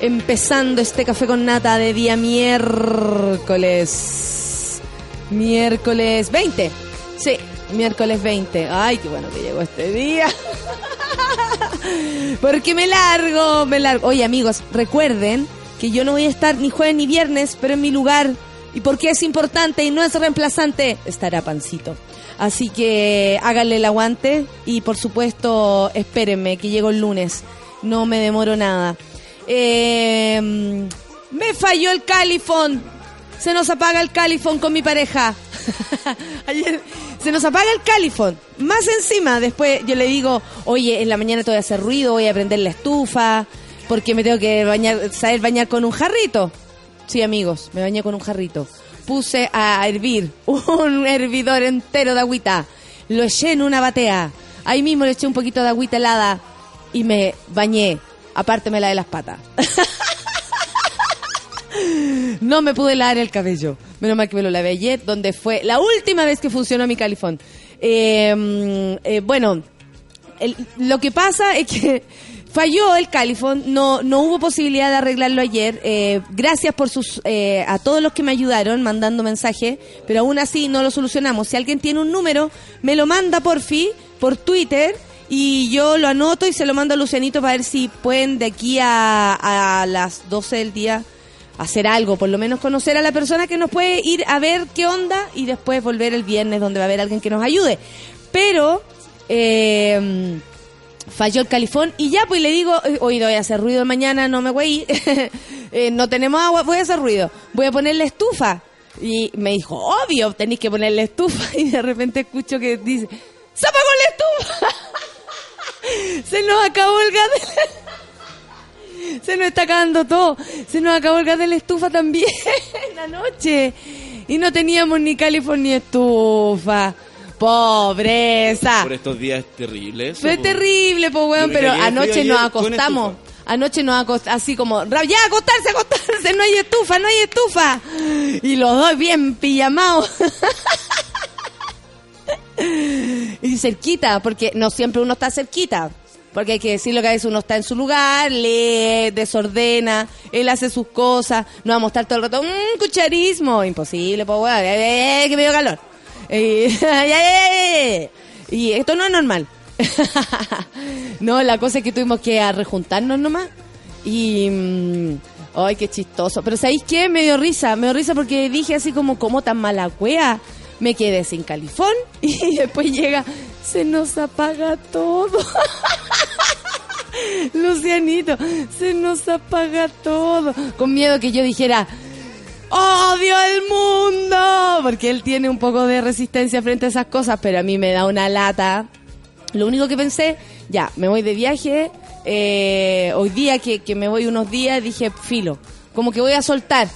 Empezando este café con nata de día miércoles. Miércoles 20. Sí, miércoles 20. Ay, qué bueno que llegó este día. Porque me largo, me largo. Oye, amigos, recuerden que yo no voy a estar ni jueves ni viernes, pero en mi lugar. Y porque es importante y no es reemplazante, estará Pancito. Así que háganle el aguante y por supuesto espérenme que llego el lunes. No me demoro nada. Eh, me falló el califón. Se nos apaga el califón con mi pareja. Ayer se nos apaga el califón. Más encima, después yo le digo, oye, en la mañana te voy a hacer ruido, voy a prender la estufa, porque me tengo que bañar, saber bañar con un jarrito. Sí, amigos, me bañé con un jarrito. Puse a hervir un hervidor entero de agüita. Lo eché en una batea. Ahí mismo le eché un poquito de agüita helada y me bañé. Aparte me la de las patas. no me pude lavar el cabello. Menos mal que me lo lavé ayer, donde fue la última vez que funcionó mi califón. Eh, eh, bueno, lo que pasa es que falló el califón, no, no hubo posibilidad de arreglarlo ayer. Eh, gracias por sus eh, a todos los que me ayudaron mandando mensajes, pero aún así no lo solucionamos. Si alguien tiene un número, me lo manda por fin, por Twitter. Y yo lo anoto y se lo mando a Lucianito para ver si pueden de aquí a, a las 12 del día hacer algo, por lo menos conocer a la persona que nos puede ir a ver qué onda y después volver el viernes donde va a haber alguien que nos ayude. Pero eh, falló el califón y ya pues le digo, eh, oye, voy a hacer ruido mañana, no me voy, eh, no tenemos agua, voy a hacer ruido, voy a poner la estufa. Y me dijo, obvio, tenéis que poner la estufa y de repente escucho que dice, ¡se apagó la estufa! Se nos acabó el gas de Se nos está acabando todo. Se nos acabó el gas de la estufa también anoche. Y no teníamos ni califón ni estufa. Pobreza. Por estos días terribles. Fue terrible, pues weón, pero anoche nos acostamos. Anoche nos acostamos así como, "Ra- ya, acostarse, acostarse, no hay estufa, no hay estufa. Y los dos bien pijamados. y cerquita, porque no siempre uno está cerquita. Porque hay que decirlo que a uno está en su lugar, lee, desordena, él hace sus cosas, no vamos a estar todo el rato, mmm, cucharismo, imposible, pues weón, eh, que me dio calor. Y esto no es normal. no, la cosa es que tuvimos que arrejuntarnos nomás. Y. mm, ay, qué chistoso. Pero ¿sabéis qué? Me dio risa. Me dio risa porque dije así como, ¿cómo tan mala wea? Me quedé sin califón. Y después llega, se nos apaga todo. Lucianito, se nos apaga todo. Con miedo que yo dijera, odio el mundo, porque él tiene un poco de resistencia frente a esas cosas, pero a mí me da una lata. Lo único que pensé, ya, me voy de viaje, eh, hoy día que, que me voy unos días, dije, filo, como que voy a soltar.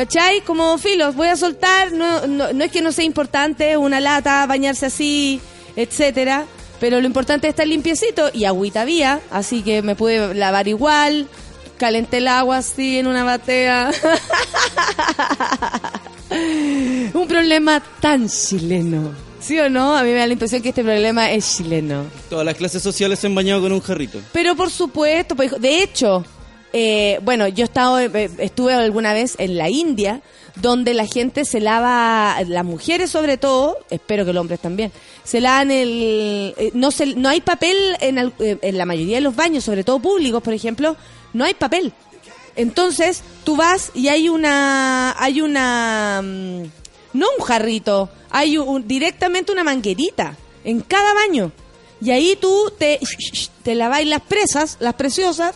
¿Cachai? Como filo, voy a soltar, no, no, no es que no sea importante, una lata, bañarse así, etcétera, pero lo importante es estar limpiecito y agüita había, así que me pude lavar igual, calenté el agua así en una batea. Un problema tan chileno. ¿Sí o no? A mí me da la impresión que este problema es chileno. Todas las clases sociales se han bañado con un jarrito. Pero por supuesto, pues, de hecho, eh, bueno, yo estado, eh, estuve alguna vez en la India, donde la gente se lava, las mujeres sobre todo, espero que los hombres también, se lavan el, eh, no se, no hay papel en, eh, en la mayoría de los baños, sobre todo públicos, por ejemplo, no hay papel. Entonces, tú vas y hay una, hay una, mm, no un jarrito, hay un- directamente una manguerita en cada baño. Y ahí tú te, te lavas las presas, las preciosas,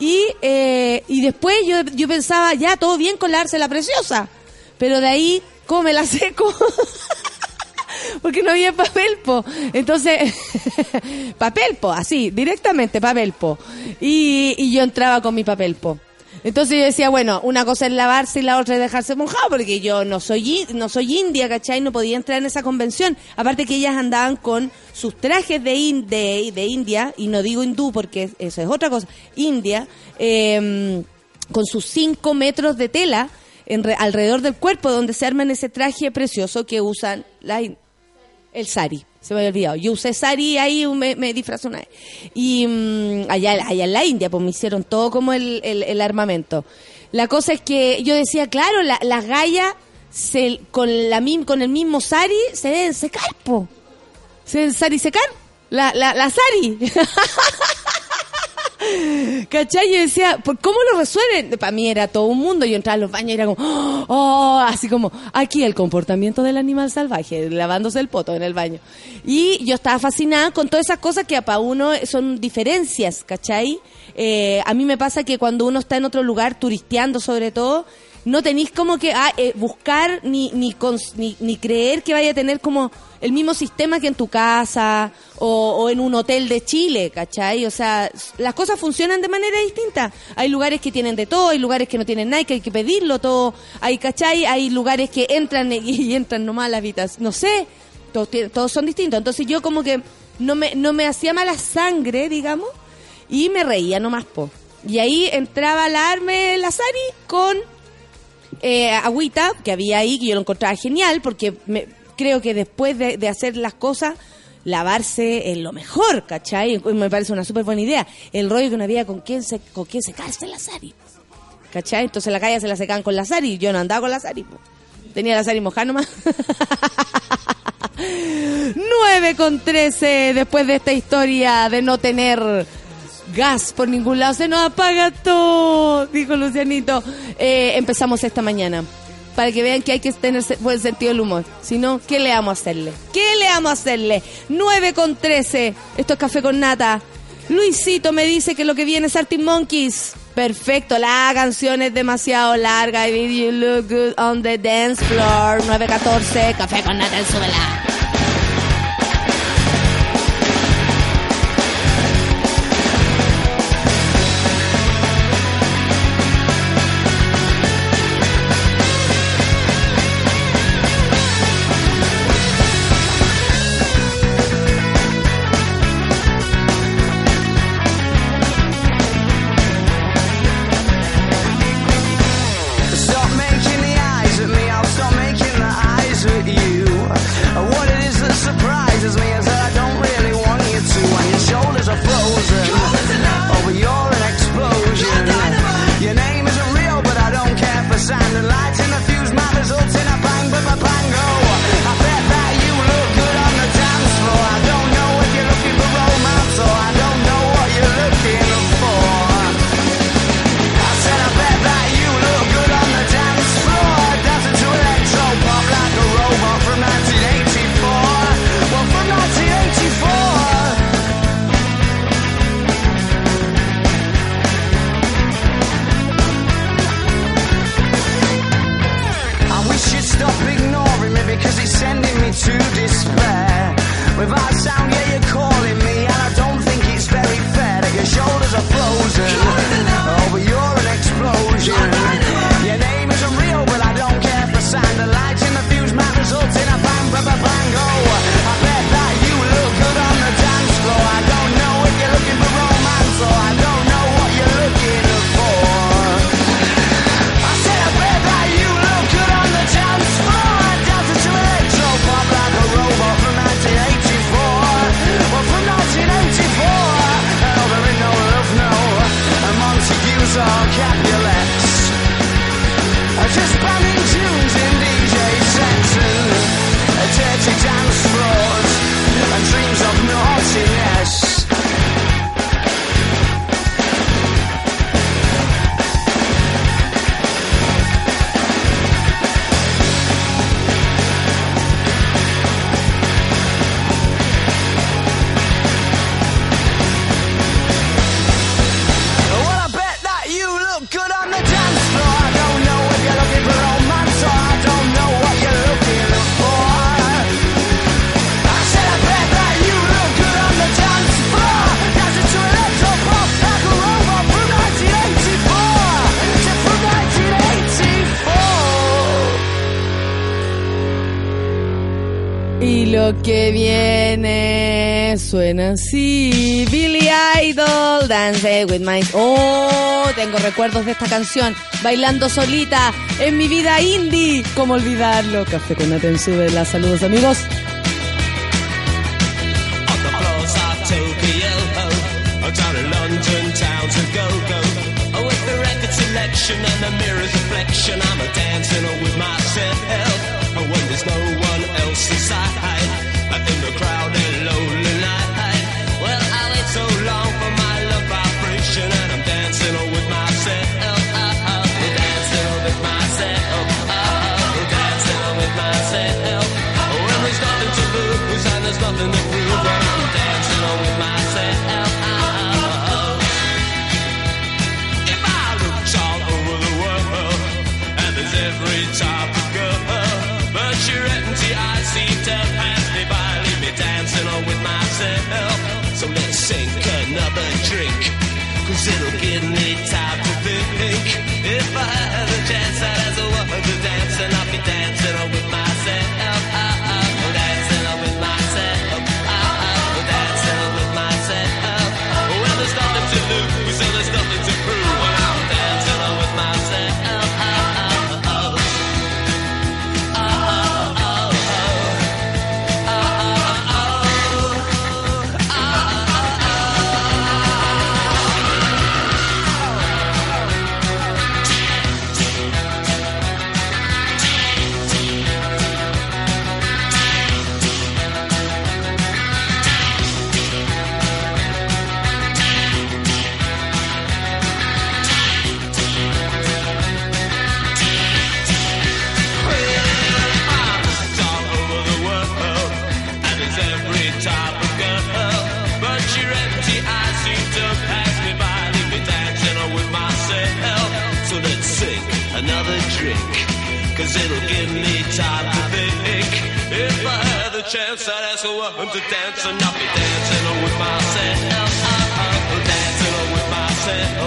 y, eh, y después yo, yo pensaba, ya, todo bien con la preciosa. Pero de ahí, ¿cómo la seco? Porque no había papel, po. Entonces, papel, po, así, directamente papel, po. Y, y yo entraba con mi papel, po. Entonces yo decía, bueno, una cosa es lavarse y la otra es dejarse mojado, porque yo no soy, no soy india, ¿cachai? No podía entrar en esa convención. Aparte que ellas andaban con sus trajes de, in- de, India, y no digo hindú porque eso es otra cosa, India, eh, con sus cinco metros de tela en re- alrededor del cuerpo, donde se arman ese traje precioso que usan la, el sari. Se me había olvidado. Yo usé sari ahí, me, me una vez. Y mm, allá, allá en la India, pues me hicieron todo como el, el- armamento. La cosa es que yo decía, claro, la- las gallas se, con, la, con el mismo sari se deben secar, po. Se deben sari secar. La, la, la sari. ¿Cachai? Yo decía, ¿por cómo lo resuelven? Para mí era todo un mundo. Yo entraba a los baños y era como, oh, así como, aquí el comportamiento del animal salvaje, lavándose el poto en el baño. Y yo estaba fascinada con todas esas cosas que para uno son diferencias, ¿cachai? Eh, a mí me pasa que cuando uno está en otro lugar, turisteando sobre todo, no tenéis como que ah, eh, buscar ni, ni, cons- ni, ni creer que vaya a tener como el mismo sistema que en tu casa o, o en un hotel de Chile, ¿cachai? O sea, las cosas funcionan de manera distinta. Hay lugares que tienen de todo, hay lugares que no tienen nada, que hay que pedirlo todo. Hay, ¿cachai? Hay lugares que entran y, entran nomás a la habitación. No sé, todos, todos son distintos. Entonces yo como que no me, no me hacía mala sangre, digamos, y me reía nomás, po. Y ahí entraba la Sari con eh, agüita que había ahí, que yo lo encontraba genial, porque me, creo que después de, hacer las cosas, lavarse es lo mejor, ¿cachai? Me parece una súper buena idea. El rollo que no había con quién, se, con quién secarse la Sari, ¿cachai? Entonces la calle se la secaban con la Sari, yo no andaba con la Sari, tenía la Sari mojada nomás. 9 con 13 después de esta historia de no tener gas por ningún lado. Se nos apaga todo, dijo Lucianito. Eh, empezamos esta mañana. Para que vean que hay que tener buen sentido del humor. Si no, ¿qué le vamos a hacerle? ¿Qué le vamos a hacerle? 9 con 13. Esto es Café con Nata. Luisito me dice que lo que viene es Arctic Monkeys. Perfecto, la canción es demasiado larga. Y you look good on the dance floor. 914, Café con Nata. Stop making que viene suena así. Billy Idol, Dance with My. Oh, tengo recuerdos de esta canción. Bailando solita en mi vida indie. ¿Cómo olvidarlo? Café con atención de la Saludos, amigos. A drink, cause it'll give me time to think. If I have a chance, I'd as a woman to dance, and I'll be dancing Cause it'll give me time to think. If I had the chance, I'd ask a woman to dance, and I'll be dancing with myself. I'm dancing with myself.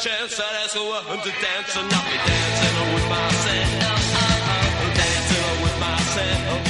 chance. I'd ask her to dance, and I'll be dancing with myself. I'm dancing with myself.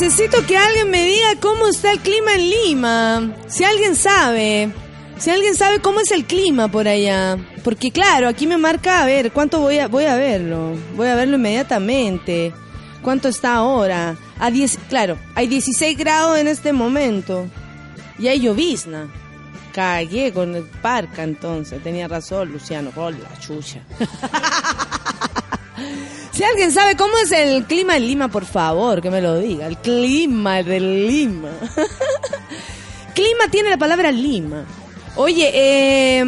Necesito que alguien me diga cómo está el clima en Lima. Si alguien sabe. Si alguien sabe cómo es el clima por allá. Porque claro, aquí me marca, a ver, ¿cuánto voy a, voy a verlo? Voy a verlo inmediatamente. ¿Cuánto está ahora? A 10, claro, hay 16 grados en este momento. Y hay llovizna. Cagué con el parca entonces. Tenía razón, Luciano. Hola, chucha. Si alguien sabe cómo es el clima en Lima, por favor, que me lo diga. El clima de Lima. clima tiene la palabra Lima. Oye, eh,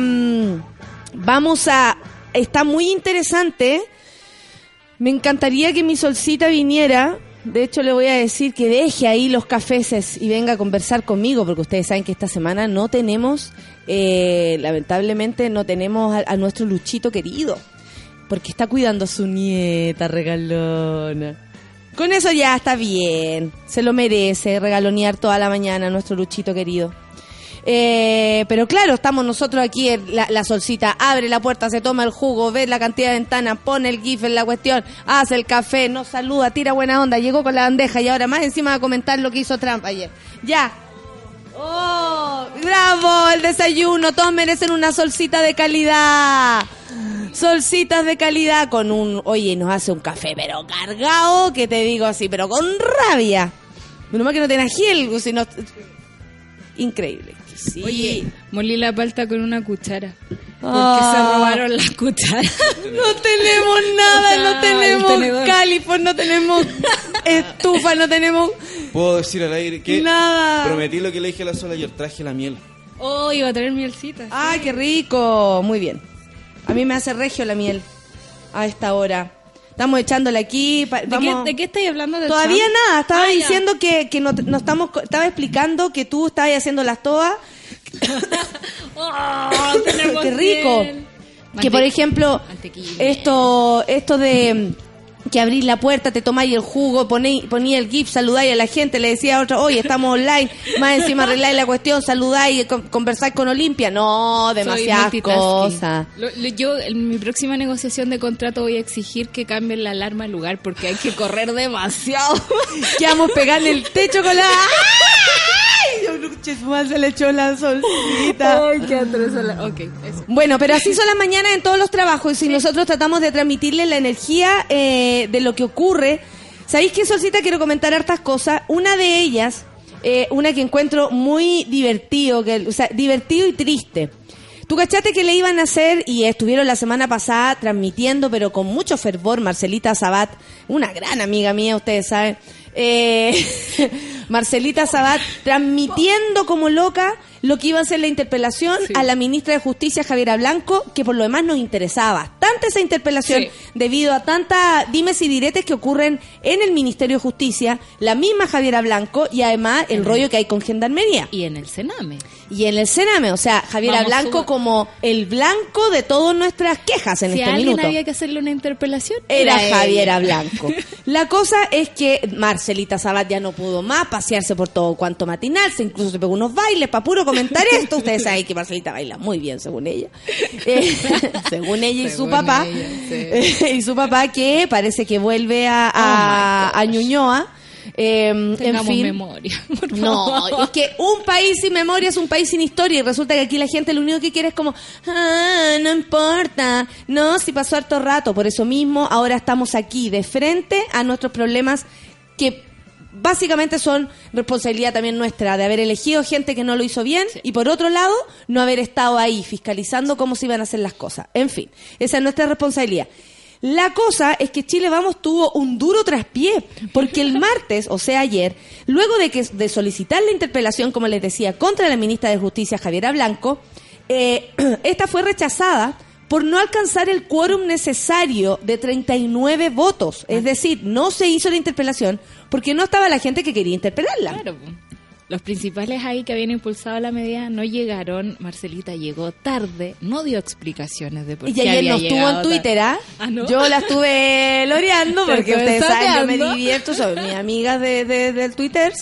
vamos a... Está muy interesante. Me encantaría que mi solcita viniera. De hecho, le voy a decir que deje ahí los cafeses y venga a conversar conmigo, porque ustedes saben que esta semana no tenemos, eh, lamentablemente, no tenemos a nuestro Luchito querido porque está cuidando a su nieta regalona. Con eso ya está bien, se lo merece regalonear toda la mañana a nuestro Luchito querido. Eh, pero claro, estamos nosotros aquí, la, la solcita abre la puerta, se toma el jugo, ve la cantidad de ventanas, pone el gif en la cuestión, hace el café, nos saluda, tira buena onda, llegó con la bandeja y ahora más encima va a comentar lo que hizo Trump ayer. Ya. ¡Oh! ¡Bravo! El desayuno, todos merecen una solcita de calidad. Solcitas de calidad con un, oye, nos hace un café pero cargado, que te digo así, pero con rabia. Menos mal que no tiene ají, sino... Increíble. Sí. Oye, molí la palta con una cuchara. Porque Ah. se robaron las cucharas. No tenemos nada, O sea, no tenemos califos, no tenemos estufa, no tenemos Puedo decir al aire que nada. prometí lo que le dije a la sola ayer, traje la miel. Oh, iba a traer mielcita. Ay, qué rico. Muy bien. A mí me hace regio la miel a esta hora. Estamos echándole aquí. pa- ¿De, vamos- qué, ¿De qué estáis hablando? ¿De Todavía nada, estaba Ah, diciendo que, que no, no estamos, estaba explicando que tú estabas haciendo las toas. Oh, Qué rico. Que por ejemplo, esto, esto de que abrís la puerta, te tomáis el jugo, ponéis, ponía el GIF, saludáis a la gente, le decía a otro, oye, estamos online, más encima arregláis la cuestión, saludáis, con- conversáis con Olimpia. No, demasiadas cosas. Lo- lo- yo en mi próxima negociación de contrato voy a exigir que cambien la alarma al lugar porque hay que correr demasiado. Que vamos a pegarle el techo con la... Madre, se le echó la solcita. Ay, qué atroz Ok, eso. Bueno, pero así son las mañanas en todos los trabajos y nosotros tratamos de transmitirle la energía eh, de lo que ocurre. ¿Sabéis qué, Solcita? Quiero comentar hartas cosas. Una de ellas, eh, una que encuentro muy divertido, que, o sea, divertido y triste. Tú cachaste que le iban a hacer y estuvieron la semana pasada transmitiendo, pero con mucho fervor, Marcelita Sabat, una gran amiga mía, ustedes saben. Eh, Marcelita Sabat transmitiendo como loca lo que iba a ser la interpelación Sí. a la ministra de Justicia, Javiera Blanco, que por lo demás nos interesaba bastante esa interpelación Sí. debido a tantas dimes y diretes que ocurren en el Ministerio de Justicia, la misma Javiera Blanco y además el rollo que hay con Gendarmería. Y en el Sename. Y en el Sename, o sea, Javiera Vamos, Blanco como el blanco de todas nuestras quejas en si a este alguien minuto. había que hacerle una interpelación, Era ella. Javiera Blanco. La cosa es que Marcelita Sabat ya no pudo más pasearse por todo cuanto matinal, se incluso se pegó unos bailes para puro comentar esto. Ustedes saben que Marcelita baila muy bien, según ella. Eh, según ella y su papá. ella, y su papá que parece que vuelve a, a, Oh a. Ñuñoa. Eh, en Tengamos fin. memoria. por No, favor. es que un país sin memoria es un país sin historia y resulta que aquí la gente lo único que quiere es como, ah, no importa, no, si pasó harto rato, por eso mismo ahora estamos aquí de frente a nuestros problemas que básicamente son responsabilidad también nuestra de haber elegido gente que no lo hizo bien y por otro lado no haber estado ahí fiscalizando cómo se iban a hacer las cosas. En fin, esa es nuestra responsabilidad. La cosa es que Chile Vamos tuvo un duro traspié, porque el martes, o sea ayer, luego de que de solicitar la interpelación, como les decía, contra la ministra de Justicia Javiera Blanco, eh, esta fue rechazada por no alcanzar el quórum necesario de 39 votos. Es decir, no se hizo la interpelación porque no estaba la gente que quería interpelarla. Claro. Los principales ahí que habían impulsado la medida no llegaron. Marcelita llegó tarde, no dio explicaciones de por Y qué ayer había no estuvo en Twitter, ¿ah? ¿Ah, no? Yo la estuve loreando porque ustedes saben, yo me divierto, son mis amigas de, de- del Twitter.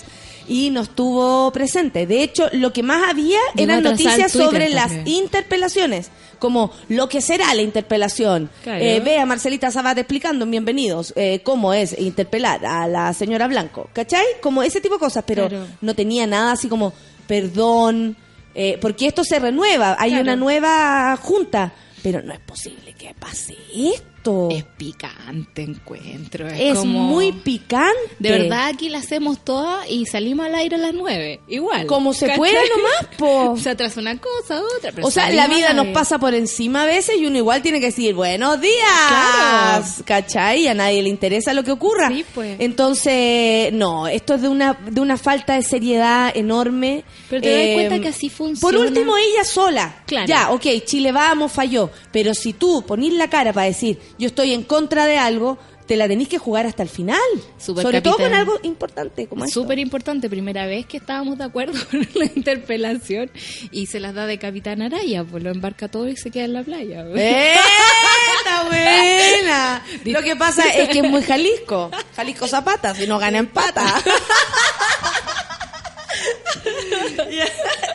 Y no estuvo presente. De hecho, lo que más había eran noticias sobre las interpelaciones, como lo que será la interpelación. Eh, ve a Marcelita Sabat explicando, en bienvenidos, eh, cómo es interpelar a la señora Blanco. ¿Cachai? Como ese tipo de cosas, pero Claro. no tenía nada así como, perdón, eh, porque esto se renueva, hay Claro. una nueva junta, pero no es posible que pase esto. Es picante encuentro. Es, Es como- muy picante. De verdad, aquí la hacemos toda y salimos al aire a las nueve. Igual. Como se ¿cachai? pueda nomás, po. Se atrasa una cosa, otra. pero O sea, la vida nos pasa por encima a veces y uno igual tiene que decir, buenos días, Claro. ¿cachai? A nadie le interesa lo que ocurra. Sí, pues. Entonces, no, esto es de una, de una falta de seriedad enorme. Pero te das Eh, cuenta que así Por funciona. último, ella sola. Claro. Ya, ok, Chile vamos, falló. Pero si tú ponís la cara para decir, yo estoy en contra de algo, te la tenés que jugar hasta el final. Super Sobre todo con algo importante como esto. Súper importante, primera vez que estábamos de acuerdo con la interpelación y se las da de Capitán Araya, pues lo embarca todo y se queda en la playa. ¡Eh! ¡Está buena! Lo que pasa es que es muy Jalisco. Jalisco Zapata, si no gana empata.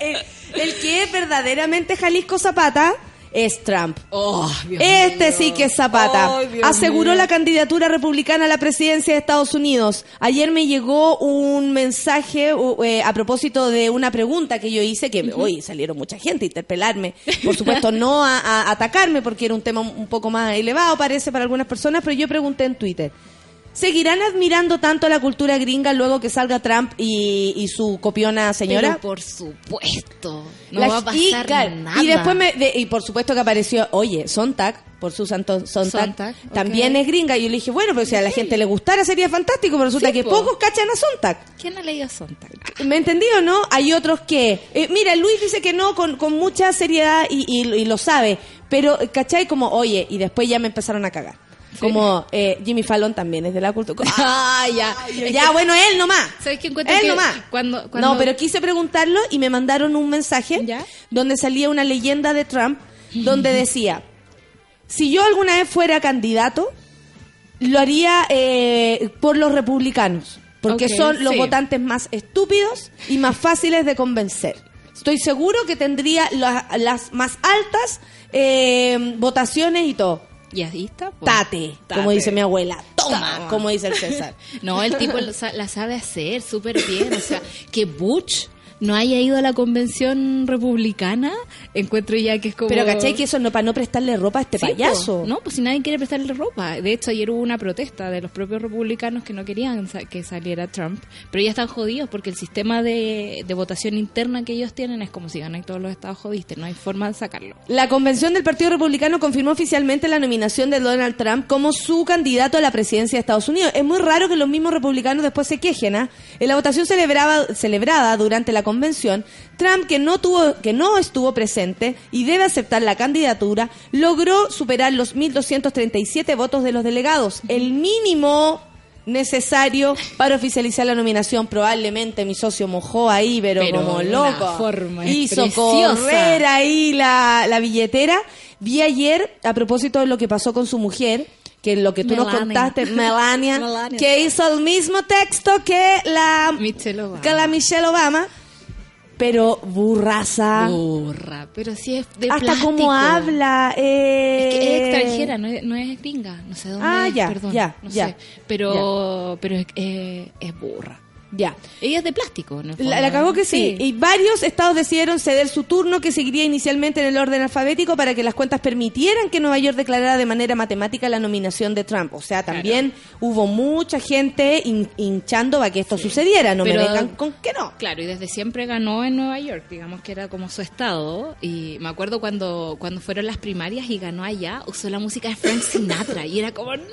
el, el que es verdaderamente Jalisco Zapata es Trump. Oh, Dios Este mío. sí que es Zapata. Dios Aseguró mío. la candidatura republicana a la presidencia de Estados Unidos. Ayer me llegó un mensaje eh, a propósito de una pregunta que yo hice, que hoy salieron mucha gente a interpelarme. Por supuesto, no a, a atacarme porque era un tema un poco más elevado, parece, para algunas personas, pero yo pregunté en Twitter. ¿Seguirán admirando tanto la cultura gringa luego que salga Trump y, y su copiona señora? Pero por supuesto. No La- va a y, pasar claro, nada. Y después me, de- y por supuesto que apareció, oye, Sontag, por su santo Sontag, Sontag, también es gringa. Y yo le dije, bueno, pero si a la gente le gustara sería fantástico, pero resulta Sí, que po. pocos cachan a Sontag. ¿Quién ha leído Sontag? ¿Me entendí o no? Hay otros que... eh, mira, Luis dice que no con, con mucha seriedad y, y- y lo sabe, pero, ¿cachai? Como, oye, y después ya me empezaron a cagar. Como eh, Jimmy Fallon también es de la cultura. Ah, ya. ya, bueno, él nomás. ¿Sabes qué encuentro Él que nomás. cuando- cuando- No, pero quise preguntarlo y me mandaron un mensaje ¿Ya? donde salía una leyenda de Trump donde decía, si yo alguna vez fuera candidato, lo haría eh, por los republicanos, porque son los sí. votantes más estúpidos y más fáciles de convencer. Estoy seguro que tendría la- las más altas eh, votaciones y todo. Y ahí está. pues. Tate, como dice mi abuela. Toma, Toma. como dice el César. No, el tipo lo la sabe hacer súper bien. O sea, que Butch no haya ido a la convención republicana, encuentro ya que es como... Pero ¿cachai que eso no para no prestarle ropa a este Sí, payaso? po. No, pues si nadie quiere prestarle ropa. De hecho, ayer hubo una protesta de los propios republicanos que no querían sa- que saliera Trump. Pero ya están jodidos porque el sistema de, de votación interna que ellos tienen es como si ganan todos los estados jodiste. No hay forma de sacarlo. La convención del Partido Republicano confirmó oficialmente la nominación de Donald Trump como su candidato a la presidencia de Estados Unidos. Es muy raro que los mismos republicanos después se quejen. ¿ah? En la votación celebraba- celebrada durante la convención, Trump, que no, tuvo, que no estuvo presente y debe aceptar la candidatura, logró superar los 1.237 votos de los delegados, el mínimo necesario para oficializar la nominación. Probablemente mi socio mojó ahí, pero, Pero como loco. forma Hizo preciosa. correr ahí la, la billetera. Vi ayer, a propósito de lo que pasó con su mujer, que lo que tú nos contaste, Melania, Melania. que hizo el mismo texto que la, Michelle Obama. que la Michelle Obama, pero burraza. Burra, pero sí es de Hasta plástico. cómo habla. eh, Es que es extranjera, no es, no es gringa, no sé dónde Ah, es, ya, perdón, ya, no ya, sé, pero, pero es, eh, es burra. Ya. Ella es de plástico, ¿no? La, la cagó que sí. Y varios estados decidieron ceder su turno, que seguiría inicialmente en el orden alfabético, para que las cuentas permitieran que Nueva York declarara de manera matemática la nominación de Trump. O sea, también hubo mucha gente hin- hinchando para que esto sucediera. No Pero- me vengan con que no. Claro, y desde siempre ganó en Nueva York, digamos que era como su estado. Y me acuerdo cuando, cuando fueron las primarias y ganó allá, usó la música de Frank Sinatra. Y era como, no,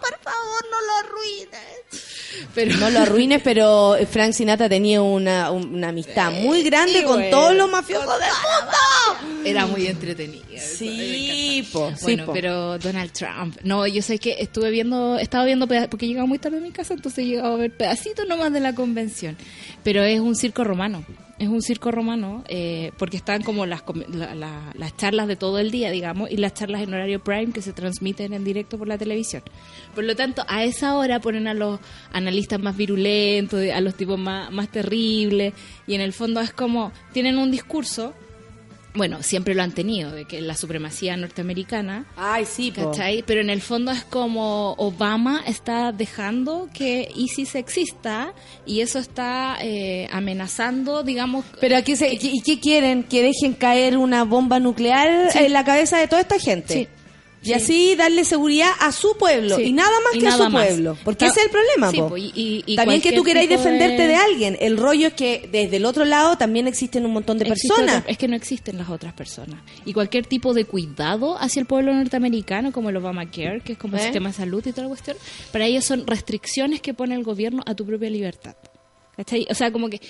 por favor, no lo arruines. Pero No lo arruines, pero Frank Sinatra tenía una, una amistad muy grande con bueno, todos los mafiosos del mundo. Era muy entretenida. Sí, po, sí, Bueno, po. pero Donald Trump. No, yo sé que estuve viendo, estaba viendo porque llegaba muy tarde a mi casa, entonces llegaba a ver pedacitos nomás de la convención. Pero es un circo romano. Es un circo romano eh, porque están como las, la- la- las charlas de todo el día, digamos, y las charlas en horario prime que se transmiten en directo por la televisión. Por lo tanto, a esa hora ponen a los analistas más virulentos, a los tipos más, más terribles, y en el fondo es como, tienen un discurso bueno, siempre lo han tenido, de que la supremacía norteamericana, Ay, sí, po. ¿cachai? Pero en el fondo es como Obama está dejando que ISIS exista y eso está eh, amenazando, digamos... Pero aquí se, ¿y qué quieren? Que dejen caer una bomba nuclear Sí. en la cabeza de toda esta gente. Sí. Y Sí. así darle seguridad a su pueblo Sí. y nada más Y que a su más. pueblo. Porque ese es el problema, Sí, po. po, y- También que tú queráis defenderte de... de- alguien. El rollo es que desde el otro lado también existen un montón de Existe personas. otra- es que no existen las otras personas. Y cualquier tipo de cuidado hacia el pueblo norteamericano, como el Obamacare, que es como el ¿Eh? sistema de salud y toda la cuestión, para ellos son restricciones que pone el gobierno a tu propia libertad. ¿Cachai? O sea, como que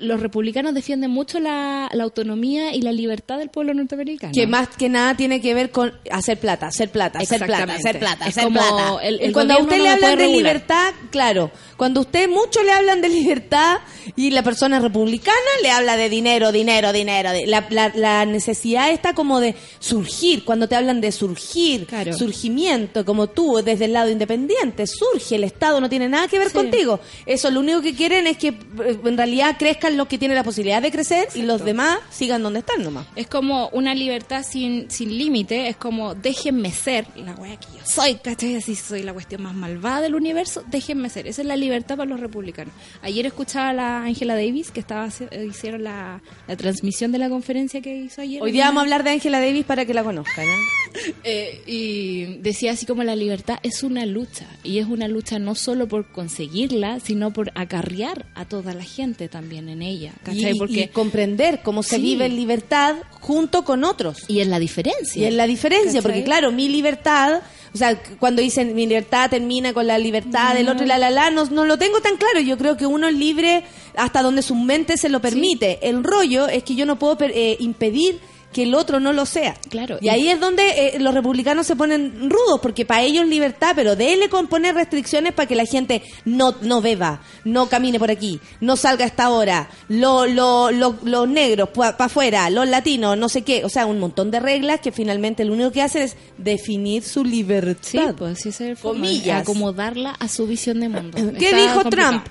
los republicanos defienden mucho la, la autonomía y la libertad del pueblo norteamericano. Que más que nada tiene que ver con hacer plata, hacer plata, hacer plata, hacer plata, hacer como plata. el- el cuando a usted no le hablan de regular. libertad, claro, cuando a usted mucho le hablan de libertad y la persona republicana le habla de dinero, dinero, dinero. de- La, la- la necesidad está como de surgir, cuando te hablan de surgir, Claro. surgimiento, como tú desde el lado independiente, surge, el Estado no tiene nada que ver Sí. contigo. Eso lo único que quieren es que eh, en realidad crezcan los que tienen la posibilidad de crecer y los demás sigan donde están nomás. Es como una libertad sin, sin límite, es como déjenme ser la wea que yo soy, ¿cachai? Así soy la cuestión más malvada del universo, déjenme ser. Esa es la libertad para los republicanos. Ayer escuchaba a la Angela Davis, que estaba hicieron la, la transmisión de la conferencia que hizo ayer. Hoy día vamos a hablar de Angela Davis para que la conozcan. ¿eh? Eh, y decía así como la libertad es una lucha y es una lucha no solo por conseguirla sino por acarrear a toda la gente también en ella ¿cachai? Y, porque y comprender cómo se Sí. vive en libertad junto con otros. y es la diferencia Y es la diferencia, ¿cachai? porque claro, mi libertad, o sea, cuando dicen mi libertad termina con la libertad del otro y la la la, no, no lo tengo tan claro. Yo creo que uno es libre hasta donde su mente se lo permite. El rollo es que yo no puedo eh, impedir que el otro no lo sea. Claro, Y y- ahí es donde eh, los republicanos se ponen rudos, porque para ellos libertad, pero déle con poner restricciones para que la gente no, no beba, no camine por aquí, no salga a esta hora, lo, lo, lo- los negros para afuera, los latinos, no sé qué. O sea, un montón de reglas que finalmente lo único que hacen es definir su libertad. Sí, pues sí, Comillas. acomodarla a su visión de mundo. ¿Qué Está dijo complicado. Trump?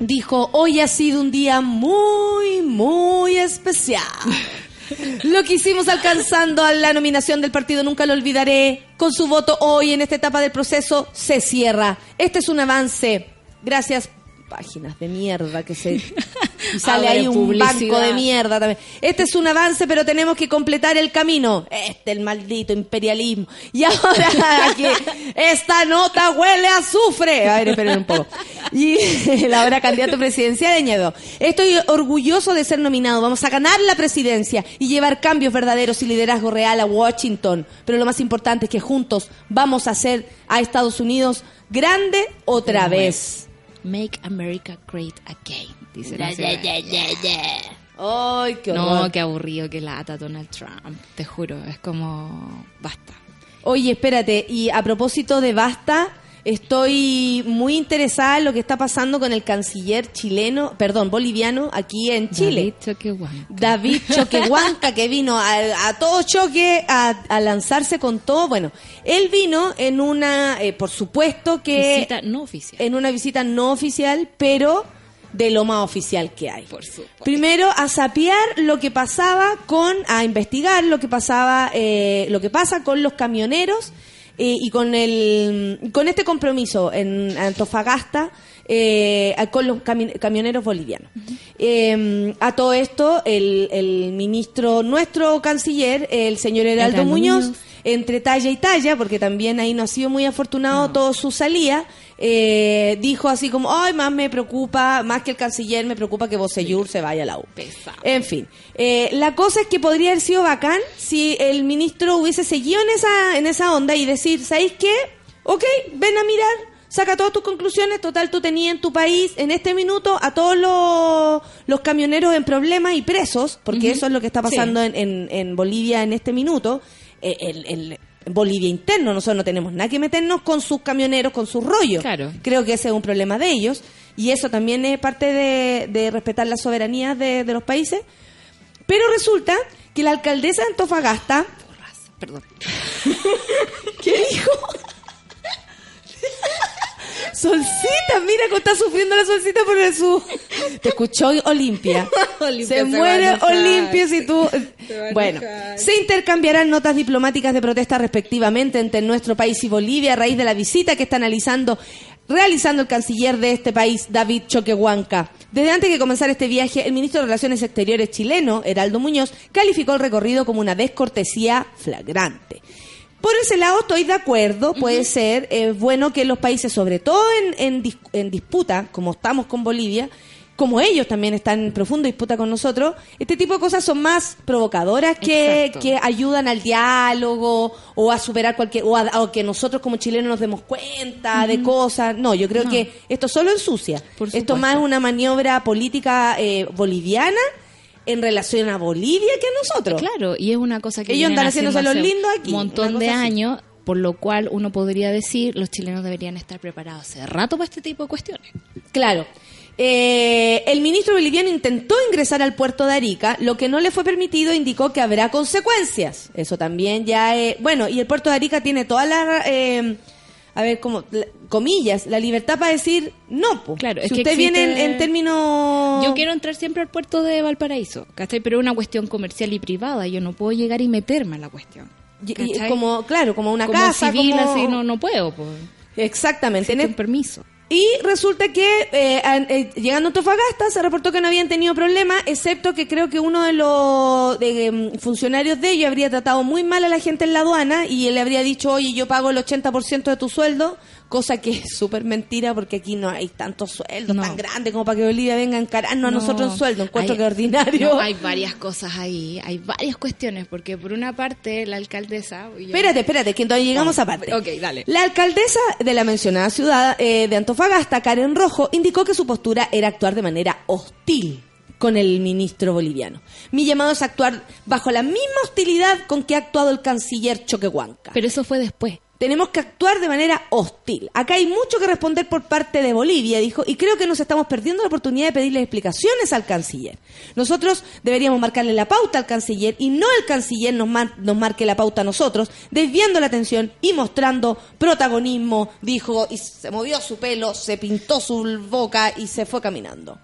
Dijo, hoy ha sido un día muy, muy especial. Lo que hicimos alcanzando a la nominación del partido nunca lo olvidaré. Con su voto hoy en esta etapa del proceso se cierra. Este es un avance. Gracias páginas de mierda que se y sale Abre ahí un publicidad. banco de mierda también. Este es un avance, pero tenemos que completar el camino. Este el maldito imperialismo. Y ahora que esta nota huele a azufre. A ver, esperen un poco. Y la ahora candidato presidencial añadió, estoy orgulloso de ser nominado. Vamos a ganar la presidencia y llevar cambios verdaderos y liderazgo real a Washington. Pero lo más importante es que juntos vamos a hacer a Estados Unidos grande otra vez. Make America Great Again. Dice Ya, ya, ya, ya, ya. Ay, qué horror. No, qué aburrido, qué lata Donald Trump. Te juro, es como. Basta. Oye, espérate, y a propósito de Basta, estoy muy interesada en lo que está pasando con el canciller chileno, perdón, boliviano, aquí en Chile. David Choquehuanca. David Choquehuanca, que vino a, a todo choque a, a lanzarse con todo. Bueno, él vino en una, eh, por supuesto que Visita no oficial. en una visita no oficial, pero de lo más oficial que hay. Por supuesto. Primero a sapear lo que pasaba con, a investigar lo que pasaba, eh, lo que pasa con los camioneros eh, y con el, con este compromiso en Antofagasta eh, con los cami- camioneros bolivianos. Eh, a todo esto, el, el ministro, nuestro canciller, el señor Heraldo Heraldo Muñoz, Muñoz. entre talla y talla, porque también ahí no ha sido muy afortunado todo su salida, eh, dijo así como, ay, más me preocupa, más que el canciller, me preocupa que Bocellur se vaya a la U. Pesado. En fin, eh, la cosa es que podría haber sido bacán si el ministro hubiese seguido en esa, en esa onda y decir, ¿sabéis qué? Ok, ven a mirar, saca todas tus conclusiones, total tú tenías en tu país en este minuto a todos los, los camioneros en problemas y presos, porque eso es lo que está pasando en, en, en Bolivia en este minuto, Eh, el, el- Bolivia interno, nosotros no tenemos nada que meternos con sus camioneros, con sus rollos. Claro. Creo que ese es un problema de ellos y eso también es parte de, de respetar las soberanías de, de los países. Pero resulta que la alcaldesa de Antofagasta Perdón. ¿Qué dijo? Solcita, mira cómo está sufriendo la solcita por el su. Te escuchó Olimpia. Olimpia se se muere. Olimpia si tú. A Bueno, se intercambiarán notas diplomáticas de protesta respectivamente entre nuestro país y Bolivia a raíz de la visita que está analizando. Realizando el canciller de este país, David Choquehuanca. Desde antes de comenzar este viaje, el ministro de Relaciones Exteriores chileno, Heraldo Muñoz, calificó el recorrido como una descortesía flagrante. Por ese lado estoy de acuerdo, puede ser es bueno que los países, sobre todo en, en, dis- en disputa, como estamos con Bolivia, como ellos también están en profunda disputa con nosotros, este tipo de cosas son más provocadoras que, Exacto. que ayudan al diálogo o a superar cualquier, o a, a que nosotros como chilenos nos demos cuenta de cosas. No, yo creo No. que esto solo ensucia. Esto más es una maniobra política eh, boliviana en relación a Bolivia que a nosotros. Claro, y es una cosa que Ellos andan haciéndose los lindos aquí, Un montón de así. años, por lo cual uno podría decir los chilenos deberían estar preparados hace rato para este tipo de cuestiones. Claro. Eh, el ministro boliviano intentó ingresar al puerto de Arica, lo que no le fue permitido indicó que habrá consecuencias. Eso también ya es... Bueno, y el puerto de Arica tiene toda la... eh, a ver, como la- comillas, la libertad para decir no. po. Claro, es si que usted viene en, existe- en términos... Yo quiero entrar siempre al puerto de Valparaíso, ¿cachai? Pero es una cuestión comercial y privada, yo no puedo llegar y meterme a la cuestión. Y- y ¿cachai? como, claro, como una Como casa. civil, como- así no, no puedo, pues. Exactamente. En Existe un permiso. Y resulta que eh, eh, llegando a Antofagasta se reportó que no habían tenido problemas, excepto que creo que uno de los em, funcionarios de ellos habría tratado muy mal a la gente en la aduana y él le habría dicho, oye, yo pago el 80% de tu sueldo, cosa que es súper mentira porque aquí no hay tantos sueldos No. tan grandes como para que Bolivia venga a encararnos a No, nosotros en sueldo. Encuentro hay- que ordinario. no, hay varias cosas ahí, hay varias cuestiones, porque por una parte la alcaldesa... yo- Espérate, espérate, que entonces llegamos a parte. ok, dale. La alcaldesa de la mencionada ciudad eh, de Antofagasta, Karen Rojo, indicó que su postura era actuar de manera hostil con el ministro boliviano. Mi llamado es actuar bajo la misma hostilidad con que ha actuado el canciller Choquehuanca. Pero eso fue después. Tenemos que actuar de manera hostil. Acá hay mucho que responder por parte de Bolivia, dijo, y creo que nos estamos perdiendo la oportunidad de pedirle explicaciones al canciller. Nosotros deberíamos marcarle la pauta al canciller y no el canciller nos, mar- nos marque la pauta a nosotros, desviando la atención y mostrando protagonismo, dijo, y se movió su pelo, se pintó su boca y se fue caminando.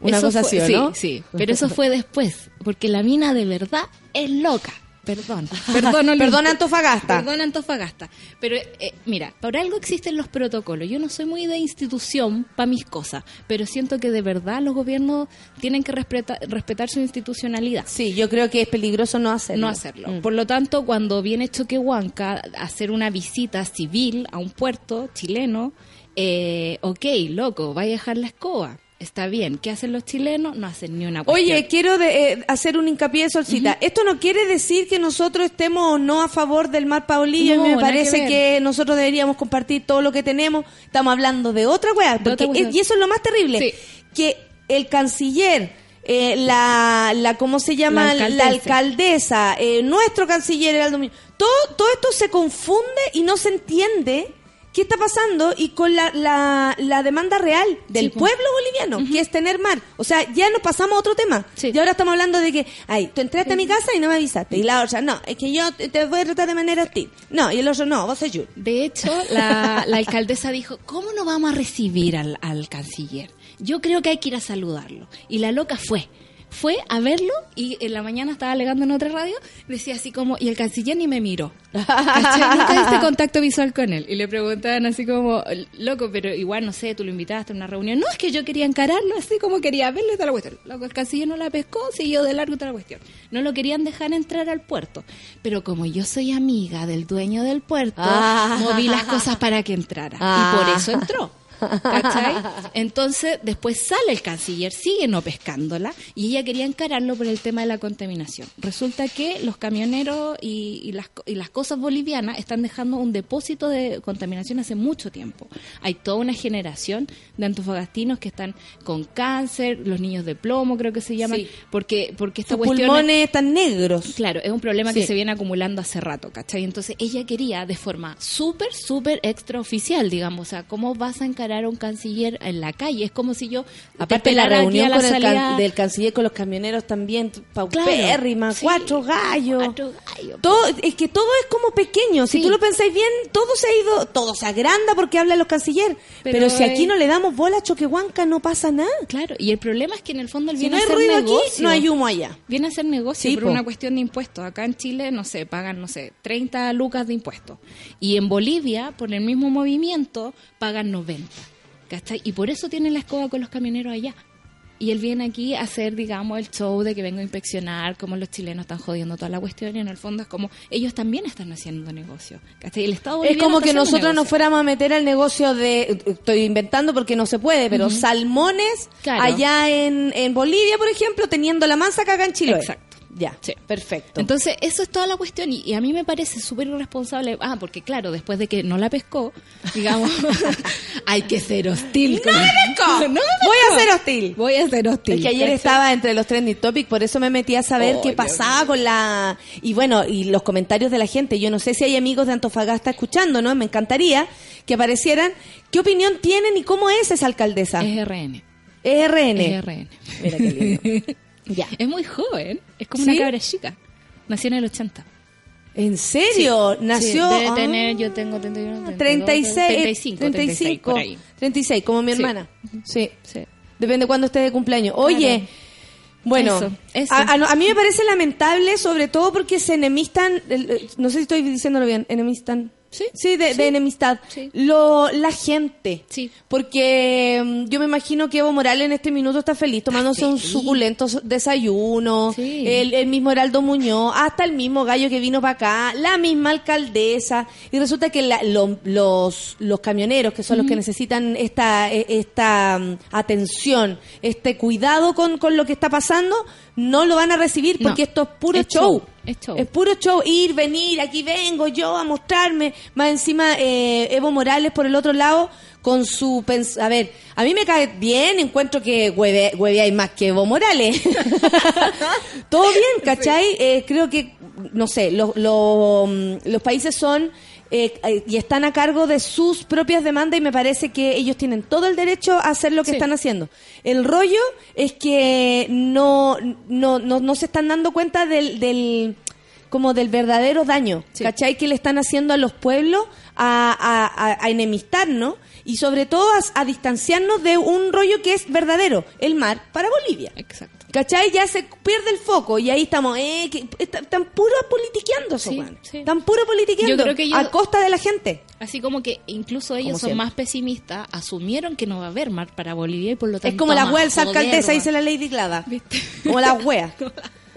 Una Eso cosa fue- así, ¿o sí, no? Sí, pero eso fue después, porque la mina de verdad es loca. Perdón, perdón. Perdón, Antofagasta. Perdón, Antofagasta. Pero eh, mira, por algo existen los protocolos. Yo no soy muy de institución para mis cosas, pero siento que de verdad los gobiernos tienen que respeta- respetar su institucionalidad. Sí, yo creo que es peligroso no hacerlo. No hacerlo. Mm. Por lo tanto, cuando viene Choquehuanca a hacer una visita civil a un puerto chileno, eh, ok, loco, vaya a dejar la escoba. Está bien. ¿Qué hacen los chilenos? No hacen ni una cuestión. Oye, quiero de- eh, hacer un hincapié, Solcita. Esto no quiere decir que nosotros estemos o no a favor del mar Paulillo. No, me parece que nosotros deberíamos compartir todo lo que tenemos. Estamos hablando de otra weá. porque otra cuestión. es- y eso es lo más terrible. Sí. Que el canciller, eh, la, la, ¿cómo se llama? La La alcaldesa. eh, nuestro canciller, Heraldo todo, todo esto se confunde y no se entiende. ¿Qué está pasando? Y con la, la, la demanda real del Sí, po. pueblo boliviano, que es tener mar. O sea, ya nos pasamos a otro tema. Sí. Y ahora estamos hablando de que, ay, tú entraste a mi casa y no me avisaste. Y la otra, no, es que yo te te voy a tratar de manera hostil. No, y el otro, no, vos sos yo. De hecho, la, la alcaldesa dijo, ¿cómo no vamos a recibir al, al canciller? Yo creo que hay que ir a saludarlo. Y la loca fue. Fue a verlo y en la mañana estaba alegando en otra radio, decía así como, y el canciller ni me miró. ¿Cachai? Nunca diste contacto visual con él. Y le preguntaban así como, loco, pero igual no sé, tú lo invitaste a una reunión. No, es que yo quería encararlo así como quería verlo y toda la cuestión. Loco, el canciller no la pescó, siguió de largo y toda la cuestión. No lo querían dejar entrar al puerto. Pero como yo soy amiga del dueño del puerto, Ah. moví las cosas para que entrara. Ah. Y por eso entró. ¿Cachai? Entonces, después sale el canciller, sigue no pescándola, y ella quería encararlo por el tema de la contaminación. Resulta que los camioneros y, y las, co- y las cosas bolivianas están dejando un depósito de contaminación hace mucho tiempo. Hay toda una generación de antofagastinos que están con cáncer, los niños de plomo creo que se llaman, Sí. porque, porque esta Sus cuestión... pulmones están negros. Claro, es un problema que se viene acumulando hace rato, ¿cachai? Entonces ella quería de forma súper, súper extraoficial, digamos, o sea, ¿cómo vas a encarar a un canciller en la calle? Es como si yo... te Aparte la reunión la con el can- del canciller con los camioneros también, Claro, paupérrima, sí, cuatro gallos. cuatro gallos. Todo, es que todo es como pequeño. Si Sí. tú lo pensáis bien, todo se ha ido, todo se agranda porque hablan los canciller. Pero, Pero si aquí no le damos bola a Choquehuanca, no pasa nada. Claro, y el problema es que en el fondo él Si viene no hay a hacer ruido negocio. aquí, no hay humo allá. Viene a hacer negocio Sí, por po. una cuestión de impuestos. Acá en Chile, no sé, pagan, no sé, 30 lucas de impuestos. Y en Bolivia, por el mismo movimiento, pagan 90. ¿Cachai? Y por eso tienen la escoba con los camioneros allá. Y él viene aquí a hacer, digamos, el show de que vengo a inspeccionar cómo los chilenos están jodiendo toda la cuestión. Y en el fondo es como, ellos también están haciendo negocio. ¿Cachai? El Estado Es como que nosotros nos fuéramos a meter al negocio de, estoy inventando porque no se puede, pero salmones Claro. allá en, en Bolivia, por ejemplo, teniendo la mansa caga en Chile. Exacto. Ya, Sí. perfecto. Entonces, eso es toda la cuestión y, y a mí me parece súper irresponsable. Ah, porque claro, después de que no la pescó, digamos, hay que ser hostil. con- No me Voy a pescó. ser hostil. Voy a ser hostil. Es que ayer estaba entre los trending topics, por eso me metí a saber Ay, qué Dios pasaba con la... Y bueno, y los comentarios de la gente. Yo no sé si hay amigos de Antofagasta escuchando, ¿no? Me encantaría que aparecieran. ¿Qué opinión tienen y cómo es esa alcaldesa? Es RN. Es RN. RN. Mira qué lindo. Ya. Es muy joven. Es como ¿Sí? una cabra chica. Nació en el 80. ¿En serio? Nació... Sí, debe ah, tener, yo tengo 31, 32, 36, 35, 35, 36, por ahí. 36, como mi Sí. hermana. Sí. Sí. Depende cuándo esté de cumpleaños. Oye, Claro. bueno, Eso, eso. A, a- a mí me parece lamentable, sobre todo porque se enemistan, no sé si estoy diciéndolo bien, enemistan. Sí. Sí, de, Sí. de enemistad. Sí. Lo, la gente. Sí. Porque mm, yo me imagino que Evo Morales en este minuto está feliz tomándose un feliz. suculento so- desayuno. Sí. El, el mismo Heraldo Muñoz, hasta el mismo gallo que vino para acá, la misma alcaldesa. Y resulta que la- lo- los, los camioneros, que son los que necesitan esta, e- esta mm, atención, este cuidado con, con lo que está pasando, no lo van a recibir porque No. esto es puro Es show. show, es show. Es puro show, ir, venir, aquí vengo yo a mostrarme. Más encima, eh, Evo Morales por el otro lado, con su... pens- A ver, a mí me cae bien, encuentro que hueve, hueve hay más que Evo Morales. Todo bien, ¿cachai? Eh, creo que, no sé, los, los, mm, los países son... eh, eh, y están a cargo de sus propias demandas y me parece que ellos tienen todo el derecho a hacer lo que Sí. están haciendo. El rollo es que no, no, no, no se están dando cuenta del, del como del verdadero daño, Sí. ¿cachai? Que le están haciendo a los pueblos a, a, a- a enemistarnos y sobre todo a, a distanciarnos de un rollo que es verdadero, el mar para Bolivia. Exacto. ¿Cachai? Ya se pierde el foco y ahí estamos, eh, que, est- están puro politiqueando Sí, sí. Están puro politiqueando Yo creo que ellos- a costa de la gente. Así como que incluso ellos Como son siempre. más pesimistas, asumieron que no va a haber mar para Bolivia y por lo tanto. Es como la wea del alcaldesa, dice la Lady Glada. ¿Viste? Como la wea.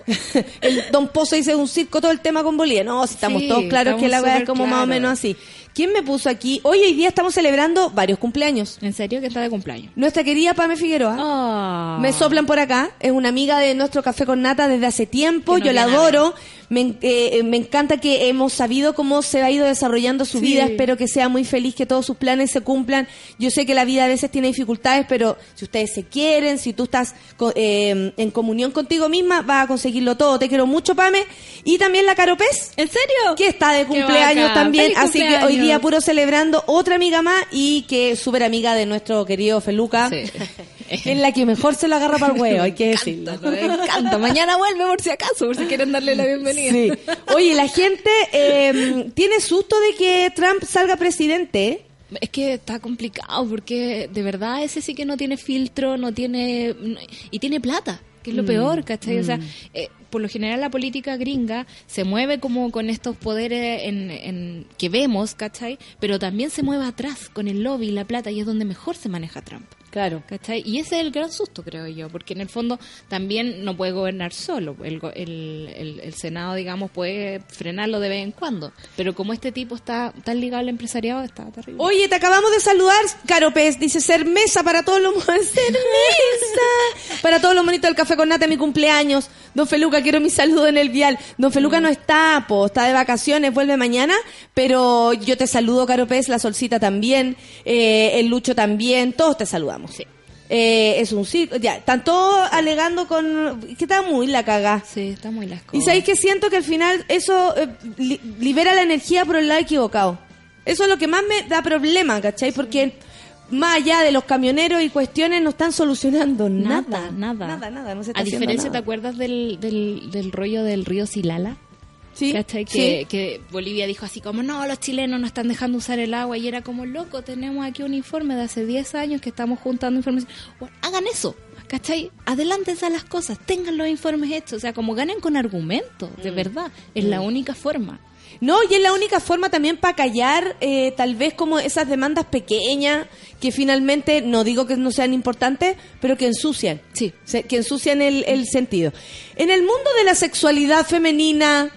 el Don Pozo dice un circo todo el tema con Bolivia. No, si estamos Sí, todos claros que la estamos wea es como más o menos así. ¿Quién me puso aquí? Hoy, hoy día estamos celebrando varios cumpleaños. ¿En serio que está de cumpleaños? Nuestra querida Pame Figueroa. Ah. Me soplan por acá. Es una amiga de nuestro café con nata desde hace tiempo. Yo la adoro. Me, en- eh, me encanta que hemos sabido cómo se ha ido desarrollando su Sí. vida. Espero que sea muy feliz, que todos sus planes se cumplan. Yo sé que la vida a veces tiene dificultades, pero si ustedes se quieren, si tú estás eh, en comunión contigo misma, vas a conseguirlo todo. Te quiero mucho, Pame. Y también la Caropés. ¿En serio? Que está de cumpleaños también, Feliz así que hoy día puro celebrando otra amiga más y que es súper amiga de nuestro querido Feluca. Sí. Es la que mejor se lo agarra para el huevo, hay que decirlo. Me encanta. Mañana vuelve por si acaso, por si quieren darle la bienvenida. Sí. Oye, la gente eh, tiene susto de que Trump salga presidente. Es que está complicado porque de verdad ese sí que no tiene filtro, no tiene y tiene plata, que es Mm, lo peor, ¿cachai? O sea, eh, por lo general la política gringa se mueve como con estos poderes en, en- que vemos, ¿cachai? Pero también se mueve atrás con el lobby y la plata y es donde mejor se maneja Trump. Claro. ¿Cachai? Y ese es el gran susto, creo yo, porque en el fondo también no puede gobernar solo. El, el, el- el Senado, digamos, puede frenarlo de vez en cuando. Pero como este tipo está tan ligado al empresariado, está terrible. Oye, te acabamos de saludar, Caro Pez. Dice ser mesa para todos los ser mesa para todos los monitos del café con nata mi cumpleaños. Don Feluca, quiero mi saludo en el vial. Don Feluca no está, po, está de vacaciones, vuelve mañana, pero yo te saludo, Caro Pez, la Solcita también, eh, el Lucho también, todos te saludamos. Eh, es un circo, ya, están todos alegando con que está muy la caga. Sí, está muy las Y cosas. sabéis que siento que al final eso eh, li- libera la energía por el lado equivocado. Eso es lo que más me da problema, ¿cachai? Porque más allá de los camioneros y cuestiones no están solucionando nada. Nada, nada. Nada, nada, no se está A diferencia, ¿te acuerdas del, del, del rollo del río Silala? Sí. Que, sí. que Bolivia dijo así como, no, los chilenos no están dejando usar el agua. Y era como, loco, tenemos aquí un informe de hace 10 años que estamos juntando información. Bueno, hagan eso, ¿cachai? Adelántense a las cosas, tengan los informes hechos. O sea, como ganen con argumentos, Mm. de verdad. Es la única forma. No, y es la única forma también para callar eh, tal vez como esas demandas pequeñas que finalmente, no digo que no sean importantes, pero que ensucian. Sí. Se- que ensucian el, el sentido. En el mundo de la sexualidad femenina,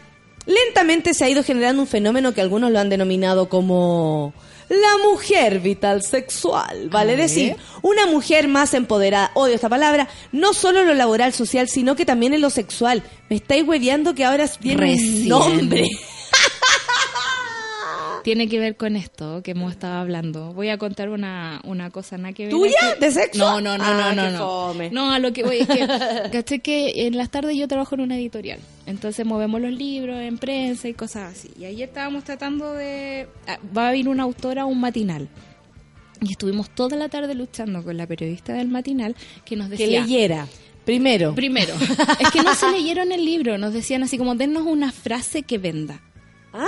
lentamente se ha ido generando un fenómeno que algunos lo han denominado como la mujer vital sexual, ¿vale? Decir, una mujer más empoderada, odio esta palabra, no solo en lo laboral, social, sino que también en lo sexual. Me estáis hueveando que ahora tiene un nombre. Tiene que ver con esto que hemos estado hablando. Voy a contar una, una cosa nada que ver ¿Tuya? aquí. ¿De sexo? No, no, no, Ah, no, no. No. fome. No, a lo que voy es que, caché que en las tardes yo trabajo en una editorial. Entonces movemos los libros en prensa y cosas así. Y ayer estábamos tratando de... ah, Va a venir una autora a un matinal. Y estuvimos toda la tarde luchando con la periodista del matinal que nos Que decía... leyera. Primero. Primero, es que no se leyeron el libro, nos decían así como, dennos una frase que venda. ¿Ah?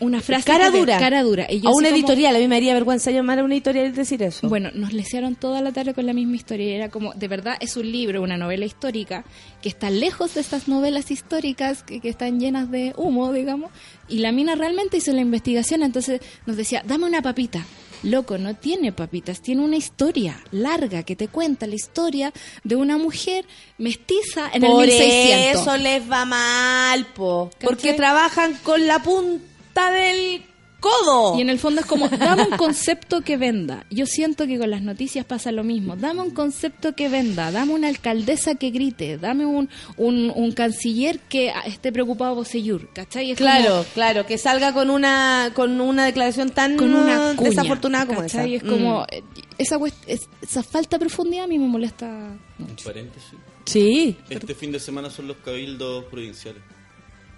Una frase Cara dura. Cara dura. Y yo a una como- editorial. A mí me haría vergüenza llamar a una editorial y decir eso. Bueno, nos lesearon toda la tarde con la misma historia. Y era como, de verdad, es un libro, una novela histórica, que está lejos de estas novelas históricas que, que están llenas de humo, digamos. Y la mina realmente hizo la investigación, entonces nos decía, dame una papita. Loco, no tiene papitas, tiene una historia larga que te cuenta la historia de una mujer mestiza en Por el 1600. eso les va mal, po. Porque trabajan con la punta del codo. Y en el fondo es como, dame un concepto que venda. Yo siento que con las noticias pasa lo mismo. Dame un concepto que venda, dame una alcaldesa que grite, dame un, un, un canciller que ah, esté preocupado por Seyur, ¿cachai? Es Claro, claro, que salga con una con una declaración tan como, con una cuña, desafortunada como esa. ¿cachai? Es Mm. como, eh, esa, es- esa falta de profundidad a mí me molesta Un mucho. paréntesis. Sí. Este fin de semana son los cabildos provinciales.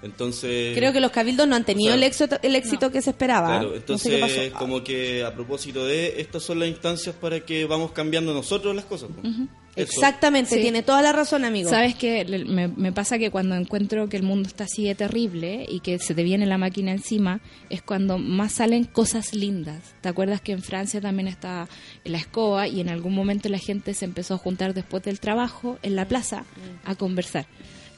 Entonces. Creo que los cabildos no han tenido o sea, el éxito, el éxito que se esperaba. Claro, no sé entonces qué pasó. como que a propósito de estas son las instancias para que vamos cambiando nosotros las cosas. pues. Exactamente, Sí. tiene toda la razón, amigo. ¿Sabes que me, me pasa que cuando encuentro que el mundo está así de terrible y que se te viene la máquina encima, es cuando más salen cosas lindas. ¿Te acuerdas que en Francia también está la escoba y en algún momento la gente se empezó a juntar después del trabajo en la plaza a conversar?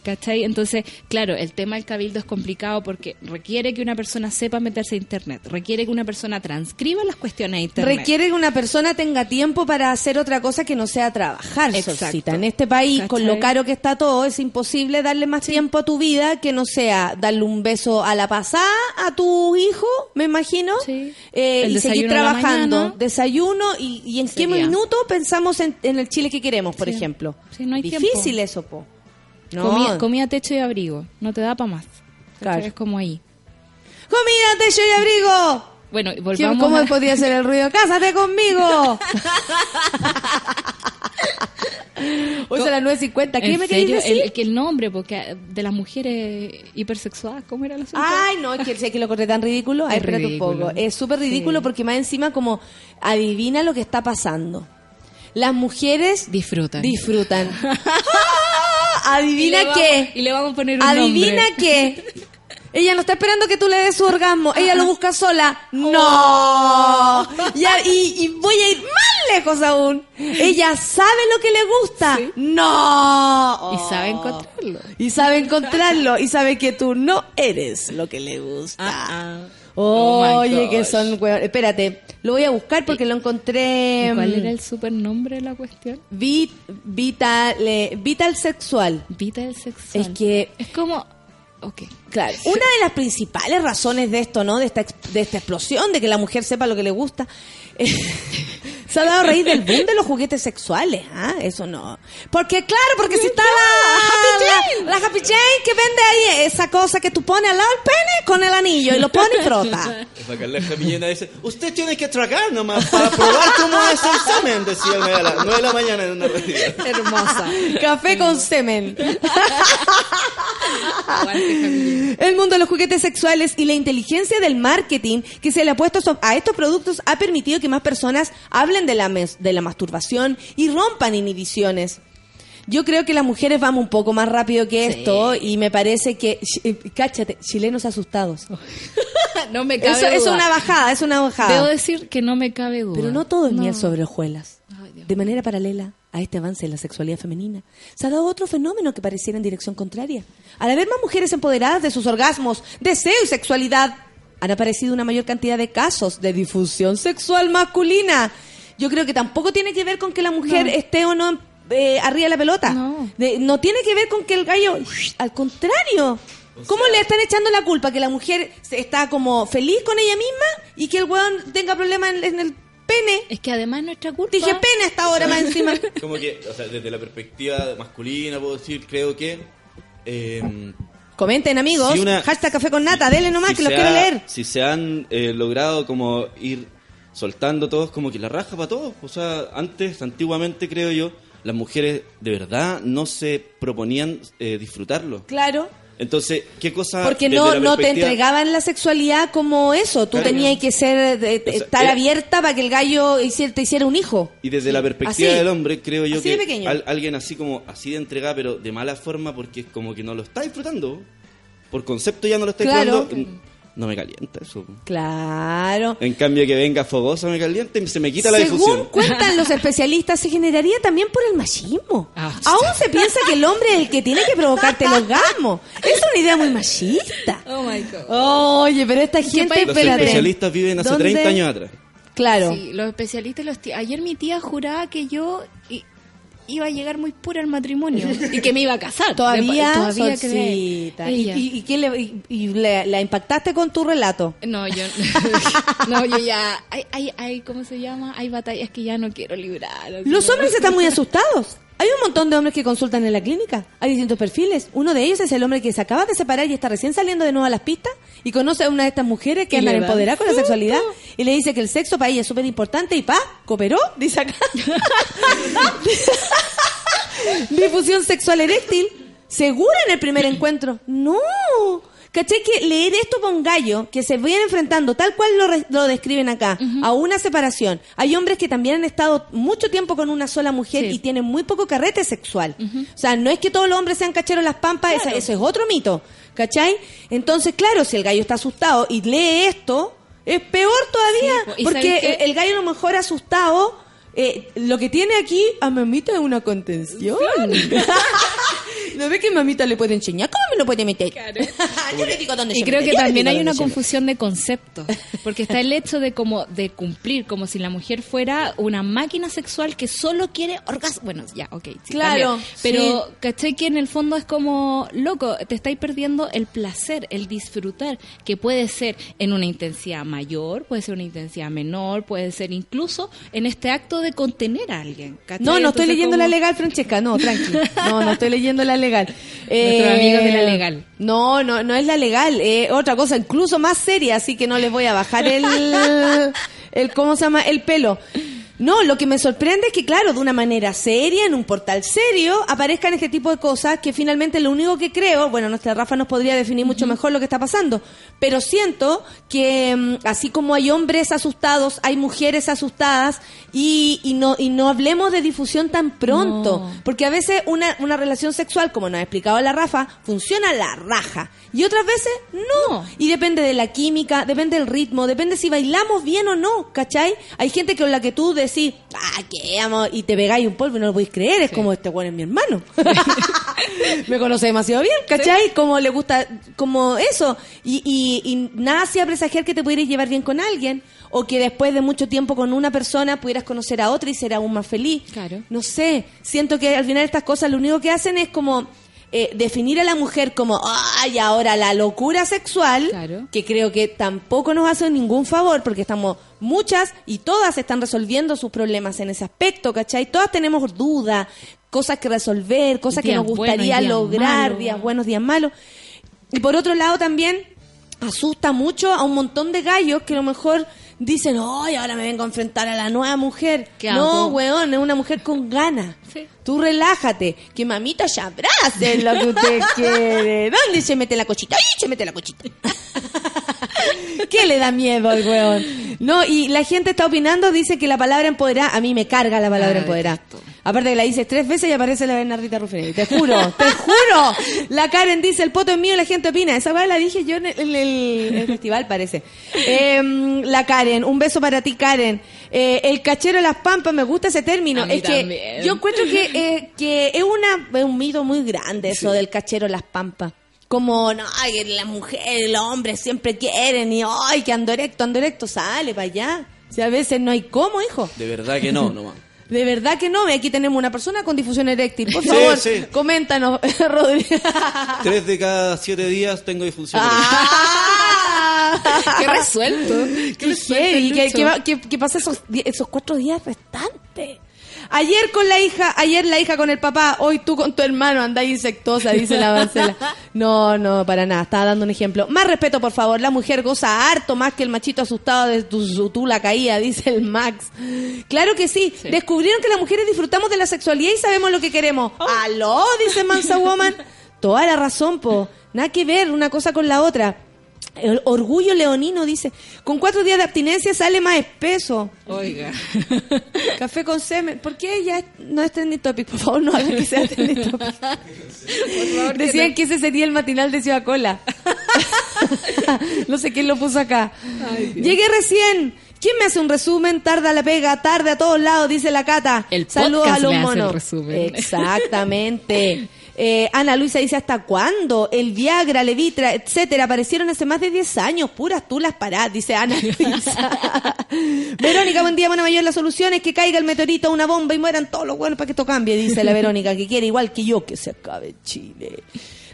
¿Cachai? Entonces, claro, el tema del cabildo es complicado porque requiere que una persona sepa meterse a Internet, requiere que una persona transcriba las cuestiones de Internet. Requiere que una persona tenga tiempo para hacer otra cosa que no sea trabajar, Exacto. En este país, con lo caro que está todo, es imposible darle más tiempo a tu vida que no sea darle un beso a la pasada a tu hijo, me imagino, Sí. eh, y seguir a trabajando. Desayuno y, y en qué minuto pensamos en, en el Chile que queremos, por Sí. ejemplo. Sí, no hay Difícil tiempo. eso, po. No. Comida, comida, techo y abrigo. No te da para más. Claro. Es como ahí. Comida, techo y abrigo. Bueno, y ¿Qué- volvamos ¿Cómo a- podría ser el ruido? ¡Cásate conmigo! o sea, las 9.50. ¿Qué ¿En me serio? decir? El, que el nombre, porque de las mujeres hipersexuadas, ¿cómo era la? Ay, no, es que sé que lo corté tan ridículo. Ay, Es espérate un ridículo. poco. Es súper ridículo Sí. porque más encima como adivina lo que está pasando. Las mujeres Disfrutan. disfrutan. Y adivina vamos- qué. Y le vamos a poner un Adivina nombre. qué. Ella no está esperando que tú le des su orgasmo. Ella lo busca sola. Oh. No. Y, y voy a ir más lejos aún. Ella sabe lo que le gusta. No. Y sabe encontrarlo. Y sabe encontrarlo. Y sabe que tú no eres lo que le gusta. Ah, ah. Oh Oye, que son hueón- Espérate, lo voy a buscar porque lo encontré. ¿Y ¿Cuál mm, era el super nombre de la cuestión? Vit- vital, eh, vital sexual. Vital sexual. Es que Es como... Ok. Claro, una de las principales razones de esto, ¿no? De esta, de esta explosión, de que la mujer sepa lo que le gusta, eh, se ha dado raíz del boom de los juguetes sexuales, ¿ah? Eso no. Porque, claro, porque si está la, la, la Happy Jane que vende ahí esa cosa que tú pones al lado del pene con el anillo y lo pone y frota. La Jamillena dice, usted tiene que tragar nomás para probar cómo es el semen, decía el a las 9 de la mañana en una radio. Hermosa. Café con semen. El mundo de los juguetes sexuales y la inteligencia del marketing que se le ha puesto a estos productos ha permitido que más personas hablen de la, mes- de la masturbación y rompan inhibiciones. Yo creo que las mujeres vamos un poco más rápido que esto y me parece que, eh, cáchate, chilenos asustados. No me cabe Eso es duda. una bajada, es una bajada. Debo decir que no me cabe duda. Pero no todo es miel No. sobre hojuelas. De manera paralela a este avance en la sexualidad femenina, se ha dado otro fenómeno que pareciera en dirección contraria. Al haber más mujeres empoderadas de sus orgasmos, deseo y sexualidad, han aparecido una mayor cantidad de casos de difusión sexual masculina. Yo creo que tampoco tiene que ver con que la mujer No. esté o no eh, arriba de la pelota. No. De- no tiene que ver con que el gallo, al contrario. ¿Cómo le están echando la culpa? Que la mujer se- está como feliz con ella misma y que el weón tenga problemas en, en el pene. Es que además nuestra culpa... Dije pene hasta ahora más encima. Como que, o sea, desde la perspectiva masculina, puedo decir, creo que... eh, Comenten amigos, Si una- hashtag café con nata, denle nomás si que los se quiero leer. Si se han eh, logrado como ir soltando todos, como que la raja para todos. O sea, antes, antiguamente creo yo, las mujeres de verdad no se proponían eh, disfrutarlo. Claro. Entonces, ¿qué cosa... Porque no, no te entregaban la sexualidad como eso. Tú Claro. tenías que ser de- de- O sea, estar era- abierta para que el gallo hiciera- te hiciera un hijo. Y desde la perspectiva Así. del hombre, creo yo Así que al- alguien así como así de entregada, pero de mala forma, porque es como que no lo está disfrutando. Por concepto ya no lo está Claro. disfrutando. No me calienta eso. Claro. En cambio que venga fogosa me calienta y se me quita la Según difusión. cuentan los especialistas, se generaría también por el machismo. Ah, Aún se piensa que el hombre es el que tiene que provocarte el orgasmo. Es una idea muy machista. Oh my God. Oye, pero esta gente, Los espérate. especialistas viven hace ¿Dónde? 30 años atrás. Claro. Sí, los especialistas, los ayer mi tía juraba que yo iba a llegar muy pura al matrimonio y que me iba a casar. Todavía, todavía Solcita. ¿Y, y, y qué le- y- y le- la impactaste con tu relato? No, yo no, yo ya hay, hay, hay, ¿cómo se llama? Hay batallas que ya no quiero librar. Los hombres están muy asustados. Hay un montón de hombres que consultan en la clínica. Hay distintos perfiles. Uno de ellos es el hombre que se acaba de separar y está recién saliendo de nuevo a las pistas y conoce a una de estas mujeres que andan empoderadas con la sexualidad y le dice que el sexo para ella es súper importante y pa, cooperó, dice acá. Difusión sexual eréctil. ¿Segura en el primer encuentro? No. ¿Cachai que leer esto con gallo, que se vienen enfrentando, tal cual lo, re- lo describen acá, a una separación? Hay hombres que también han estado mucho tiempo con una sola mujer Sí. y tienen muy poco carrete sexual. O sea, no es que todos los hombres sean cacheros las pampas, esa- eso es otro mito. ¿Cachai? Entonces, claro, si el gallo está asustado y lee esto, es peor todavía. Sí. ¿Y porque el, el gallo a lo mejor asustado, eh, lo que tiene aquí a mamita es una contención. ¿No ve que mamita le puede enseñar? ¿Cómo me lo puede meter? Yo le digo dónde Y se creo mete, que yo también hay una confusión de conceptos, porque está el hecho de como de cumplir, como si la mujer fuera una máquina sexual que solo quiere orgasmo. Bueno, ya, ok. sí, Claro, también. Pero, sí. ¿cachai? Que en el fondo es como, loco, te estáis perdiendo el placer, el disfrutar, que puede ser en una intensidad mayor, puede ser una intensidad menor, puede ser incluso en este acto de contener a alguien. ¿cachai? No, no estoy leyendo como- la legal, Francesca. No, tranqui. No, no estoy leyendo la legal. Nuestros amigos de la legal. No, no, no es la legal. Eh, otra cosa incluso más seria, así que no les voy a bajar el, el ¿cómo se llama? El pelo. No, lo que me sorprende es que, claro, de una manera seria, en un portal serio, aparezcan este tipo de cosas que finalmente lo único que creo, bueno, nuestra Rafa nos podría definir mucho mejor lo que está pasando, pero siento que mm, así como hay hombres asustados, hay mujeres asustadas y, y no y no hablemos de difusión tan pronto, No. porque a veces una, una relación sexual, como nos ha explicado la Rafa, funciona a la raja y otras veces no. No. Y depende de la química, depende del ritmo, depende si bailamos bien o no, ¿cachai? Hay gente con la que tú decís, ah, qué amor, y te pegáis un polvo y no lo podéis creer, es como este bueno es mi hermano. Me conoce demasiado bien, ¿cachai? Como le gusta, como eso. Y, y, y nada hacía presagiar que te pudieras llevar bien con alguien, o que después de mucho tiempo con una persona pudieras conocer a otra y ser aún más feliz. Claro. No sé, siento que al final estas cosas lo único que hacen es como eh, definir a la mujer como, ay, ahora la locura sexual, Claro. que creo que tampoco nos hace ningún favor porque estamos muchas y todas están resolviendo sus problemas en ese aspecto, ¿cachai? Todas tenemos dudas, cosas que resolver, cosas que nos gustaría buenos y días lograr, malos. días buenos, días malos. Y por otro lado también asusta mucho a un montón de gallos que a lo mejor dicen, ay, ahora me vengo a enfrentar a la nueva mujer. ¿Qué no, hago? weón, es una mujer con ganas. Sí. Tú relájate, que mamita ya abrace lo que usted quiere. ¿Dónde se mete la cochita? ¡Ahí se mete la cochita! ¿Qué le da miedo al weón? No, y la gente está opinando, dice que la palabra empoderada, a mí me carga la palabra empoderada. Aparte que la dices tres veces y aparece la Bernardita Ruffinelli. Te juro, te juro. La Karen dice, el poto es mío y la gente opina. Esa weá la dije yo en el, en el- en el festival, parece. Em, la Karen, un beso para ti, Karen. Eh, el cachero de las pampas, me gusta ese término. Es que yo encuentro que, eh, que es, una, es un mito muy grande eso del cachero las pampas. Como, no, ay, que la mujer, los hombres siempre quieren y, ay, que ando erecto, ando erecto, sale para allá. Si a veces no hay cómo, hijo. De verdad que no, nomás. De verdad que no, aquí tenemos una persona con difusión eréctil. Por Sí, favor, sí. coméntanos, Rodrigo. Tres de cada siete días tengo disfunción. Ah. Qué resuelto. Qué resuelto, heavy, que, que, va- que- que pasa esos cuatro días restantes. Ayer con la hija, ayer la hija con el papá, hoy tú con tu hermano andáis insectosa, dice la Marcela. No, no, para nada, estaba dando un ejemplo. Más respeto, por favor, la mujer goza harto más que el machito asustado de tu, su tula caída, dice el Max. Claro que sí. descubrieron que las mujeres disfrutamos de la sexualidad y sabemos lo que queremos. ¡Aló! dice Mansa Woman. Toda la razón, po. Nada que ver una cosa con la otra. El orgullo leonino dice, con cuatro días de abstinencia sale más espeso. Oiga. Café con semen. ¿Por qué ya no es trending topic? Por favor, no hagan que sea trending topic. Decían que ese sería el matinal de Ciudad Cola. no sé quién lo puso acá. Llegué recién. ¿Quién me hace un resumen? Tarda la pega, tarde a todos lados, dice la Cata. El Saludos podcast a los hace el monos. resumen. Exactamente. Eh, Ana Luisa dice, ¿hasta cuándo? El Viagra, Levitra, etcétera, aparecieron hace más de 10 años. Puras tú las parás, dice Ana Luisa. Verónica, buen día, buena mayor. La solución es que caiga el meteorito, una bomba y mueran todos los buenos para que esto cambie, dice la Verónica, que quiere igual que yo que se acabe Chile.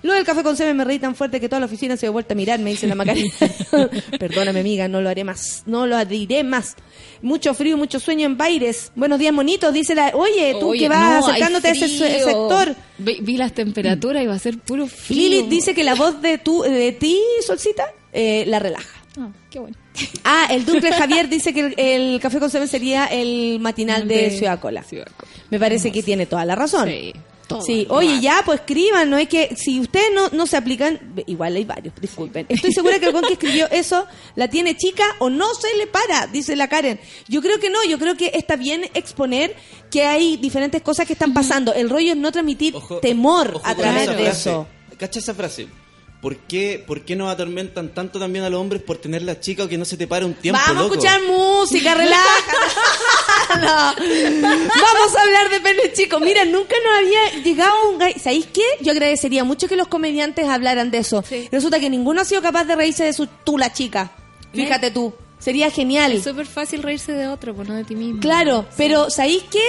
Lo del café con semen me reí tan fuerte que toda la oficina se dio vuelta a mirar, me dice la Macarena. Perdóname, amiga, no lo haré más. No lo diré más. Mucho frío, mucho sueño en Baires. Buenos días, monitos, dice la... Oye, tú Oye, que vas no, acercándote a ese sector. Vi, vi las temperaturas y va a ser puro frío. Lilith dice que la voz de, tu, de ti, Solcita, eh, la relaja. Ah, qué bueno. Ah, el Duque Javier dice que el, el café con semen sería el matinal de, De Ciudad Cola. Ciudad Cola. Me parece que tiene toda la razón. Sí, todo Sí, oye, ya, pues escriban, no es que si ustedes no, no se aplican, igual hay varios, disculpen. Estoy segura que el con que escribió eso la tiene chica o no se le para, dice la Karen. Yo creo que no, yo creo que está bien exponer que hay diferentes cosas que están pasando. El rollo es no transmitir Ojo- temor ojo a través de frase. eso. Cacha esa frase. ¿Por qué, ¿Por qué nos atormentan tanto también a los hombres por tener la chica o que no se te pare un tiempo, Vamos loco? a escuchar música, Vamos a hablar de pene chico. Mira, nunca nos había llegado un gay. ¿Sabéis qué? Yo agradecería mucho que los comediantes hablaran de eso. Resulta que ninguno ha sido capaz de reírse de su tú la chica. Fíjate tú. Sería genial. Es súper fácil reírse de otro, pues no de ti mismo. Claro, pero ¿sabéis qué?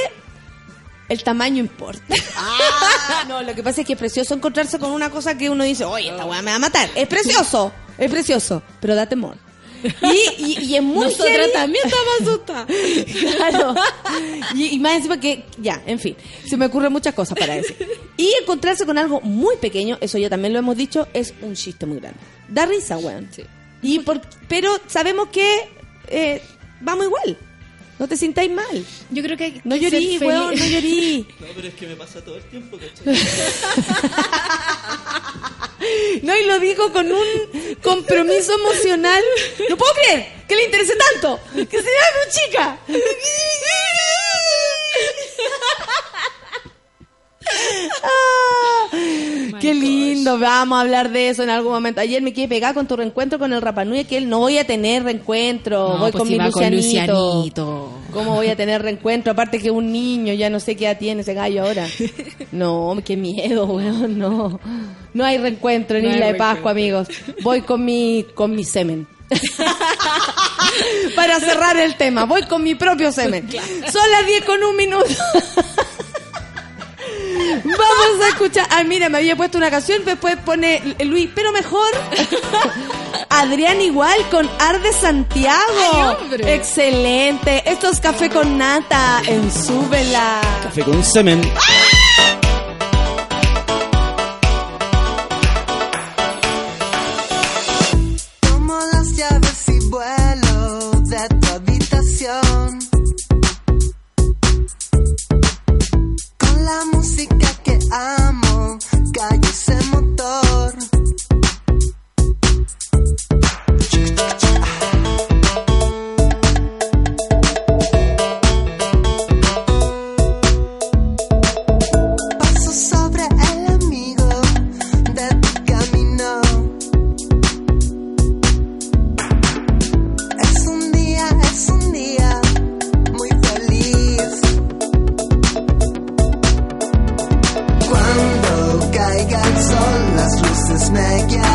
El tamaño importa. Ah, no, lo que pasa es que es precioso encontrarse con una cosa que uno dice, oye, esta weá me va a matar. Es precioso, es precioso, pero da temor. Y, y, y es muy Nosotras también estamos asustadas. Claro. Y, y más encima que, ya, en fin, se me ocurren muchas cosas para decir. Y encontrarse con algo muy pequeño, eso ya también lo hemos dicho, es un chiste muy grande. Da risa, weón. Sí. Y por, pero sabemos que eh, vamos igual. No te sintáis mal. Yo creo que hay No llorí, weón, no llorí. No, pero es que me pasa todo el tiempo, ¿cachai? No, y lo digo con un compromiso emocional. No puedo creer que le interese tanto. Que se llame chica. Ah, Qué lindo, vamos a hablar de eso en algún momento. Ayer me quedé pegada con tu reencuentro con el Rapanui, que él no voy a tener reencuentro, No, voy pues con mi con Lucianito. ¿Cómo voy a tener reencuentro? Aparte que un niño, ya no sé qué edad tiene ese gallo ahora. No, qué miedo, weón, no. No hay reencuentro en No Isla de. Pascua, amigos. Voy con mi, con mi semen. Para cerrar el tema, voy con mi propio semen. Son las 10 con un minuto. Vamos a escuchar. Ah, mira, me había puesto una canción, después pone Luis, pero mejor. Adrián igual con Arde Santiago. Ay. Excelente. Esto es café con nata en Súbela. Café con semen. Tomo luces me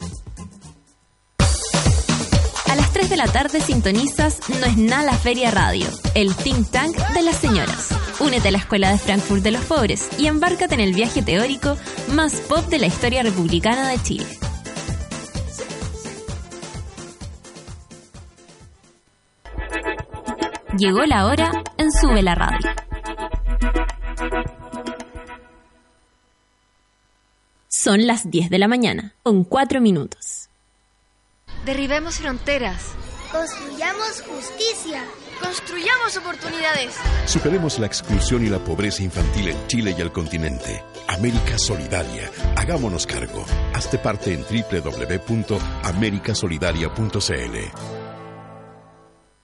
La tarde sintonizas No es nada la Feria Radio, el think tank de las señoras. Únete a la Escuela de Frankfurt de los Pobres y embárcate en el viaje teórico más pop de la historia republicana de Chile. Llegó la hora en Sube la Radio. Son las 10 de la mañana, con 4 minutos. Derribemos fronteras. Construyamos justicia. Construyamos oportunidades. Superemos la exclusión y la pobreza infantil en Chile y el continente. América Solidaria. Hagámonos cargo. Hazte parte en www.americasolidaria.cl.